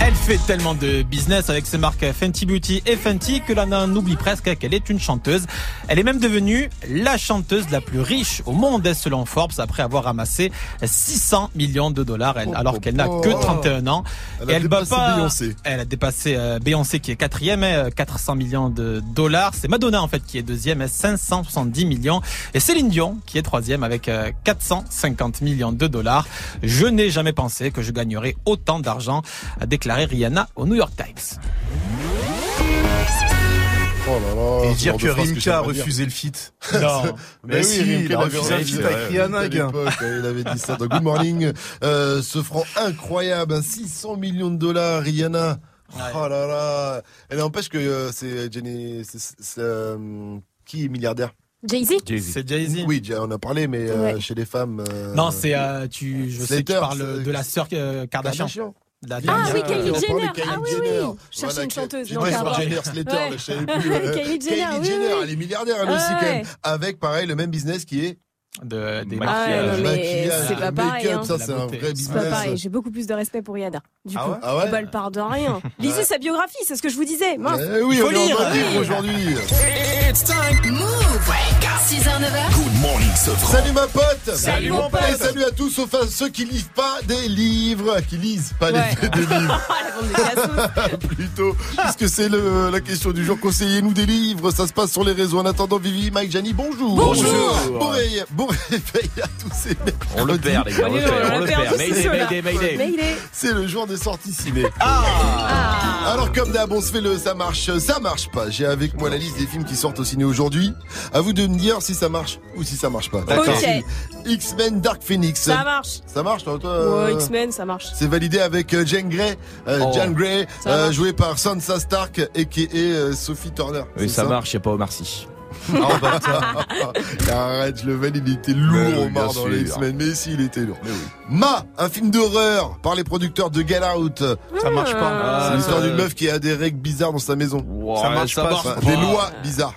Elle fait tellement de business avec ses marques Fenty Beauty et Fenty que l'on en oublie presque qu'elle est une chanteuse. Elle est même devenue la chanteuse la plus riche au monde selon Forbes après avoir ramassé 600 millions de dollars elle- alors qu'elle n'a que 31 ans. Elle a elle dépassé pas. Beyoncé. Elle a dépassé euh, Beyoncé qui est quatrième, euh, 400 millions de dollars. C'est Madonna en fait qui est deuxième, 570 millions. Et Céline Dion qui est troisième avec euh, 450 millions de dollars. Je n'ai jamais pensé que je gagnerais autant d'argent, a déclaré Rihanna au New York Times. Oh là là. Et dire que Rimka a refusé le feat. Non. Mais oui, si, Rimka, il a refusé refusé, feat avec ouais, Rihanna, l'époque, Il avait dit ça dans Good Morning. Euh, ce franc incroyable, hein, 600 millions de dollars, Rihanna. Oh là là. Elle n'empêche que euh, c'est Jenny. euh, qui est milliardaire? Jay-Z C'est Jay-Z. Oui, on a parlé, mais euh, Ouais. chez les femmes. euh, Non, c'est euh, tu. Je sais que tu parles de la sœur euh, Kardashian. Kardashian. La Ah oui, Kylie Jenner. Ah oui, oui. Je cherchais une chanteuse. Non. Jenner, Slater, je savais plus. Kylie Jenner, elle est milliardaire, elle aussi, quand même. Avec, pareil, le même business qui est de, des Ah ouais, non, mais maquillage, c'est pas pareil, hein. ça, c'est un vrai C'est business. pas pareil. J'ai beaucoup plus de respect pour Rihanna. Du Ah coup, ouais? Ah ouais? Bah, elle part de rien. Lisez sa biographie, c'est ce que je vous disais. Mince. Eh oui, Faut on est en lire. train de lire Oui. aujourd'hui. It's time. Move. 6h, 9h. Good morning, Sofran. Salut ma pote Salut, mon pote. Et salut à tous, sauf à ceux qui lisent pas des livres, qui lisent pas Ouais. des, des livres, des cassos. plutôt, puisque c'est le- la question du jour. Conseillez-nous des livres, ça se passe sur les réseaux. En attendant, Vivi, Mike, Gianni, bonjour Bonjour. Bon, réveil- bon bon réveil à tous ces mecs. On le perd, les gars, on le perd, on le perd. Mayday, mayday, mayday. Mayday. C'est le jour des sorties ciné. Ah Alors comme d'hab, on se fait le ça marche, ça marche pas. J'ai avec moi la liste des films qui sortent au ciné aujourd'hui. À vous de me dire si ça marche ou si ça marche pas. D'accord. X-Men Dark Phoenix. Ça marche. Ça marche toi, toi Ouais, X-Men, ça marche. C'est validé avec euh, Jane Grey, euh, Oh. Jane Grey, euh, jouée par Sansa Stark et qui est Sophie Turner. Oui, ça marche, y a pas Omar Sy. Oh, bâtard. Arrête, je le valide, il était lourd oui, au mar bien dans les. X-Men. Mais si, il était lourd. Ma, un film d'horreur par les producteurs de Get Out. Ça marche pas. Ah, C'est l'histoire ça- d'une meuf qui a des règles bizarres dans sa maison. Ça marche pas. Enfin, ça. des lois bizarres.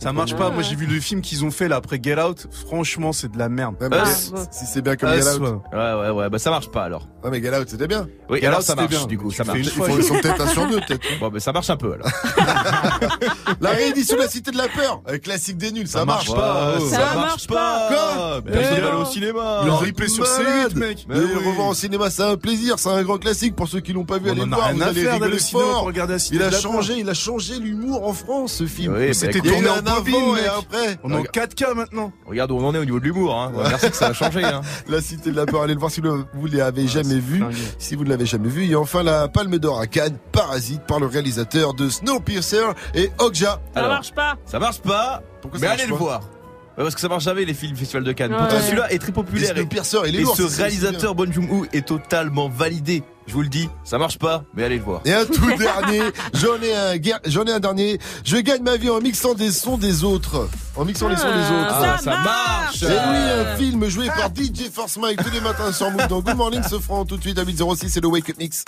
Ça marche pas. Moi, j'ai vu le film qu'ils ont fait là après Get Out. Franchement, c'est de la merde. Ouais, mais Ah, si- bon. Si c'est bien comme Ah, Get Out. Ouais, ouais, ouais, bah ça marche pas alors. Ouais, mais Get Out, c'était bien. Oui, Get alors Out, ça marche, bien. du coup, Tu ça marche. une Il fois, faut, ils sont peut-être un sur deux, peut-être. Bon, mais ça marche un peu alors. La réédition de la Cité de la Peur. Un classique des nuls, ça, Ça marche pas. Oh. Ça marche pas. Quoi Mais Personne va aller au cinéma. Le replay sur malade. C8, mec. Le revoir au cinéma, c'est un plaisir, c'est un grand classique pour ceux qui l'ont pas vu. On allez en le a voir, vous allez rigoler fort. Il a changé, il a changé l'humour en France, ce film. C'était mais Un en bobine, avant et mec. après. On est en 4K maintenant. Regarde où on en est au niveau de l'humour. Hein. Merci que ça a changé. Hein. La Cité de la Peur, allez le voir si vous ne l'avez jamais vu. Si vous ne l'avez jamais vu. Et enfin, la Palme d'Or à Cannes, Parasite, par le réalisateur de Snowpiercer et Okja. Ça Alors, marche pas. ça marche pas. Pourquoi mais ça allez le voir. Ouais, parce que ça marche jamais les films Festival de Cannes. Ouais. Pourtant celui-là est très Et populaire. Et, il est et lourd. ce réalisateur Bon Joon-ho est totalement validé. Je vous le dis, ça marche pas, mais allez le voir. Et un tout dernier, j'en ai un, j'en ai un dernier. Je gagne ma vie en mixant des sons des autres. En mixant les sons des autres. Ah, Ah, ça marche. Et oui, un film joué par DJ Force Mike tous les matins sur Move dans Good Morning se fera tout de suite à 806 c'est le Wake Up Mix.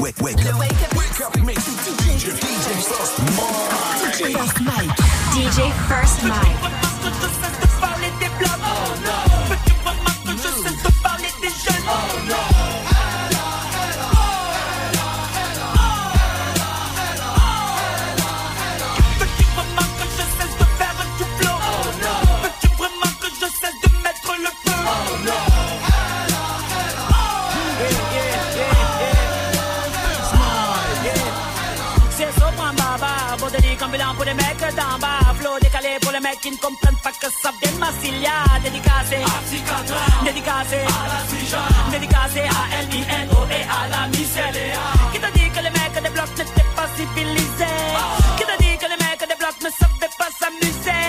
wake, wake, wake up. Wake up, wake up makes you DJ, DJ First Mike. First Mike. DJ First Mike. Oh no! Mecs d'en bas. Flow décalé pour les mecs qui ne comprennent pas que ça vient de Massilia. Dédicacé à Dédicacé à Dédicacé à L-I-N-O et à la Micheléa. Qui t'a dit que les mecs des blocs n'étaient pas civilisés? Qui t'a dit que les mecs des blocs ne savaient pas s'amuser?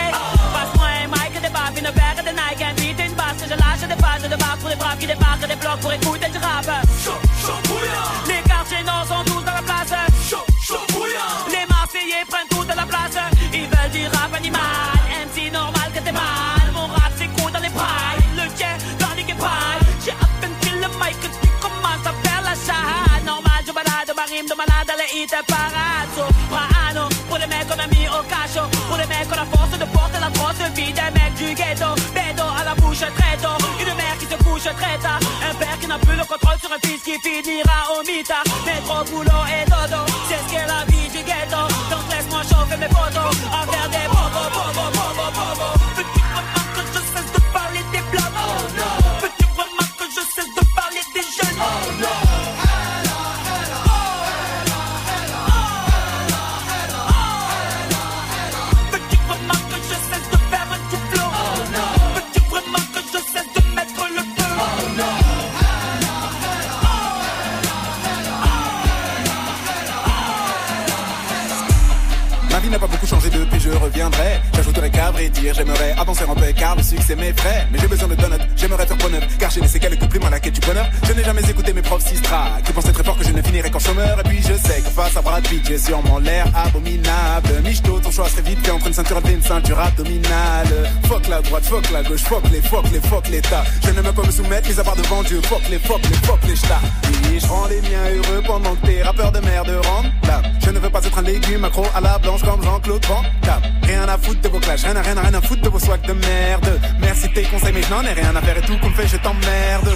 Passe-moi un mic, des baffes, une paire de Nike, un beat, une basse. Je lâche des pages de barres pour les braves qui débarquent des blocs pour écouter malade, les hits parade. Soprano, pour les mecs qu'on a mis au cachot. Pour les mecs qu'on a force de porter la grosse vie des mecs du ghetto. Bédo à la bouche tôt. Une mère qui se couche très. Un père qui n'a plus le contrôle sur un fils qui finira au mitard. Métro, boulot et dodo. Dire, j'aimerais avancer un peu car le succès m'effraie. Mais j'ai besoin de donuts, j'aimerais faire bonheur. Car j'ai laissé quelques plumes à la quête du bonheur. Je n'ai jamais écouté mes profs Sistra qui pensaient très fort que je ne finirais qu'en chômeur. Et puis je sais que face à Brad Pitt, j'ai sûrement l'air abominable. Michto, ton choix serait vite fait entre une ceinture et une ceinture abdominale. Fuck la droite, fuck la gauche, fuck les, fuck les, fuck l'état. Je ne veux pas me soumettre, mis à part devant Dieu. Fuck les, fuck les, fuck les ch'tas. Oui, je rends les miens heureux pendant que tes rappeurs de merde rendent. Je ne veux pas être un légume accro à la blanche comme Jean-Claude Van. Rien à foutre de vos clashs, rien à rien à foutre de vos swags de merde. Merci tes conseils, mais je n'en ai rien à faire et tout qu'on fait, je t'emmerde.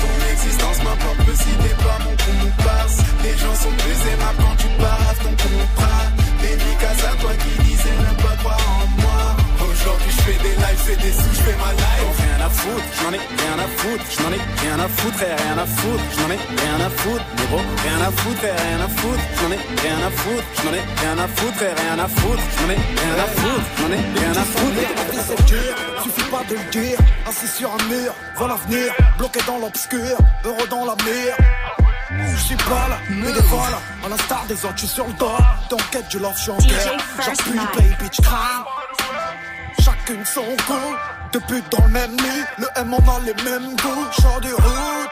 Ton existence m'importe si t'es pas mon coup passe. Les gens sont plus aimables quand tu baves ton contrat. Dédicace à toi qui disais ne pas croire en moi. Aujourd'hui fais des lives, c'est des sous, je fais ma life. Rien à foutre, j'en ai rien à foutre, j'en ai rien à foutre, rien à foutre, j'en ai rien à foutre, négro, rien à foutre, rien à foutre, j'en ai rien à foutre, j'en ai rien à foutre, rien à foutre, j'en ai rien à foutre, j'en ai rien à foutre. c'est dur, suffit pas de le dire. Assis sur un mur, vers l'avenir, bloqué dans l'obscur, heureux dans la mire. Je suis pas là, mais des voilà, à l'instar des autres, je suis sur le dos. Dans quête du love, je suis en guerre. J'en suis baby, je crame. Putes dans le même nid. Le M, on a les mêmes goûts. Genre de route,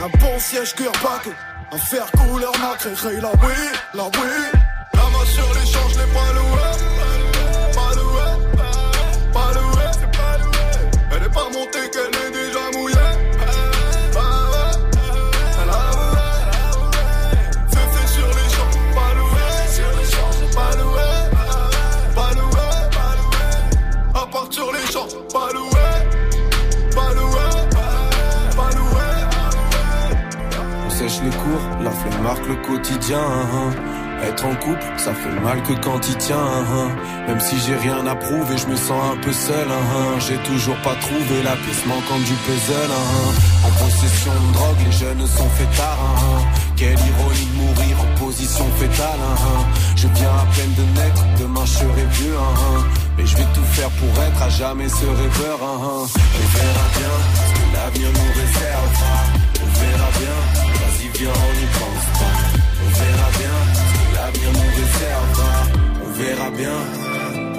un bon siège curbac, un fer couleur nacré. La oui, la oui. La main sur les champs, flemme marque le quotidien. hein. Être en couple, ça fait mal que quand il tient. hein. Même si j'ai rien à prouver, je me sens un peu seul. hein. J'ai toujours pas trouvé la pièce manquante du puzzle. En possession de drogue, les jeunes sont fêtards. Quelle ironie de mourir en position fétale. Je viens à peine de naître, demain je serai vieux. Mais je vais tout faire pour être à jamais ce rêveur. On verra bien ce que l'avenir nous réservera. Bien, on y pense pas. On verra bien ce que l'avenir nous réservera. On verra bien,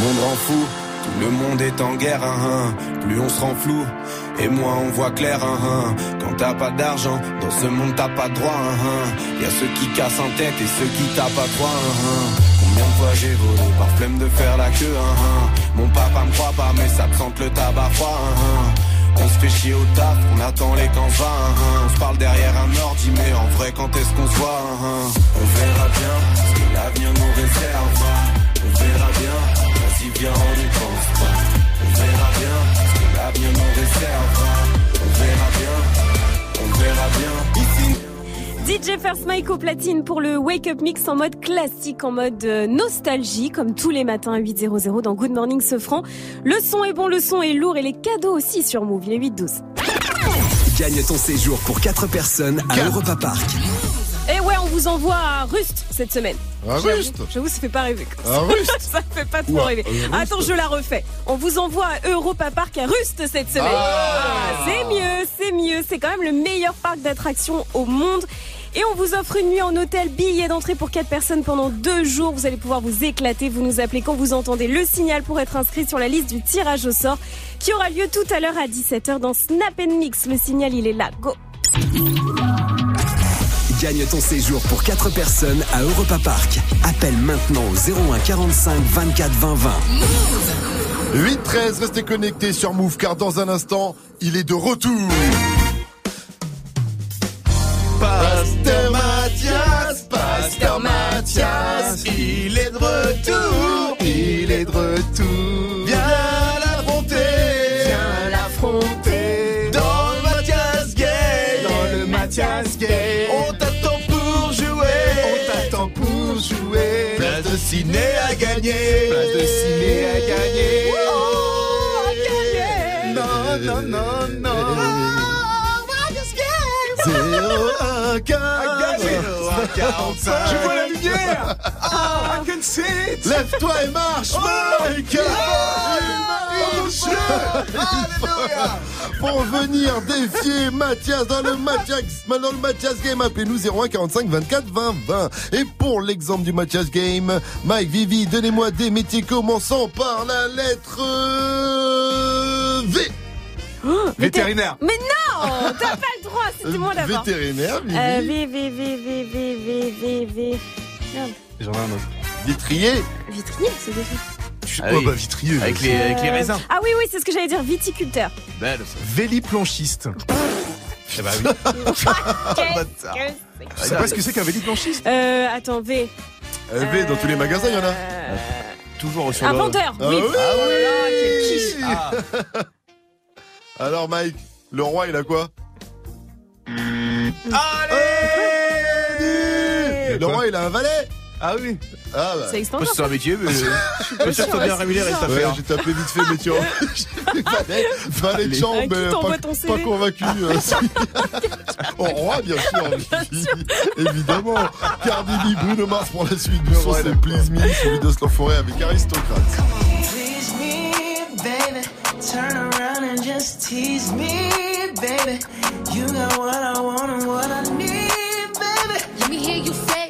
le monde rend fou, tout le monde est en guerre, hein, hein. plus on se rend flou, et moins on voit clair. Hein, hein. Quand t'as pas d'argent, dans ce monde t'as pas de droit. Hein. Y a ceux qui cassent en tête et ceux qui tapent à hein. Combien de fois j'ai volé par flemme de faire la queue. Mon papa me croit pas, mais ça me sente le tabac froid. On se fait chier au taf, on attend les va, hein. On se parle derrière un ordi, mais en vrai quand est-ce qu'on se voit hein. On verra bien ce que l'avenir nous réservera On verra bien, vas-y viens on y pense pas On verra bien ce que l'avenir nous réservera On verra bien, on verra bien Ici DJ First Mike au platine pour le Wake Up Mix en mode classique, en mode euh, nostalgie, comme tous les matins à 8.00 dans Good Morning Sofran. Le son est bon, le son est lourd et les cadeaux aussi sur Move, il est 8-12. Gagne ton séjour pour 4 personnes à Europa Park. Vous envoie à Rust cette semaine. À Rust J'avoue, ça fait pas rêver. À ça. Rust Ça fait pas trop Ouah, rêver. Attends, je la refais. On vous envoie à Europa Park à Rust cette semaine. Ah. Ah, c'est mieux, c'est mieux. C'est quand même le meilleur parc d'attractions au monde. Et on vous offre une nuit en hôtel, billet d'entrée pour 4 personnes pendant 2 jours. Vous allez pouvoir vous éclater. Vous nous appelez quand vous entendez le signal pour être inscrit sur la liste du tirage au sort qui aura lieu tout à l'heure à 17h dans Snap Mix. Le signal, il est là. Go! Gagne ton séjour pour 4 personnes à Europa Park. Appelle maintenant au 01 45 24 20 20. 8-13, restez connectés sur Move car dans un instant, il est de retour. Pasteur Mathias, Pasteur Mathias, il est de retour, gagner, place de ciné à gagner. Oh, à gagner. Non, non, non, non. 0 1 15 Je vois la lumière. I can see it Lève-toi et marche Mike Dieu Pour venir défier Mathias dans le Mathias, dans le Mathias Game, appelez-nous 01 45 24 20 20. Et pour l'exemple du Mathias Game, Mike, Vivi, donnez-moi des métiers commençant par la lettre V. Oh, vétérinaire. Mais non, t'as pas le droit, c'était euh, moi d'abord. Vétérinaire, Vivi. Euh, v, V, V, V, V, J'en ai un autre. Vitrier. Vitrier, c'est déjà tu- Ah oh, oui. bah, vitrieux. Avec les, avec les raisins. Ah oui, oui, c'est ce que j'allais dire, viticulteur. Belle, ça. Véliplanchiste. Eh bah oui. Tu sais pas ce que c'est qu'un véliplanchiste? Euh, attends, V. Euh, V, dans tous les magasins, il y en a. Toujours sur le- Inventeur, Ah oui. oui. Oh là là, quel quiche. Ah. Alors, Mike, le roi, il a quoi? Allez Le roi, il a un valet Ah oui. Ah bah. Ça existe encore, C'est un métier, mais je suis pas sûr que soit bien rémunéré cette affaire. j'ai tapé vite fait, mais tu vois. valet, de chambre, mais pas, convaincu. euh, Au roi, bien sûr. Évidemment. Cardi B, Bruno Mars pour la suite du son, c'est Please Me, suivi de Forêt avec Aristocrate. Please me, baby. Turn around and just tease me, baby. You got what I want and what I need, baby. Let me hear you say,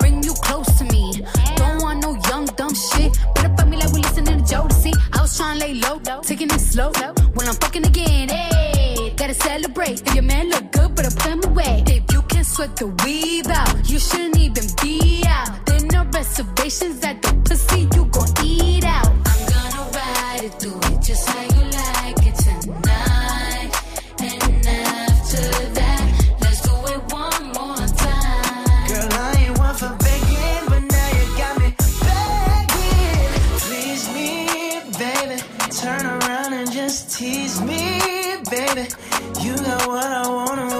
lay low, taking it slow. When I'm fucking again, hey, gotta celebrate. If your man look good, better put him away. If you can sweat the weave out, you shouldn't even be out. There no reservations at the pussy, you gon' just tease me, baby. You got what I want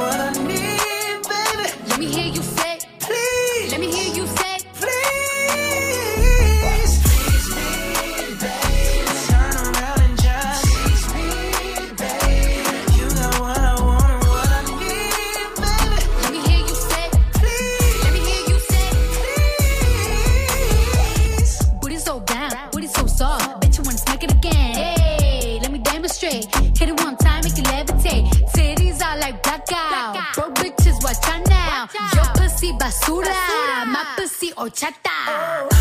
Your pussy basura, my pussy horchata. I'm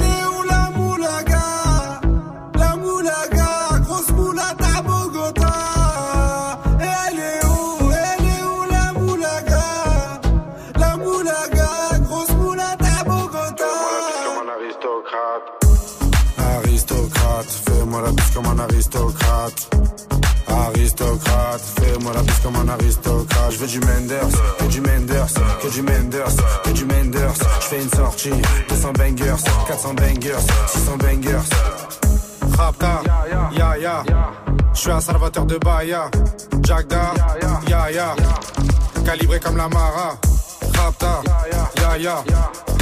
Veux du Menders, que du Menders, que du Menders, que du Menders. Je fais une sortie, 200 bangers, 400 bangers, 600 bangers. Rapta, ya ya. Je suis un salvateur de Bahia. Jagda, ya ya. Calibré comme la Mara. Rapta, ya ya.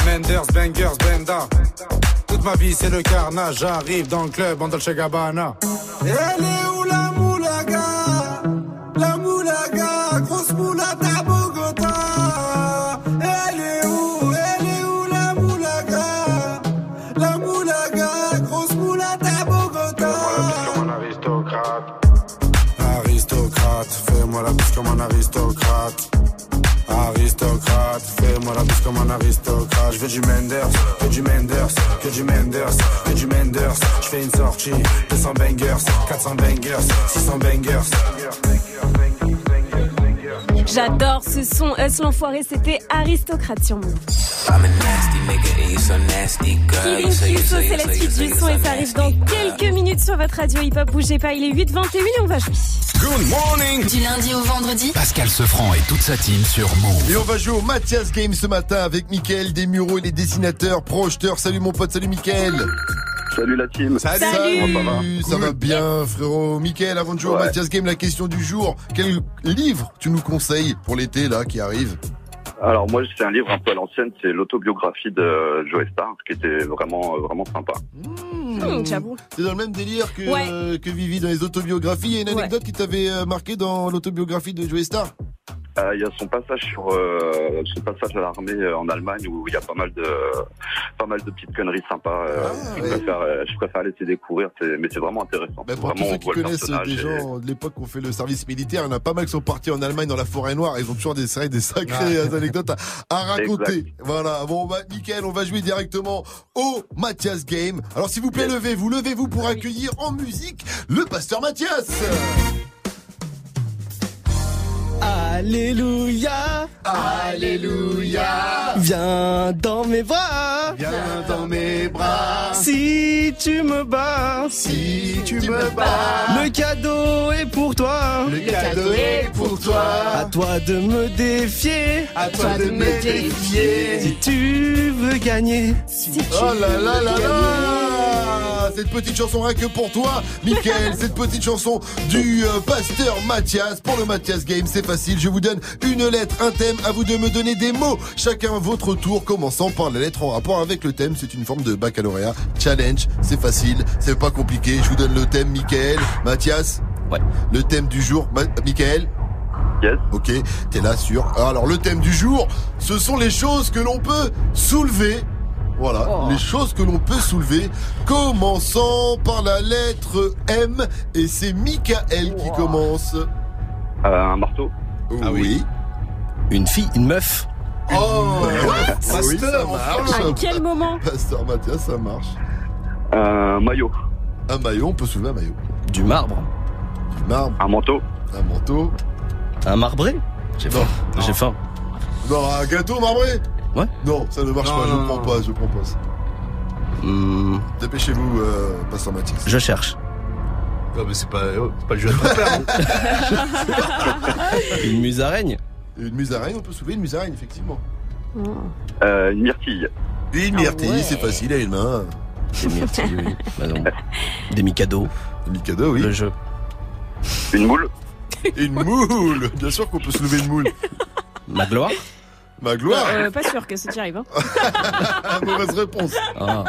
Menders, bangers, benda. Toute ma vie c'est le carnage. J'arrive dans le club en Dolce Gabbana. Elle est où la moulaga? La moulaga, grosse moulade à Bogota. Elle est où Elle est où la moulaga? La moulaga, grosse moulade à Bogota. Comme un aristocrate. Aristocrate, fais-moi la bise comme un aristocrate. Aristocrate, fais-moi la bise comme un aristocrate. Je veux du Menders, que du Menders, que du Menders, que du Menders. Je fais une sortie, 200 bangers, 400 bangers, 600 bangers. J'adore ce son. Us l'enfoiré, c'était aristocrate sur Move. Killing Kisso, c'est la suite du son et ça arrive dans quelques minutes sur votre radio hip-hop. Bougez pas, il est 8h21 et on va jouer. Good morning Du lundi au vendredi Pascal Sefranc et toute sa team sur Move. Et on va jouer au Mathias Game ce matin avec Mickaël Desmureaux, il est dessinateur, projeteur. Salut mon pote, salut Mickaël. Salut la team. Salut. Comment ça va Ça va bien frérot. Mickaël, avant de jouer au Ouais. Mathias Game, la question du jour. Quel livre tu nous conseilles pour l'été là qui arrive Alors moi c'est un livre un peu à l'ancienne, c'est l'autobiographie de Joe Star, qui était vraiment euh, vraiment sympa. Hum, J'avoue. C'est dans le même délire que, Ouais. euh, que Vivi dans les autobiographies. Il y a une Ouais. anecdote qui t'avait euh, marqué dans l'autobiographie de Joey Star? Euh, Il y a son passage sur euh, son passage à l'armée euh, en Allemagne où il y a pas mal de pas mal de petites conneries sympas. euh, je, préfère, euh, je préfère laisser découvrir, mais c'est vraiment intéressant. Bah, pour vraiment tous ceux qui connaissent des et- gens de l'époque qui ont fait le service militaire, il y en a pas mal qui sont partis en Allemagne dans la forêt noire. Ils ont toujours des, des sacrées euh, anecdotes à, à raconter. Exact. Voilà. Bon, bah, nickel. On va jouer directement au Mathias Game. Alors, s'il vous plaît, levez-vous, levez-vous pour accueillir en musique le pasteur Mathias. Alléluia, Alléluia. viens dans mes bras, Viens dans mes bras. Si tu me bats, Si tu me bats. le cadeau est pour toi. Le cadeau est pour toi. À toi de me défier, À toi de me défier. Si tu veux gagner, Oh là là là là Cette petite chanson rien que pour toi, Mickaël, cette petite chanson du euh, pasteur Mathias. Pour le Mathias Game, c'est facile, je vous donne une lettre, un thème, à vous de me donner des mots. Chacun votre tour, commençant par la lettre en rapport avec le thème. C'est une forme de baccalauréat. Challenge, c'est facile, c'est pas compliqué. Je vous donne le thème, Mickaël, Mathias. Ouais. Le thème du jour, Ma- Mickaël. Yes. Ok, t'es là sur. Alors le thème du jour, ce sont les choses que l'on peut soulever. Voilà, Oh. les choses que l'on peut soulever. Commençant par la lettre M et c'est Michael qui commence. Euh, un marteau. Ah oui. une fille, une meuf. Oh, Pasteur, oui, ça marche. À quel moment Pasteur Mathias, ça marche. Un maillot. Un maillot, on peut soulever un maillot. Du marbre. Du marbre. Un manteau. Un manteau. Un marbré? J'ai faim. J'ai faim. Non, un gâteau marbré? Ouais. Non, ça ne marche Non, pas, non, je non, prends pas, je prends pas ça. Hmm, Dépêchez-vous, euh, Pasteur Mathias. je cherche. Non, mais c'est pas, oh, c'est pas le jeu à ton père. hein. Une musaraigne. Une musaraigne, on peut soulever une musaraigne, effectivement. Euh, une myrtille. Une Ah myrtille, ouais. c'est facile à une main. Des myrtilles, oui. Bah non. Des Mikado, oui. Le jeu. Une moule. Une moule Bien sûr qu'on peut soulever une moule. Ma gloire. Ma gloire Euh, Pas sûr que ça t'y arrive. Hein. Mauvaise réponse. Ah.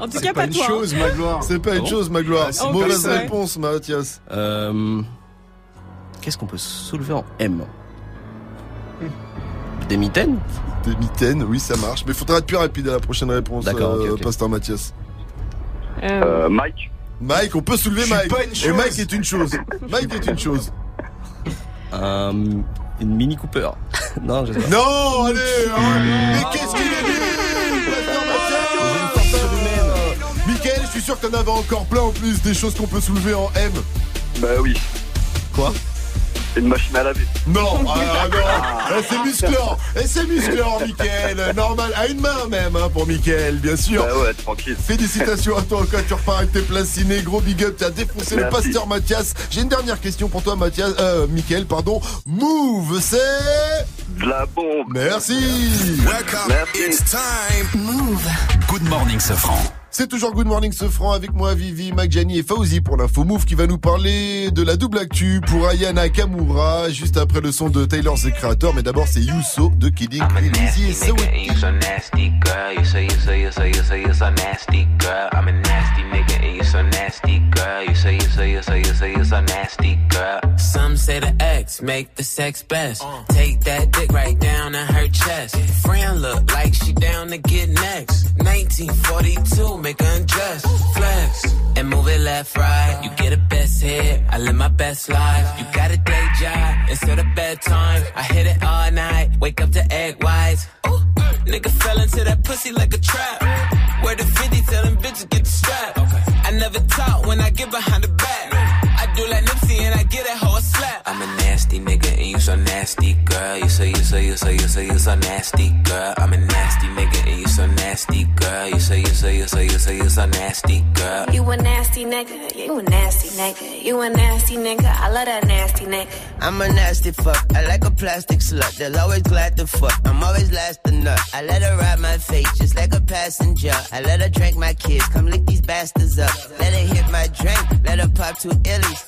En tout C'est cas, pas pas une toi. hein. chose, Magloire. C'est pas une bon chose, Magloire. Ah, c'est En Mauvaise plus, ouais. réponse, Mathias. Euh, Qu'est-ce qu'on peut soulever en M? Des mitaines? Des mitaines, oui, ça marche. Mais faudra être plus rapide à la prochaine réponse, D'accord, euh. Pasteur Mathias. Euh, Euh, Mike. Mike, on peut soulever Mike. pas une Et chose. Mike est une chose. Mike est une chose. Un- Une Mini Cooper Non, je sais pas. Non, allez, arrête. Mais qu'est-ce qu'il est nul, Michael, je suis sûr que t'en avais encore plein en plus des choses qu'on peut soulever en M. Bah oui. Quoi? Une machine à laver. Non, ah, non, Eh, c'est musclant, Eh, c'est musclant, Michael. Normal, à une main même hein, pour Michael, bien sûr. Bah ouais, tranquille. Félicitations à toi, quand tu repars avec tes places ciné, gros big up, tu as défoncé le pasteur Mathias. J'ai une dernière question pour toi, Mathias, euh, Michael, pardon. Move, c'est... De la bombe. Merci. Merci. Move. Good morning, Sofran. C'est toujours Good Morning Sofran avec moi, Vivi, Magjani et Fauzi pour l'info Move qui va nous parler de la double actu pour Ayana Kamura juste après le son de Taylor the Creator. Mais d'abord, c'est Yuso de Kidding et So nigga, and you so nasty, girl. You say you say you say you say you so nasty, girl. I'm a nasty nigga, and you so nasty, girl. You say you say you say you say you so nasty, girl. Some say the X make the sex best. Take that dick right down in her chest. Friend look like she down to get next. 1942, make her undress. Flex and move it left, right. You get a best hit. I live my best life. You got a day job instead of bedtime. I hit it all night. Wake up to egg whites. Ooh, nigga fell into that pussy like a trap. Where the 50 tell them bitches get the strap. I never talk when I get behind the back. I do like Nipsey and I get that hoe a slap. I'm a nasty nigga, and you so nasty, girl. You say you say you say you say you so nasty, girl. I'm a nasty nigga, and you so nasty, girl. You say you say you say you say you so nasty, girl. You a nasty nigga, you a nasty nigga, you a nasty nigga, I love that nasty nigga. I'm a nasty fuck. I like a plastic slut. That's always glad to fuck. I'm always last to nut. I let her ride my face just like a passenger. I let her drink my kids. Come lick these bastards up. Let her hit my drink. Let her pop two illies.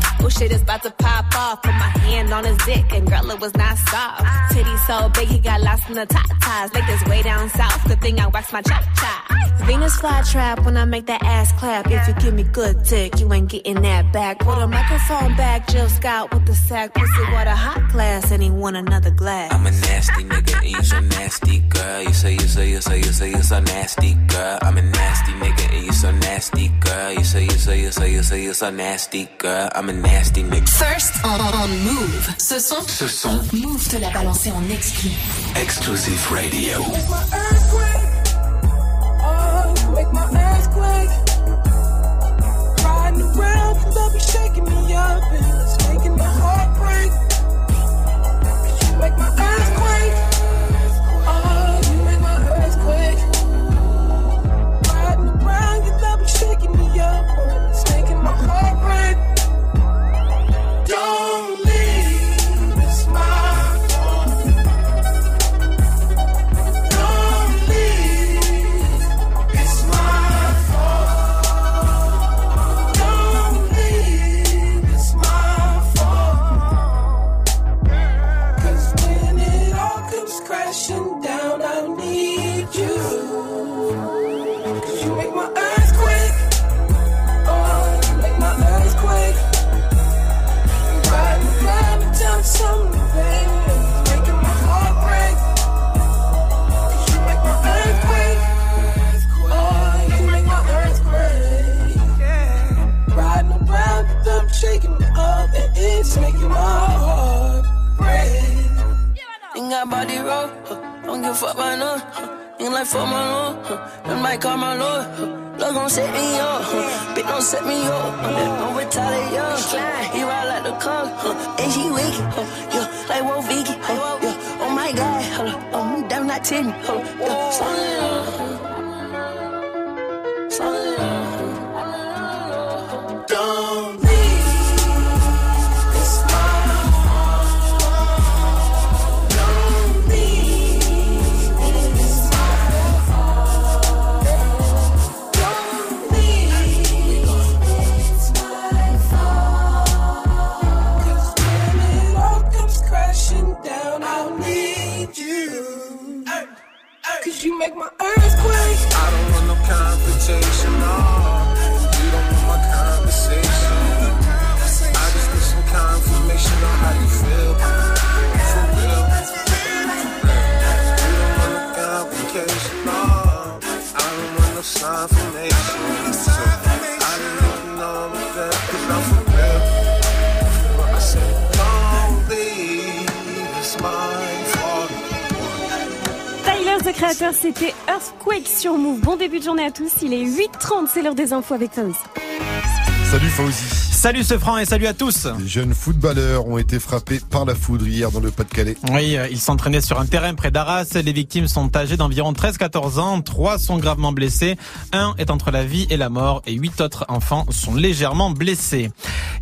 Oh shit is about to pop off. Put my hand on his dick and girl it was not soft. Titty so big he got lost in the top ties. Like this way down south. Good thing I waxed my chop chop. Venus fly trap when I make that ass clap. If you give me good dick, you ain't getting that back. Put a microphone back, Jill Scott with the sack. Pussy water hot glass and he want another glass. I'm a nasty nigga, and you so nasty, girl. You say you say you say you say you're so nasty, girl. I'm a nasty nigga, and you so nasty, girl. You say you say you say you say you're so nasty, girl. I'm a nasty nigga. First on, on Move. Ce son, Ce son, Move te l'a balancé en exclu. Exclusive Radio. Oh, make my ass quake. Riding around, and love be shaking me up and it's making my heart break. You make my ass Don't call my lord. Love gon' set me up, huh? Bitch don't set me up. Huh? Retaliate, huh? He ride like the car, huh? And she wicked, huh? Yeah, like Wolf Vicky, huh? Oh my God, huh? Oh, I'm damn not ten, huh? Yeah, Creator, c'était Earthquake sur Move. Bon début de journée à tous. Il est 8h30, c'est l'heure des infos avec Fauzi. Salut Fauzi. Salut ce franc et salut à tous. Les jeunes footballeurs ont été frappés par la foudre hier dans le Pas-de-Calais. Oui, euh, ils s'entraînaient sur un terrain près d'Arras. Les victimes sont âgées d'environ 13-14 ans. Trois sont gravement blessés. Un est entre la vie et la mort et huit autres enfants sont légèrement blessés.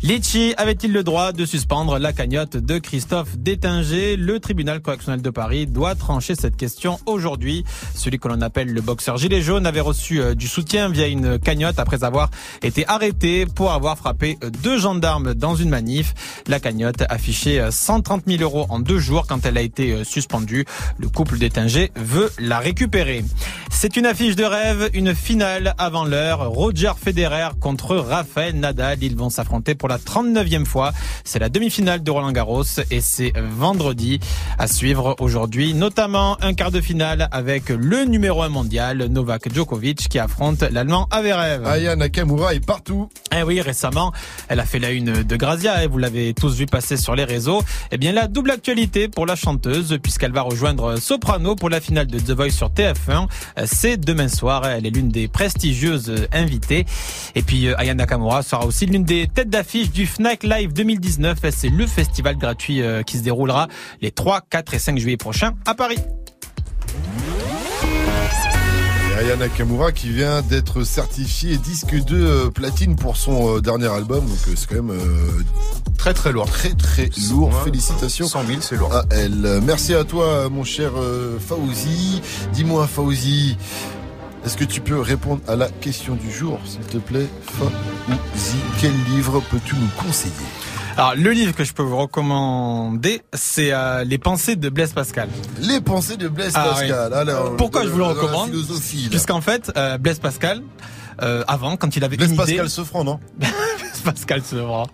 Litchi avait-il le droit de suspendre la cagnotte de Christophe Détinger? Le tribunal correctionnel de Paris doit trancher cette question aujourd'hui. Celui que l'on appelle le boxeur gilet jaune avait reçu euh, du soutien via une cagnotte après avoir été arrêté pour avoir frappé euh, deux gendarmes dans une manif. La cagnotte affichait euh, 130 000 euros en deux jours quand elle a été euh, suspendue. Le couple Détinger veut la récupérer. C'est une affiche de rêve, une finale avant l'heure. Roger Federer contre Rafael Nadal. Ils vont s'affronter pour la 39e fois. C'est la demi-finale de Roland Garros et c'est vendredi à suivre aujourd'hui, notamment un quart de finale avec le numéro 1 mondial, Novak Djokovic, qui affronte l'Allemand Averev. Aya Nakamura est partout. Eh oui, récemment, elle a fait la une de Grazia, et vous l'avez tous vu passer sur les réseaux. Eh bien, la double actualité pour la chanteuse, puisqu'elle va rejoindre Soprano pour la finale de The Voice sur TF1. Euh, C'est demain soir, elle est l'une des prestigieuses invitées. Et puis, euh, Aya Nakamura sera aussi l'une des têtes d'affiche du Fnac Live 2019. C'est le festival gratuit euh, qui se déroulera les 3, 4 et 5 juillet prochains à Paris. Et Aya Nakamura qui vient d'être certifié disque de euh, platine pour son euh, dernier album. Donc euh, c'est quand même Très très lourd. très très lourd. Félicitations 100 000, c'est lourd. à elle. Merci à toi mon cher Fauzi. Dis-moi Fauzi, est-ce que tu peux répondre à la question du jour s'il te plaît? Fauzi, quel livre peux-tu nous conseiller? Alors, le livre que je peux vous recommander, c'est euh, Les pensées de Blaise Pascal. Les pensées de Blaise Ah, Pascal. oui. Alors, Pourquoi dans- je vous le recommande. Puisqu'en fait, euh, Blaise Pascal, euh, avant, quand il avait Blaise une Pascal idée... Sofran, non Blaise Pascal Sevran.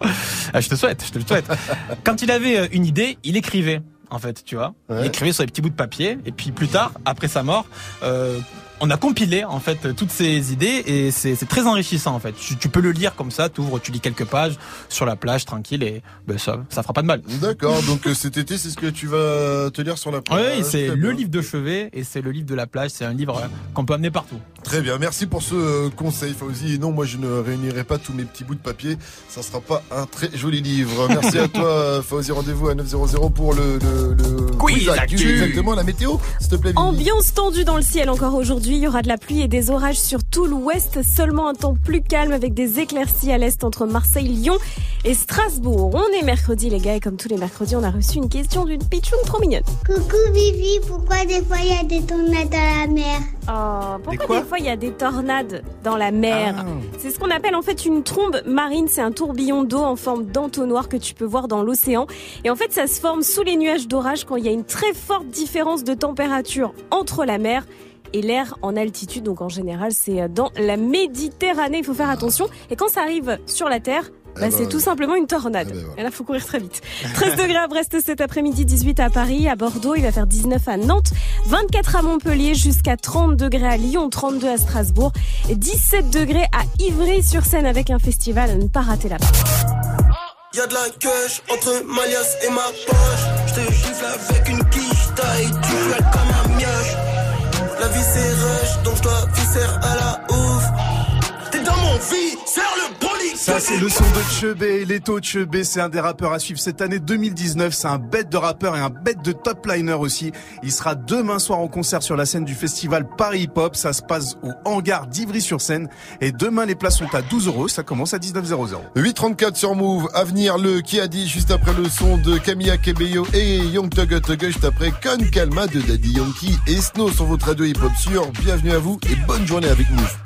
Ah, je te souhaite, je te le souhaite. quand il avait euh, une idée, il écrivait, en fait, tu vois. Il écrivait sur des petits bouts de papier, et puis plus tard, après sa mort, euh, on a compilé en fait toutes ces idées et c'est très enrichissant en fait. Tu, tu peux le lire comme ça, tu ouvres, tu lis quelques pages sur la plage tranquille et ben, ça ça fera pas de mal. D'accord, donc euh, cet été, c'est ce que tu vas te lire sur la plage. Oui, c'est le bien. livre de chevet et c'est le livre de la plage. C'est un livre qu'on peut amener partout. Très bien, merci pour ce euh, conseil, Fauzi. Et non, moi, je ne réunirai pas tous mes petits bouts de papier. Ça sera pas un très joli livre. Merci à toi, Fauzi. Rendez-vous à 900 pour le, le, le Quiz actu. Exactement, la météo, s'il te plaît. Vivi. Ambiance tendue dans le ciel encore aujourd'hui. Il y aura de la pluie et des orages sur tout l'ouest. Seulement un temps plus calme avec des éclaircies à l'est entre Marseille, Lyon et Strasbourg. On est mercredi, les gars, et comme tous les mercredis, on a reçu une question d'une pitchoune trop mignonne. Coucou Vivi, pourquoi des fois il y a des tornades à la mer? Oh, pourquoi quoi? des fois il y a des tornades dans la mer? C'est ce qu'on appelle en fait une trombe marine. C'est un tourbillon d'eau en forme d'entonnoir que tu peux voir dans l'océan. Et en fait, ça se forme sous les nuages d'orage quand il y a une très forte différence de température entre la mer et l'air en altitude. Donc en général, c'est dans la Méditerranée. Il faut faire attention. Et quand ça arrive sur la Terre, bah, ben, c'est tout simplement une tornade. Et là, faut courir très vite. 13 degrés à Brest cet après-midi, 18 à Paris, à Bordeaux, il va faire 19 à Nantes, 24 à Montpellier, jusqu'à 30 degrés à Lyon, 32 à Strasbourg, et 17 degrés à Ivry-sur-Seine avec un festival à ne pas rater là-bas. Y'a de la queue entre ma liasse et ma poche. J'te gifle avec une quiche, taille, tu la vie c'est rush, donc je dois viscère à la ouf. T'es dans mon viseur ça, c'est le son de Chebé, les taux de Chebé, c'est un des rappeurs à suivre cette année 2019. C'est un bête de rappeur et un bête de top liner aussi. Il sera demain soir en concert sur la scène du festival Paris Hip Hop. Ça se passe au hangar d'Ivry-sur-Seine. Et demain, les places sont à 12 euros. Ça commence à 19.00. 8.34 sur Move. Avenir le qui a dit juste après le son de Camilla Kebello et Young Tugga Tugga juste après Con Calma de Daddy Yankee et Snow sur votre radio hip hop sur. Bienvenue à vous et bonne journée avec Move.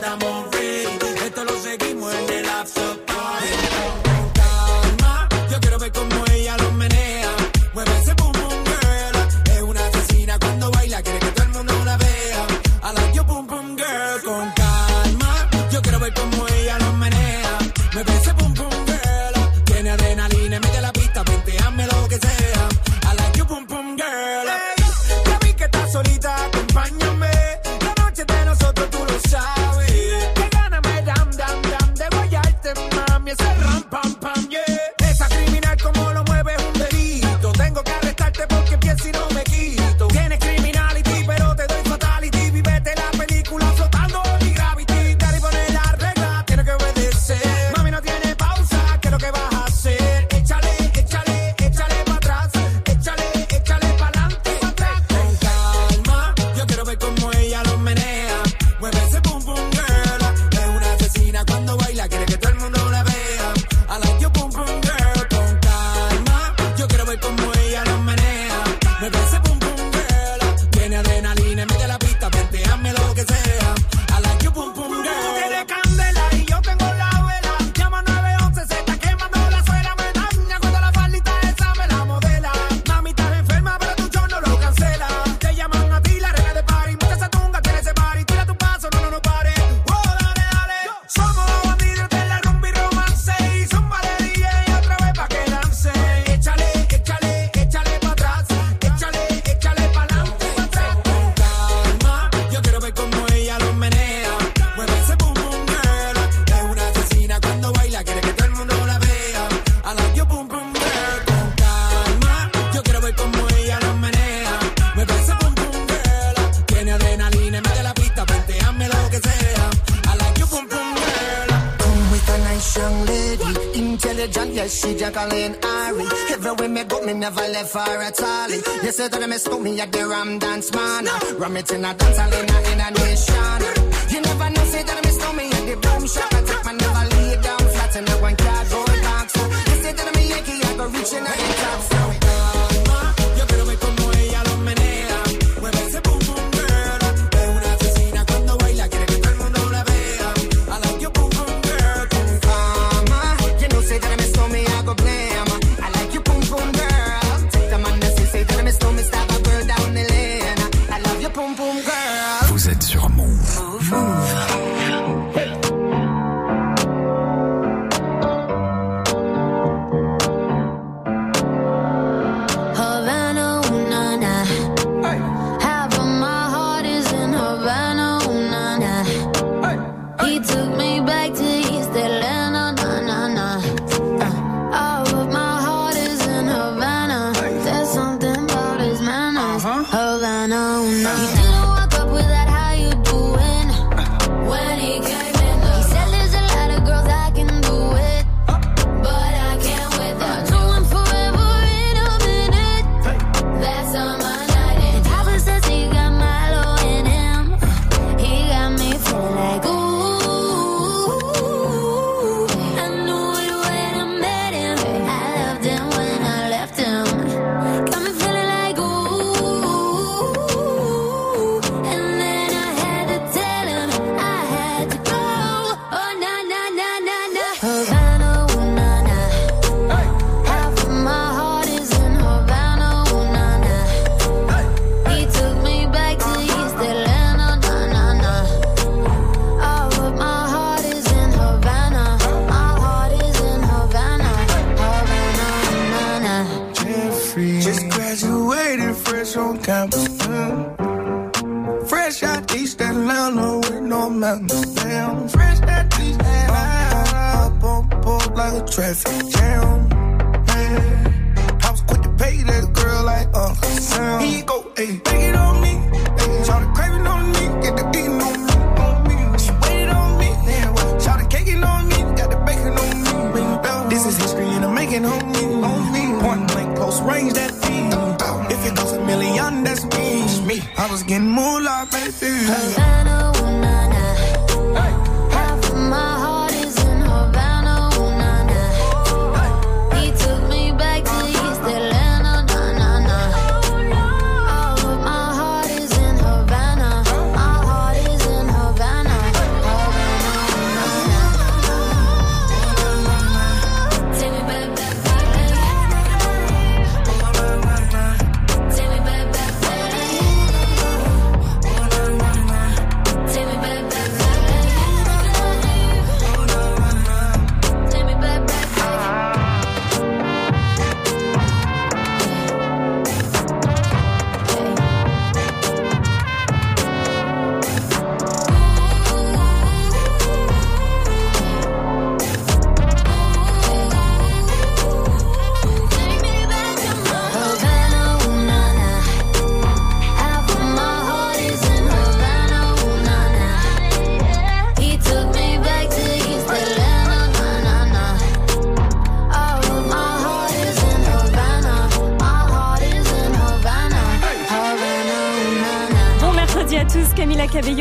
And in a dance and in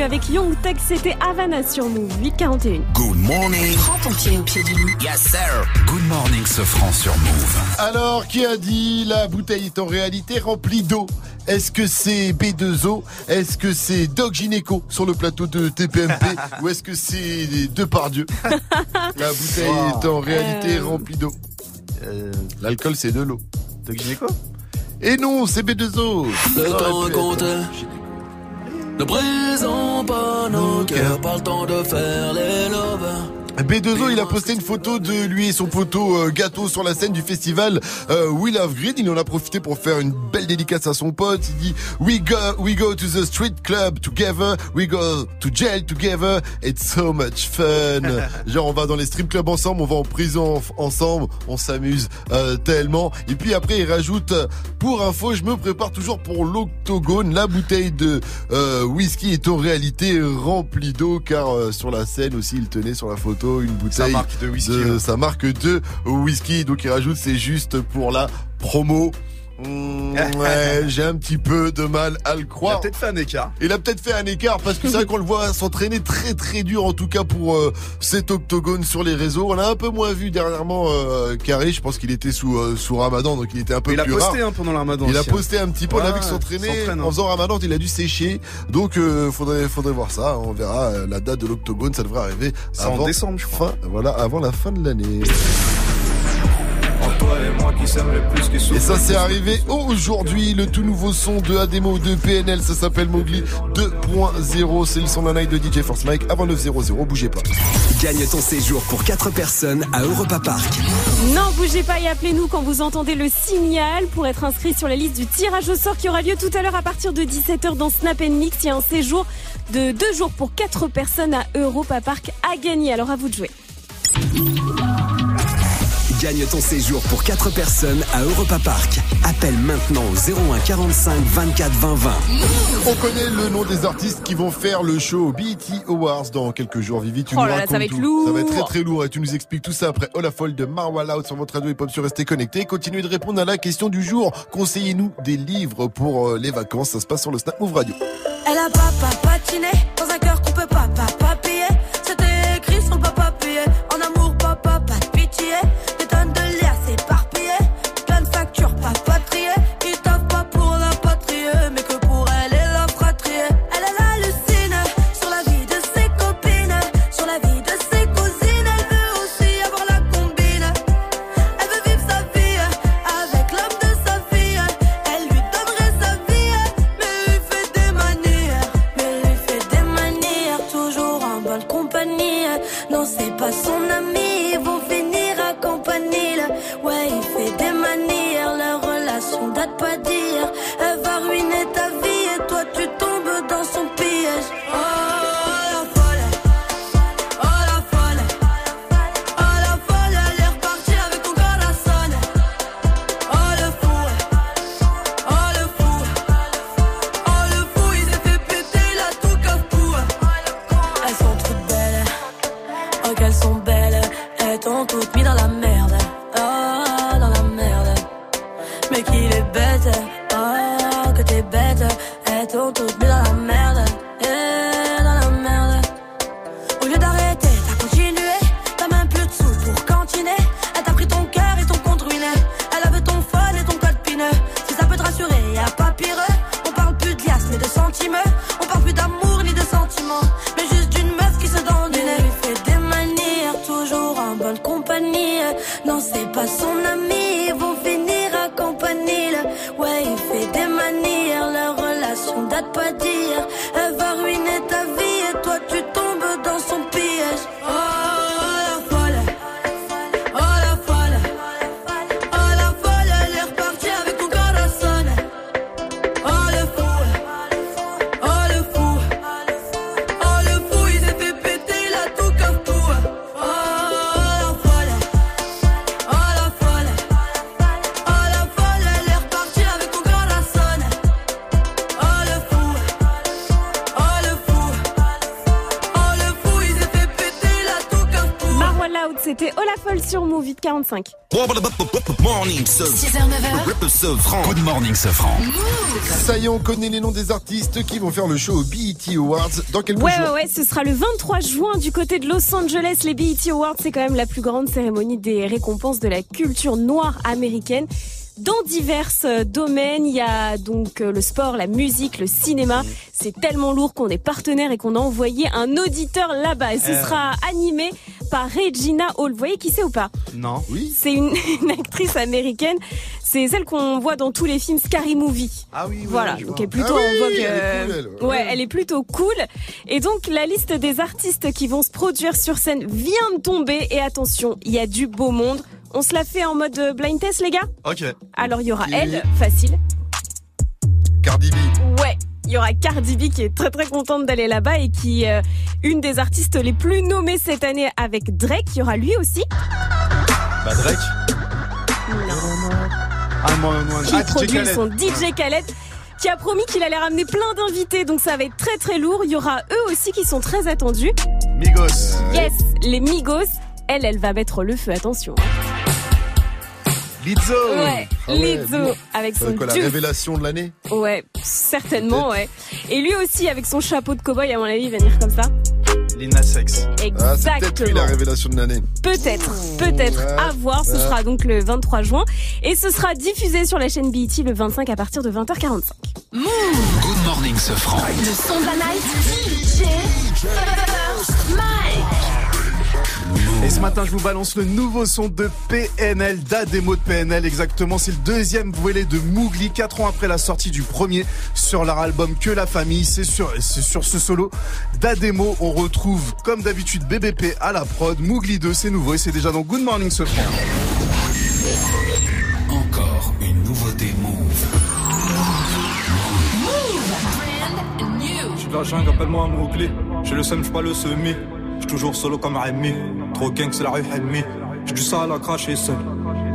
Avec Young Tech, c'était Havana sur nous, 841. Good morning. Prends ton pied au pied du lit. Yes, sir. Good morning, ce franc sur Move. Alors, qui a dit la bouteille est en réalité remplie d'eau Est-ce que c'est B2O Est-ce que c'est Doc Gynéco sur le plateau de TPMP Ou est-ce que c'est Depardieu? La bouteille est en réalité Euh. remplie d'eau. L'alcool, c'est de l'eau. Doc Gynéco Et non, c'est B2O Le temps Ne brisons pas nos cœurs, pas le temps de faire les lovers. B2O, il a posté une photo de lui et son poteau euh, gâteau sur la scène du festival euh, We Love Green. Il en a profité pour faire une belle dédicace à son pote. Il dit We go, we go to the street club together. We go to jail together. It's so much fun. Genre on va dans les strip clubs ensemble, on va en prison en- ensemble, on s'amuse euh, tellement. Et puis après il rajoute pour info, je me prépare toujours pour l'octogone. La bouteille de euh, whisky est en réalité remplie d'eau car euh, sur la scène aussi il tenait sur la photo une bouteille marque de whisky, de là. sa marque de whisky. Donc il rajoute c'est juste pour la promo. Mmh, ouais, j'ai un petit peu de mal à le croire. Il a peut-être fait un écart. Il a peut-être fait un écart parce que c'est vrai qu'on le voit s'entraîner très très dur en tout cas pour euh, cet octogone sur les réseaux. On l'a un peu moins vu dernièrement euh, Carré, je pense qu'il était sous euh, sous Ramadan donc il était un peu Il a plus posté rare. hein, pendant le ramadan. Il a hein. posté un petit peu, on a vu qu'il s'entraînait s'entraîne, hein. en faisant Ramadan, il a dû sécher. Donc euh, faudrait faudrait voir ça, on verra euh, la date de l'octogone, ça devrait arriver C'est en avant décembre, je fin, voilà, avant la fin de l'année. Et moi qui s'aiment le plus, qui souffrent Et ça c'est arrivé aujourd'hui, le tout nouveau son de Ademo de PNL, ça s'appelle Mowgli 2.0, c'est le son d'un night de DJ Force Mike avant 9.00, bougez pas. Gagne ton séjour pour 4 personnes à Europa Park. Non, bougez pas et appelez-nous quand vous entendez le signal pour être inscrit sur la liste du tirage au sort qui aura lieu tout à l'heure à partir de 17h dans Snap Mix. Il y a un séjour de deux jours pour quatre personnes à Europa Park à gagner. Alors à vous de jouer. Gagne ton séjour pour 4 personnes à Europa Park. Appelle maintenant au 01 45 24 20 20. On connaît le nom des artistes qui vont faire le show BET Awards dans quelques jours. Vivi, tu Oh nous là là, racontes ça va être tout. lourd. Ça va être très très lourd et tu nous expliques tout ça après Olafol de Marwa Loud sur votre radio hip hop sur Restez Connectés. Continuez de répondre à la question du jour. Conseillez-nous des livres pour euh, les vacances. Ça se passe sur le Snap Move Radio. Elle a papa patiné 45. Morning, 6h, 9h. Good morning, Sofran. Ça y est, on connaît les noms des artistes qui vont faire le show au BET Awards dans quelques Ouais, jours. ouais, ouais, ce sera le 23 juin du côté de Los Angeles. Les BET Awards, c'est quand même la plus grande cérémonie des récompenses de la culture noire américaine. Dans divers euh, domaines, il y a donc euh, le sport, la musique, le cinéma. C'est tellement lourd qu'on est partenaire et qu'on a envoyé un auditeur là-bas. Et ce Euh. sera animé par Regina Hall. Vous voyez qui c'est ou pas? Non. Oui. C'est une, une actrice américaine. C'est celle qu'on voit dans tous les films Scary Movie. Ah oui, oui, Voilà, donc elle est plutôt Ah oui, en vogue. elle est cool, elle, ouais. elle est plutôt cool. Et donc la liste des artistes qui vont se produire sur scène vient de tomber. Et attention, il y a du beau monde. On se la fait en mode euh, blind test, les gars? Ok. Alors il y aura elle, facile. Cardi B. Ouais. Il y aura Cardi B qui est très très contente d'aller là-bas et qui est une des artistes les plus nommées cette année avec Drake. Il y aura lui aussi. Bah Drake. Ah, qui ah, produit son DJ Khaled qui a promis qu'il allait ramener plein d'invités donc ça va être très très lourd il y aura eux aussi qui sont très attendus Migos. yes les Migos elle elle va mettre le feu attention Lizzo. ouais Ah ouais, Lizzo avec son quoi, la révélation de l'année ouais certainement ouais et lui aussi avec son chapeau de cowboy à mon avis il va venir comme ça Lina Sex. Ah, c'est peut-être lui exactement la révélation de l'année. Peut-être, peut-être Ouais, à voir. Ce ouais. sera donc le 23 juin et ce sera diffusé sur la chaîne BET le 25 à partir de 20h45. Good morning, Sofran. Le son de la night. DJ. Et ce matin, je vous balance le nouveau son de PNL, d'Ademo de PNL. Exactement, c'est le deuxième volet de Mougli, quatre ans après la sortie du premier sur leur album Que la famille. C'est sur, c'est sur ce solo d'Ademo. On retrouve, comme d'habitude, BBP à la prod. Mougli 2, c'est nouveau et c'est déjà dans Good Morning Sofran. Encore une nouveauté Move. J'suis de la jungle, appelle-moi Mowgli. J'ai le seum, j'suis pas le semi. Toujours solo comme Rémi. Trop gang, c'est la rue Helmi. J'ai du sale à cracher seul.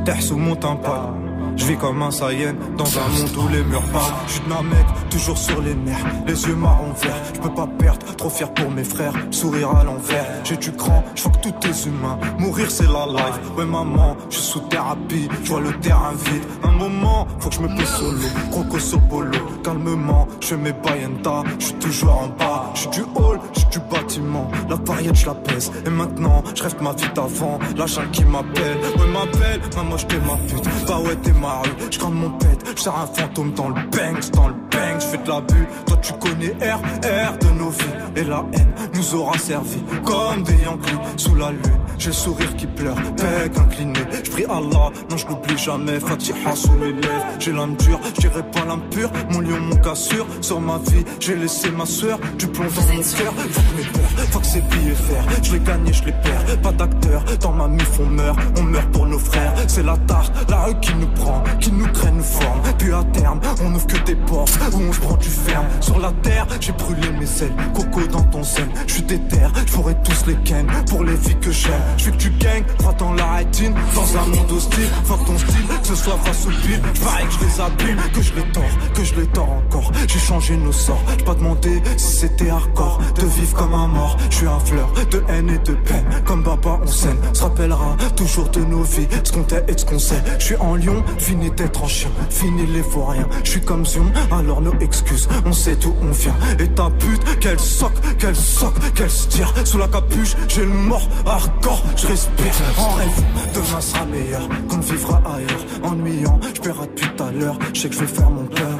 Terre sous mon tympan. Je vis comme un Saiyan dans un monde où les murs parlent. Je suis mec, toujours sur les nerfs, les yeux marron verts. Je peux pas perdre, trop fier pour mes frères. Sourire à l'envers, j'ai du cran, je que tout est humain. Mourir c'est la life. Ouais maman, je suis sous thérapie, je vois le terrain vide. Un moment, faut que je me pose solo. Croco sur polo, calmement, je mes bayenta, je suis toujours en bas. Je suis du hall, je suis du bâtiment. La variette, je la pèse. Et maintenant, je rêve ma vie d'avant. La qui m'appelle, ouais m'appelle, maman je t'ai ma pute. Bah ouais t'es ma rue, je mon pète, je un fantôme dans le banks, dans le bang, je fais de la bulle. Toi tu connais R, R de nos vies. Et la haine nous aura servi comme des Yankees sous la lune. J'ai le sourire qui pleure, bec incliné. Je prie Allah, non je l'oublie jamais. Fatiha sous mes lèvres, j'ai l'âme dure, j'irai pas l'impur. Mon lion, mon cassure, sur ma vie, j'ai laissé ma soeur. Du plomb dans mon cœur, fuck mes peurs, fuck ces billets fer. Je les gagne, je les perds, pas d'acteurs. Dans ma mif on meurt, on meurt pour nos frères. C'est la tarte, la rue qui nous prend, qui nous nous forme. Puis à terme, on ouvre que des portes où on se prend du ferme. Sur la terre, j'ai brûlé mes ailes, coco dans ton zen. Je suis déter, je tous les ken pour les filles que j'aime. Je que tu gagnes, crois dans la rétine, dans un monde hostile. Fuck ton style, que ce soit face au pile. J'parie que je les abîme, que je les tords, que je les tords encore. J'ai changé nos sorts, j'ai pas demandé si c'était hardcore. De vivre comme un mort, je suis un fleur de haine et de peine. Comme Baba, on s'aime, se rappellera toujours de nos vies, ce qu'on t'est et ce qu'on sait. Je suis en lion, fini d'être en chien, fini les vauriens. Je suis comme Zion, alors nos excuses, on sait d'où on vient. Et ta pute, qu'elle soque, qu'elle soque, qu'elle se. Sous la capuche, j'ai le mort hardcore, je respire en rêve. Demain sera meilleur, qu'on vivra ailleurs. Ennuyant, je paierai depuis tout à l'heure, je sais que je vais faire mon peur.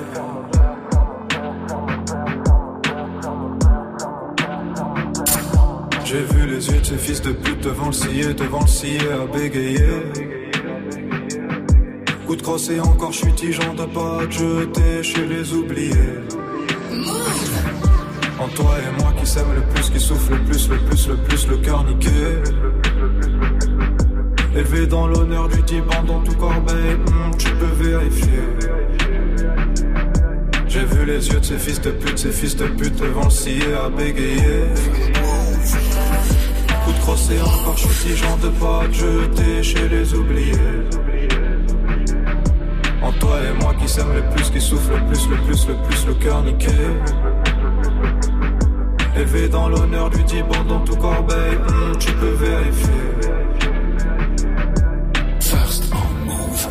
J'ai vu les yeux de ces fils de pute devant le scier, devant le scier à bégayer. Coup de crosse et encore je suis tigeant pas te jeter chez les oubliés. En toi et moi qui s'aiment le plus, qui souffle le plus, le plus, le plus, le cœur niqué. Élevé dans l'honneur du Tiban dans tout corbeil, hmm, tu peux vérifier. J'ai vu les yeux de ces fils de pute, ces fils de pute devant le scier à bégayer. Coup de crosse et encore je suis tigeant de pas te jeter chez les oubliés. En toi et moi qui s'aiment le plus, qui souffle le plus, le plus, le plus, le cœur niqué. Élevé dans l'honneur du Tiban dans tout corbeil, tu peux vérifier. First on Move.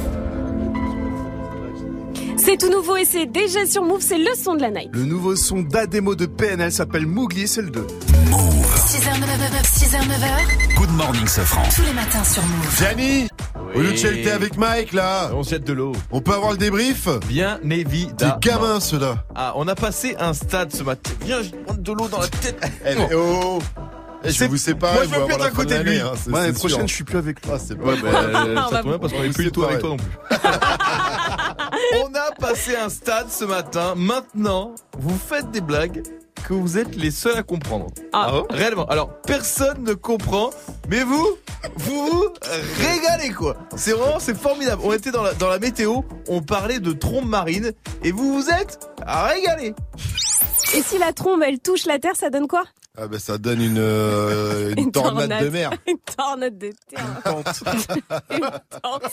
C'est tout nouveau et c'est déjà sur Move, c'est le son de la night. Le nouveau son d'Ademo de PNL s'appelle Mougli, c'est le 2. 6h, 9h, 6h, 9h. Good morning, Sofran. Tous les matins sur Move. Gianni Au lieu de chalter avec Mike là On jette de l'eau. On peut avoir le débrief Bien évidemment. Des gamins ceux-là Ah, on a passé un stade ce matin. Viens, je prends de l'eau dans la tête. Eh, mais oh Eh, Je vous séparer, Moi, je vous veux plus être à côté de lui. hein, Moi, l'année prochaine, je suis plus avec lui. Ah, c'est pas Ouais, bah, ça tombe bien parce qu'on est vous plus du tout avec toi non plus. On a passé un stade ce matin. Maintenant, vous faites des blagues que vous êtes les seuls à comprendre. Ah. Réellement. Alors, personne ne comprend, mais vous, vous vous régalez quoi. C'est vraiment, c'est formidable. On était dans la, dans la météo, on parlait de trombe marine, et vous vous êtes régalés. Et si la trombe elle touche la terre, ça donne quoi? Ah bah ça donne une, euh, une, tornade, de mer. Une tornade de terre. Une tente.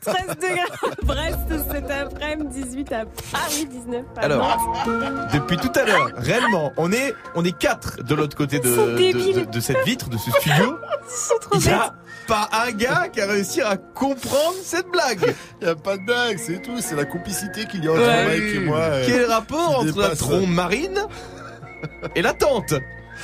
13 degrés à Brest cet après-midi, 18 à Paris, 19 à Alors, Nantes. Depuis tout à l'heure, réellement, on est, on est quatre de l'autre côté de, de, débiles. de- de cette vitre, de ce studio. C'est trop Il y bête. a pas un gars qui a réussi à comprendre cette blague. Il y a pas de blague, c'est tout. C'est la complicité qu'il y a entre Ouais. Mike et moi. Quel rapport entre la trombe marine et la tente?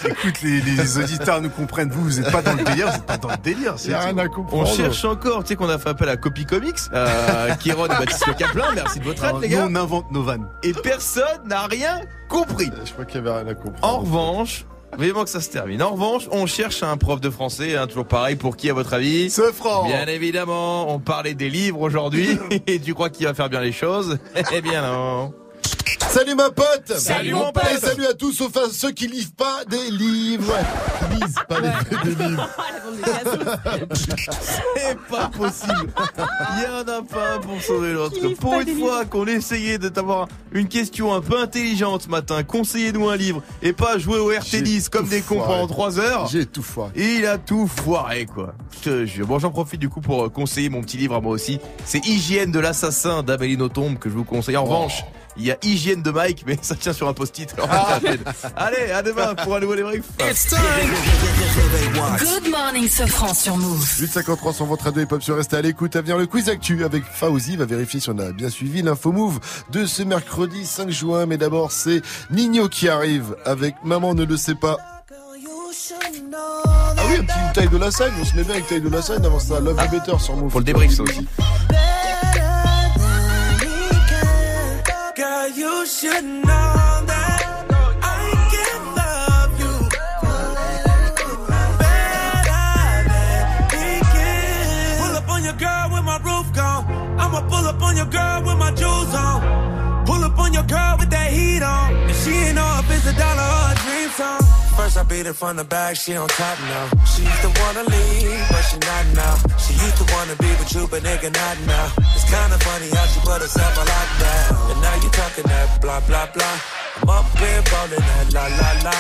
Écoute, les, les auditeurs nous comprennent. Vous, vous êtes pas dans le délire, vous êtes pas dans le délire. Il c'est y a tout. rien à On comprendre. cherche encore, tu sais qu'on a fait appel à Copy Comics, euh, Kiron et Baptiste Le Caplin, merci de votre aide Alors, les nous, gars. on invente nos vannes. Et personne n'a rien compris. Je crois qu'il y avait rien à comprendre. En revanche, vivement que ça se termine. En revanche, on cherche un prof de français, hein, toujours pareil, pour qui à votre avis Ce franc Bien évidemment, on parlait des livres aujourd'hui, et tu crois qu'il va faire bien les choses? Eh bien non. Salut ma pote Salut, mon pote. Et salut à tous sauf à ceux qui lisent pas des livres Qui lisent pas des, des livres. C'est pas possible. Il y en a pas un pour sauver l'autre. Pour une fois qu'on essayait de t'avoir une question un peu intelligente ce matin, conseillez-nous un livre et pas jouer au RT10 comme des cons pendant 3 heures. J'ai tout foiré. Et il a tout foiré quoi. Je. Bon j'en profite du coup pour euh, conseiller mon petit livre à moi aussi. C'est Hygiène de l'assassin d'Amélie Nothomb que je vous conseille. En revanche, il y a Hygiène de Mike mais ça tient sur un post-it. Ah. Allez, à demain pour un nouveau débrief. Good morning, Sofran sur Move. 853 sur votre radio hip-hop sur Restez à l'écoute. À venir le quiz actu avec Fauzi. Va vérifier si on a bien suivi l'info move de ce mercredi 5 juin. Mais d'abord, c'est Nino qui arrive avec Maman ne le sait pas. Ah oui, un petit taille de la scène. On se met bien avec taille de la scène avant ça. Love you better sur Move. Pour le débrief ça aussi. You should know that I can love you better than can. Pull up on your girl with my roof gone. I'ma pull up on your girl with my jewels on. Pull up on your girl with that heat on. And she ain't if it's a dollar or a dream song. First, I beat it from the back, she on top now. She used to wanna leave, but she not now. She used to wanna be with you, but nigga not now. It's kinda funny how she put herself on lockdown. And now you talking that blah blah blah. I'm up here ballin' that la la la.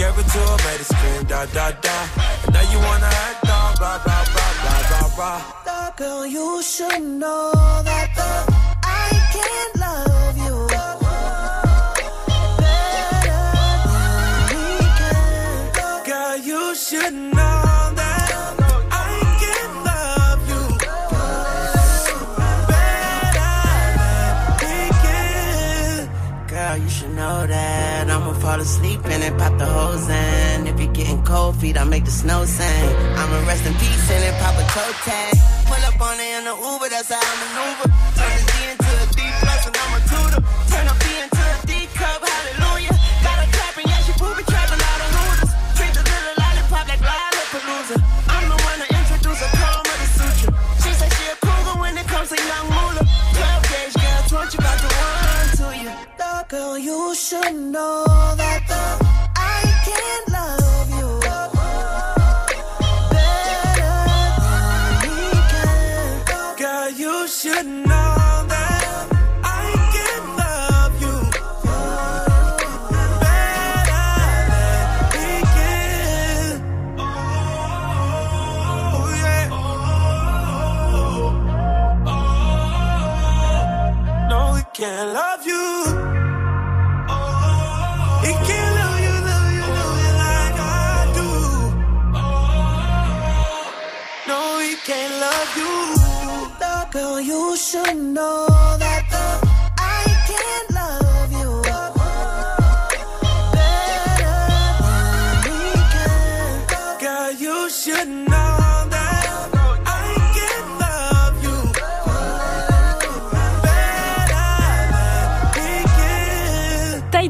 Gave it to her, made her scream da da da. And now you wanna act all blah blah blah blah blah blah. The girl, you should know that the I can't Fall asleep and pop the hose in. If you're getting cold feet, I make the snow sing. I'ma rest in peace and then pop a toe tag. Pull up on it in the Uber, that's how I maneuver. Girl, you should know that the I can't love you better than we can. Girl, you should know that I can love you better than can. Oh yeah. Oh, oh, oh, no, we can't love you. Girl, you should know that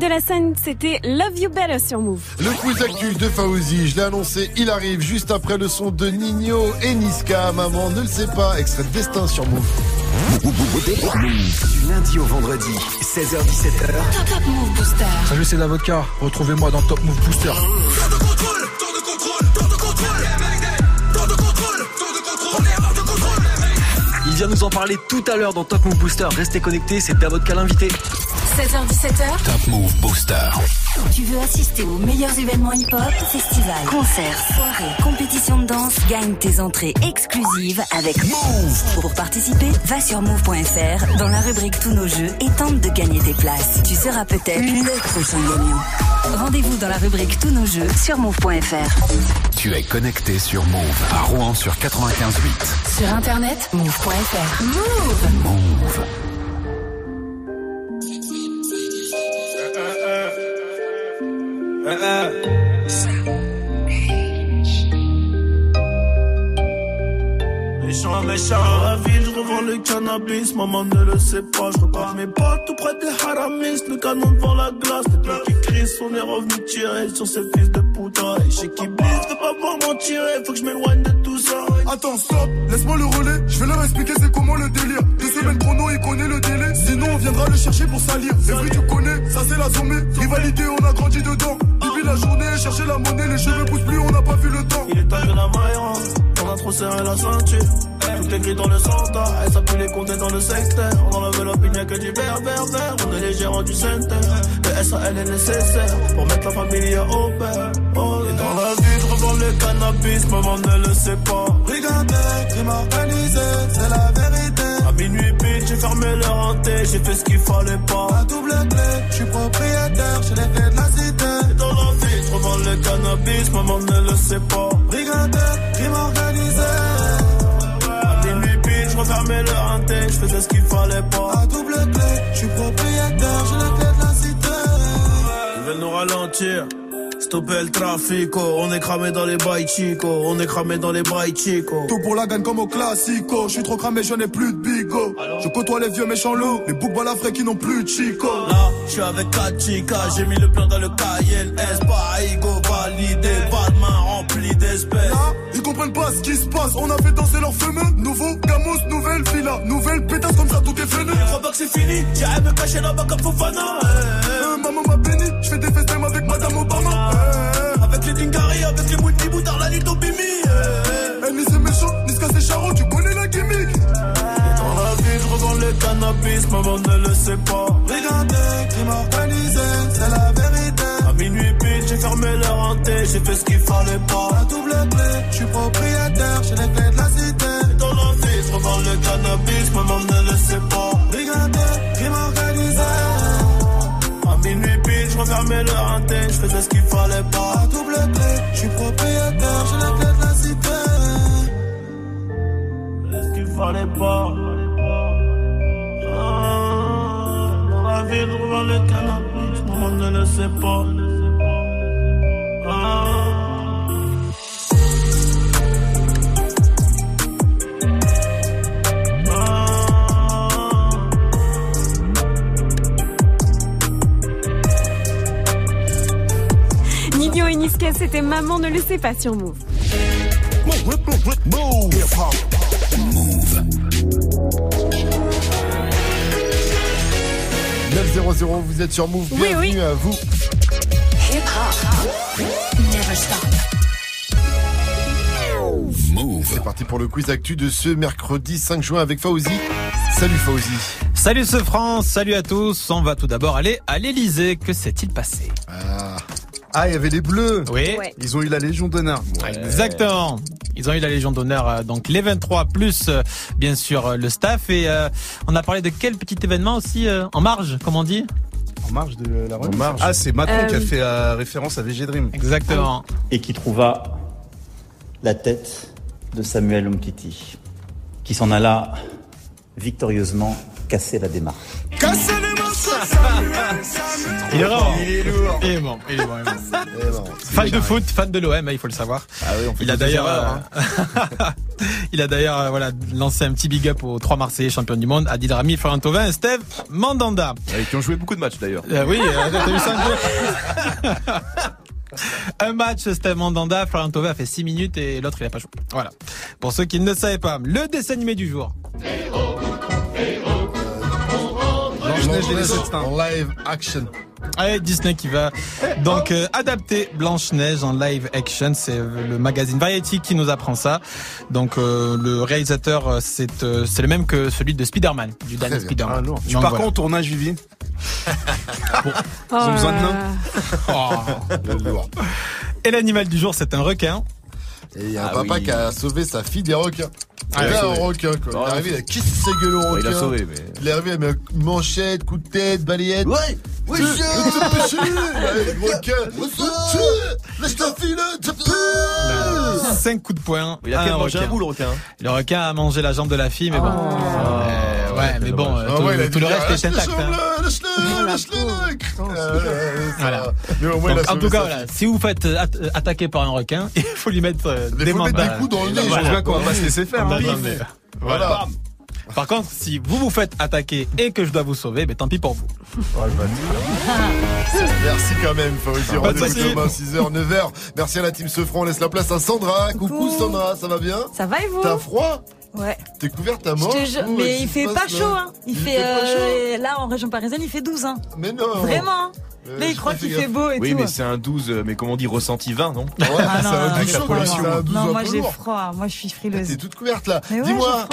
de la scène, c'était Love You Better sur Move. Le quiz actu de Faouzi, je l'ai annoncé, il arrive juste après le son de Nino et Niska. Maman ne le sait pas, extrait de Destin sur Move. Du lundi au vendredi, 16h17h. Top Move Booster. Salut, c'est la vodka. Retrouvez-moi dans Top Move Booster. Il vient nous en parler tout à l'heure dans Top Move Booster. Restez connectés, c'est Davodka l'invité. 16h17h. Top Move Booster. Tu veux assister aux meilleurs événements hip-hop, festivals, concerts, soirées, compétitions de danse, gagne tes entrées exclusives avec Move. Pour participer, va sur move.fr dans la rubrique Tous nos jeux et tente de gagner tes places. Tu seras peut-être le prochain gagnant. Rendez-vous dans la rubrique Tous nos jeux sur move.fr. Tu es connecté sur Move à Rouen sur 95.8. Sur internet, move.fr. Move. Move. Méchant, méchant, la ville, je revends le cannabis, maman ne le sait pas, je repars mes potes tout près des haramis, le canon devant la glace, les deux qui crient, on est revenu tirer sur ces fils de putain, et chez qui blisse, veux pas voir m'en tirer, faut que je m'éloigne de tout. Attends, stop, laisse-moi le relais, je vais leur expliquer c'est comment le délire. Deux semaines chrono, il connaît le délai, sinon on viendra le chercher pour salir. C'est vrai, tu connais, ça c'est la sommée, rivalité, on a grandi dedans. Depuis la journée, chercher la monnaie, les cheveux poussent plus, on n'a pas vu le temps. Il est temps que la maille on a trop serré la ceinture. Tout est gris dans le centre, elle s'appuie les compter dans le secteur. On enlève l'opinion que du vert, vert. On est les gérants du center. Le SAL est nécessaire pour mettre la famille au père. Le cannabis, maman ne le sait pas. Brigandais, crime organisé, c'est la vérité. À minuit pile, j'ai fermé le renté, j'ai fait ce qu'il fallait pas. À double clé, je suis propriétaire, j'ai les clés de la cité. Et dans la vie, je revends le cannabis, maman ne le sait pas. Brigandais, crime organisé. À minuit pile, je refermais le renté, je faisais ce qu'il fallait pas. À double clé, je suis propriétaire, j'ai les clés de la cité. Ils veulent nous ralentir. Stopper le trafic, on est cramé dans les bails chico, on est cramé dans les bails chico. Tout pour la gagne comme au classico. Je suis trop cramé, je n'ai plus de bigo. Je côtoie les vieux méchants loups, les boucs balafrés qui n'ont plus de chico. Là, je suis avec 4 chicas, j'ai mis le plan dans le KLS, pas ego validé, pas de main remplie d'espèces comprennent pas ce qui se passe. On a fait danser leur fumeux. Nouveau Camus, nouvelle villa. Nouvelle pétasse comme ça, tout est fenu. Crois pas que c'est fini. J'irai me cacher là-bas comme Fofana. Euh, euh, maman m'a béni. Je fais des FaceTime avec Madame Obama. Euh, avec les Dingari, avec les Mouti Boutard, la Lito Bimi. Eh, ni c'est méchant, ni ce c'est charron. Tu connais la gimmick. Dans la vie, je revends les cannabis. Maman ne le sait pas. Brigandé, crime organisé, c'est la vie. J'ai fermé leur hanté, j'ai fait ce qu'il fallait pas. La double clé, je suis propriétaire, j'ai les clés de la cité. Dans l'office, revends le cannabis, maman ne le sait pas. Regardez, crime organisé. À minuit pile, je refermais le hanté, je faisais ce qu'il fallait pas. La double clé, je suis propriétaire, j'ai les clés de la cité. Ce qu'il fallait pas. Ah, Dans la ville, je revends le cannabis, maman ne le sait pas. Ah. Nino et Niska, c'était Maman ne le sait pas sur Move. Move. 900, vous êtes sur Move. Oui, Bienvenue oui. à vous. Move. C'est parti pour le quiz actu de ce mercredi 5 juin avec Fauzi. Salut Fauzi. Salut ce France, salut à tous. On va tout d'abord aller à l'Elysée. Que s'est-il passé? Ah. Ah, il y avait les Bleus. Oui. Ils ont eu la Légion d'honneur. Exactement. Ils ont eu la Légion d'honneur, euh, donc les 23 plus euh, bien sûr euh, le staff et euh, on a parlé de quel petit événement aussi euh, en marge, comme on dit? En marge de la remise. marge. Ah, c'est Macron Euh, qui a oui. fait euh, référence à VG Dream. Exactement. et qui trouva la tête de Samuel Umtiti, qui s'en alla victorieusement casser la démarche. Cassez les. Il est lourd. Il est lourd. Il est bon, il est bon, il est bon. Fan de foot, fan de l'OM, il faut le savoir. Ah oui, on fait Il a d'ailleurs, hein. euh, il a d'ailleurs euh, voilà lancé un petit big up aux trois Marseillais champions du monde, Adil Rami, Florent Thauvin et Steve Mandanda. Et qui ont joué beaucoup de matchs d'ailleurs. Euh, oui, euh, t'as vu ça un match, Steve Mandanda, Florent Thauvin a fait 6 minutes et l'autre il a pas joué. Voilà. Pour ceux qui ne le savaient pas, le dessin animé du jour. Et les Blanche-Neige sept en live action. Allez, Disney qui va donc euh, adapter Blanche-Neige en live action. C'est le magazine Variety qui nous apprend ça. Donc euh, le réalisateur, euh, c'est euh, c'est le même que celui de Spider-Man, du dernier. Spider-Man. Ah. Tu Donc, pars voilà. quand au tournage, Vivi? Oh ont besoin de. Le lourd. Et l'animal du jour, c'est un requin. Et il y a un Ah papa oui. qui a sauvé sa fille des requins. Ah, il il a a un requin, quoi. Il Ah, est arrivé, il a kissé ses gueules au requin. il a sauvé, mais. Il est arrivé, il a mis un manchette, coup de tête, balayette. Ouais Oui, je Laisse ta fille là, te pue 5 coups de poing. Il a même un bout le requin. Le requin a mangé la jambe de la fille, mais bon. Euh, ouais, mais bon, Ah tout, le reste est intact. Laisse-le, laisse-le, a Donc, en tout cas, voilà, si vous faites euh, at- attaquer par un requin, il faut lui mettre euh, Il des faut mettre mandats. des coups dans le nez. Je bien qu'on va pas se laisser faire. Hein. Voilà. Par contre, si vous vous faites attaquer et que je dois vous sauver, ben tant pis pour vous. Merci quand même, Fauzi. Rendez-vous demain, 6h, 9h. Merci à la team Sefran. On laisse la place à Sandra. Coucou Coucou. Sandra, ça va bien Ça va et vous T'as froid Ouais. T'es couverte à Je mort te jure, Ou, mais il fait pas chaud, hein. Il, Il fait, fait pas euh, là en région parisienne, il fait 12, hein. Mais non Vraiment. Euh, Là, il croit qu'il fait beau et Oui, tout. mais c'est un 12, euh, mais comme on dit, ressenti 20, non Ouais, Ah non, c'est un non, 12 j'ai chaud, froid, c'est un 12 non, un moi j'ai froid, moi je suis T'es frileuse. toute couverte là. Mais ouais, Dis-moi.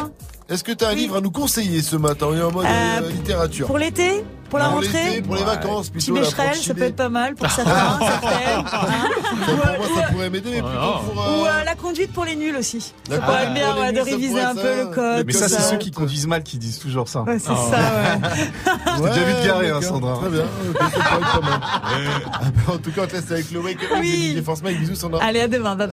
Est-ce que t'as un livre à nous conseiller ce matin On est en mode Euh, euh, littérature. Pour l'été Pour la Pour rentrée l'été, Pour les vacances, Petit plutôt. là, Becherel, pour ça peut être pas mal pour certains, certaines. hein. Pour moi, ça pourrait m'aider, mais plutôt. Ou euh, euh, la conduite pour les nuls aussi. Ça pourrait être Ah, bien ouais, de réviser un peu le code. Mais ça, c'est ceux qui conduisent mal qui disent toujours ça. Ouais, c'est Oh. ça, ouais. T'es déjà vite garé, hein, d'accord. Sandra. Très bien. Mal. Ah, bah, En tout cas, on te laisse avec Chloé. Oui. Bisous, Sandra. Allez, à demain.